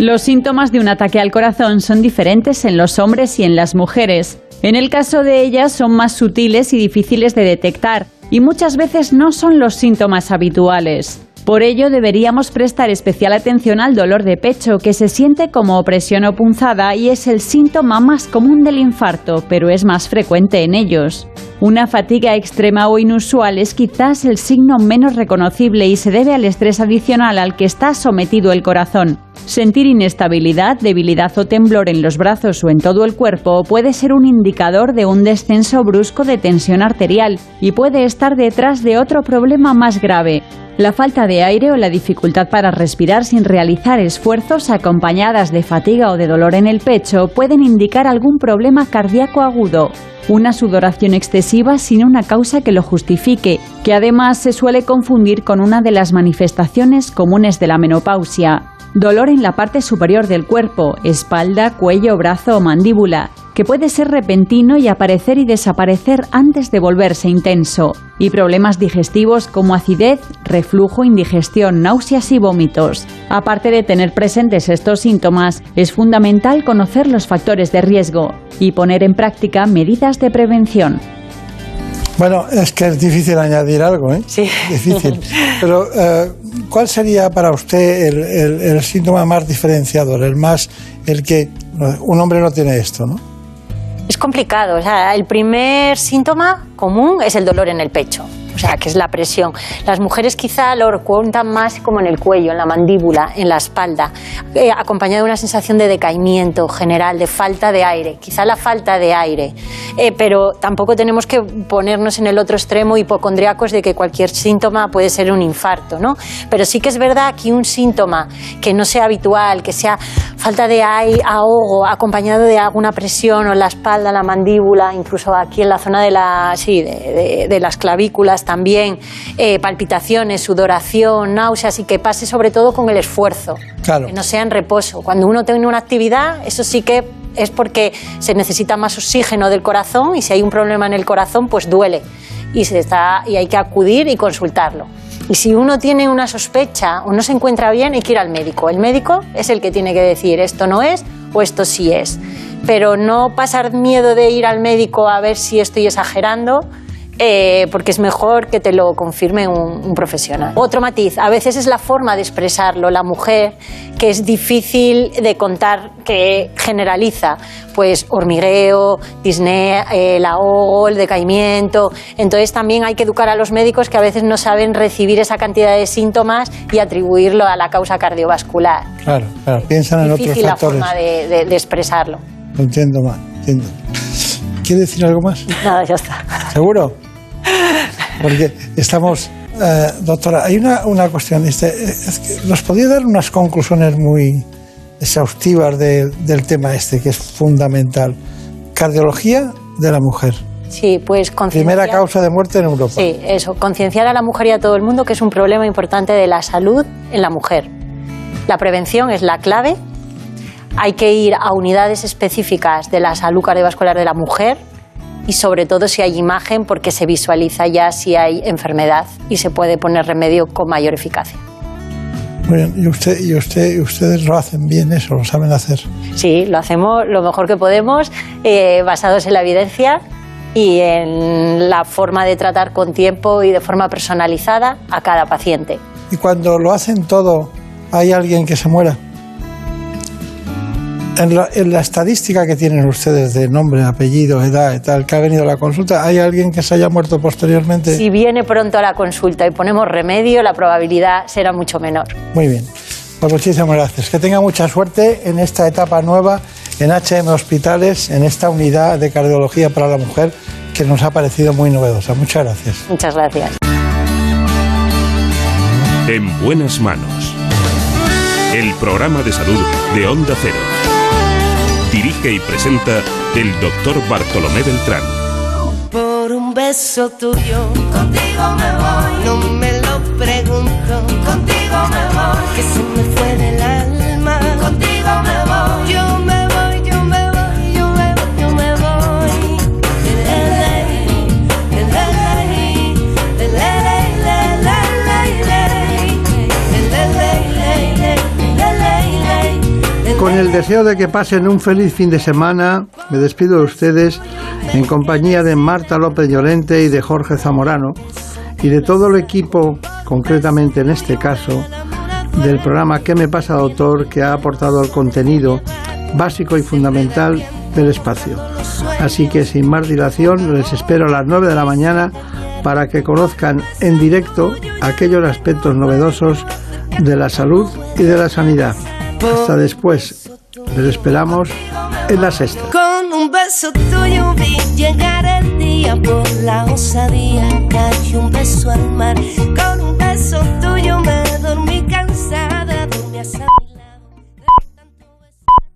Los síntomas de un ataque al corazón son diferentes en los hombres y en las mujeres. En el caso de ellas son más sutiles y difíciles de detectar y muchas veces no son los síntomas habituales. Por ello deberíamos prestar especial atención al dolor de pecho, que se siente como opresión o punzada y es el síntoma más común del infarto, pero es más frecuente en ellos. Una fatiga extrema o inusual es quizás el signo menos reconocible y se debe al estrés adicional al que está sometido el corazón. Sentir inestabilidad, debilidad o temblor en los brazos o en todo el cuerpo puede ser un indicador de un descenso brusco de tensión arterial y puede estar detrás de otro problema más grave, la falta de aire o la dificultad para respirar sin realizar esfuerzos acompañadas de fatiga o de dolor en el pecho pueden indicar algún problema cardíaco agudo. Una sudoración excesiva sin una causa que lo justifique, que además se suele confundir con una de las manifestaciones comunes de la menopausia. Dolor en la parte superior del cuerpo, espalda, cuello, brazo o mandíbula, que puede ser repentino y aparecer y desaparecer antes de volverse intenso, y problemas digestivos como acidez, reflujo, indigestión, náuseas y vómitos. Aparte de tener presentes estos síntomas, es fundamental conocer los factores de riesgo y poner en práctica medidas de prevención. Bueno, es que es difícil añadir algo, ¿eh? Sí. Difícil. Pero, eh, ¿cuál sería para usted el, síntoma más diferenciador, el más, el que un hombre no tiene esto, ¿no? Es complicado. El primer síntoma común es el dolor en el pecho o sea, que es la presión. Las mujeres quizá lo cuentan más como en el cuello, en la mandíbula, en la espalda, eh, acompañado de una sensación de decaimiento general, de falta de aire, quizá la falta de aire, eh, pero tampoco tenemos que ponernos en el otro extremo hipocondriacos de que cualquier síntoma puede ser un infarto, ¿no? Pero sí que es verdad que un síntoma que no sea habitual, que sea falta de aire, ahogo, acompañado de alguna presión o en la espalda, la mandíbula, incluso aquí en la zona de, la, sí, de, de- de las clavículas también, eh, palpitaciones, sudoración, náuseas y que pase sobre todo con el esfuerzo, Claro. que no sea en reposo. Cuando uno tiene una actividad, eso sí que es porque se necesita más oxígeno del corazón y si hay un problema en el corazón, pues duele y, se está, y hay que acudir y consultarlo. Y si uno tiene una sospecha o no se encuentra bien, hay que ir al médico. El médico es el que tiene que decir esto no es o esto sí es. Pero no pasar miedo de ir al médico a ver si estoy exagerando, eh, porque es mejor que te lo confirme un, un profesional. Otro matiz, a veces es la forma de expresarlo, la mujer, que es difícil de contar, que generaliza, pues hormigueo, disnea, el ahogo, el decaimiento. Entonces también hay que educar a los médicos que a veces no saben recibir esa cantidad de síntomas y atribuirlo a la causa cardiovascular. Claro, claro. Piensan en otros Difícil la factores. forma de, de- de expresarlo. Lo entiendo más. Entiendo. ¿Quiere decir algo más? Nada, ya está. ¿Seguro? Porque estamos... eh, doctora, hay una, una cuestión. este, es que ¿Nos podría dar unas conclusiones muy exhaustivas de- del tema este, que es fundamental? Cardiología de la mujer. Sí, pues Primera causa de muerte en Europa. Sí, eso, concienciar a la mujer y a todo el mundo que es un problema importante de la salud en la mujer. La prevención es la clave. Hay que ir a unidades específicas de la salud cardiovascular de la mujer y sobre todo si hay imagen porque se visualiza ya si hay enfermedad y se puede poner remedio con mayor eficacia. Muy bien. ¿Y, usted, y, usted, ustedes lo hacen bien eso? ¿Lo saben hacer? Sí, lo hacemos lo mejor que podemos, eh, basados en la evidencia y en la forma de tratar con tiempo y de forma personalizada a cada paciente. Y cuando lo hacen todo, ¿hay alguien que se muera? En la, en la estadística que tienen ustedes de nombre, apellido, edad y tal, que ha venido a la consulta, ¿hay alguien que se haya muerto posteriormente? Si viene pronto a la consulta y ponemos remedio, la probabilidad será mucho menor. Muy bien. Pues muchísimas gracias. Que tenga mucha suerte en esta etapa nueva en HM Hospitales, en esta unidad de cardiología para la mujer que nos ha parecido muy novedosa. Muchas gracias. Muchas gracias. En buenas manos. El programa de salud de Onda Cero. Dirige y presenta el doctor Bartolomé Beltrán. Por un beso tuyo, contigo me voy. No me lo pregunto, contigo me voy. Que se Con el deseo de que pasen un feliz fin de semana, me despido de ustedes en compañía de Marta López Llorente y de Jorge Zamorano y de todo el equipo, concretamente en este caso, del programa ¿Qué me pasa, doctor?, que ha aportado el contenido básico y fundamental del espacio. Así que sin más dilación, les espero a las 9 de la mañana para que conozcan en directo aquellos aspectos novedosos de la salud y de la sanidad. Hasta después. Les esperamos en la sexta. Con un beso tuyo vi llegar el día por la osadía. Cayó un beso al mar. Con un beso tuyo me dormí cansada, dormí.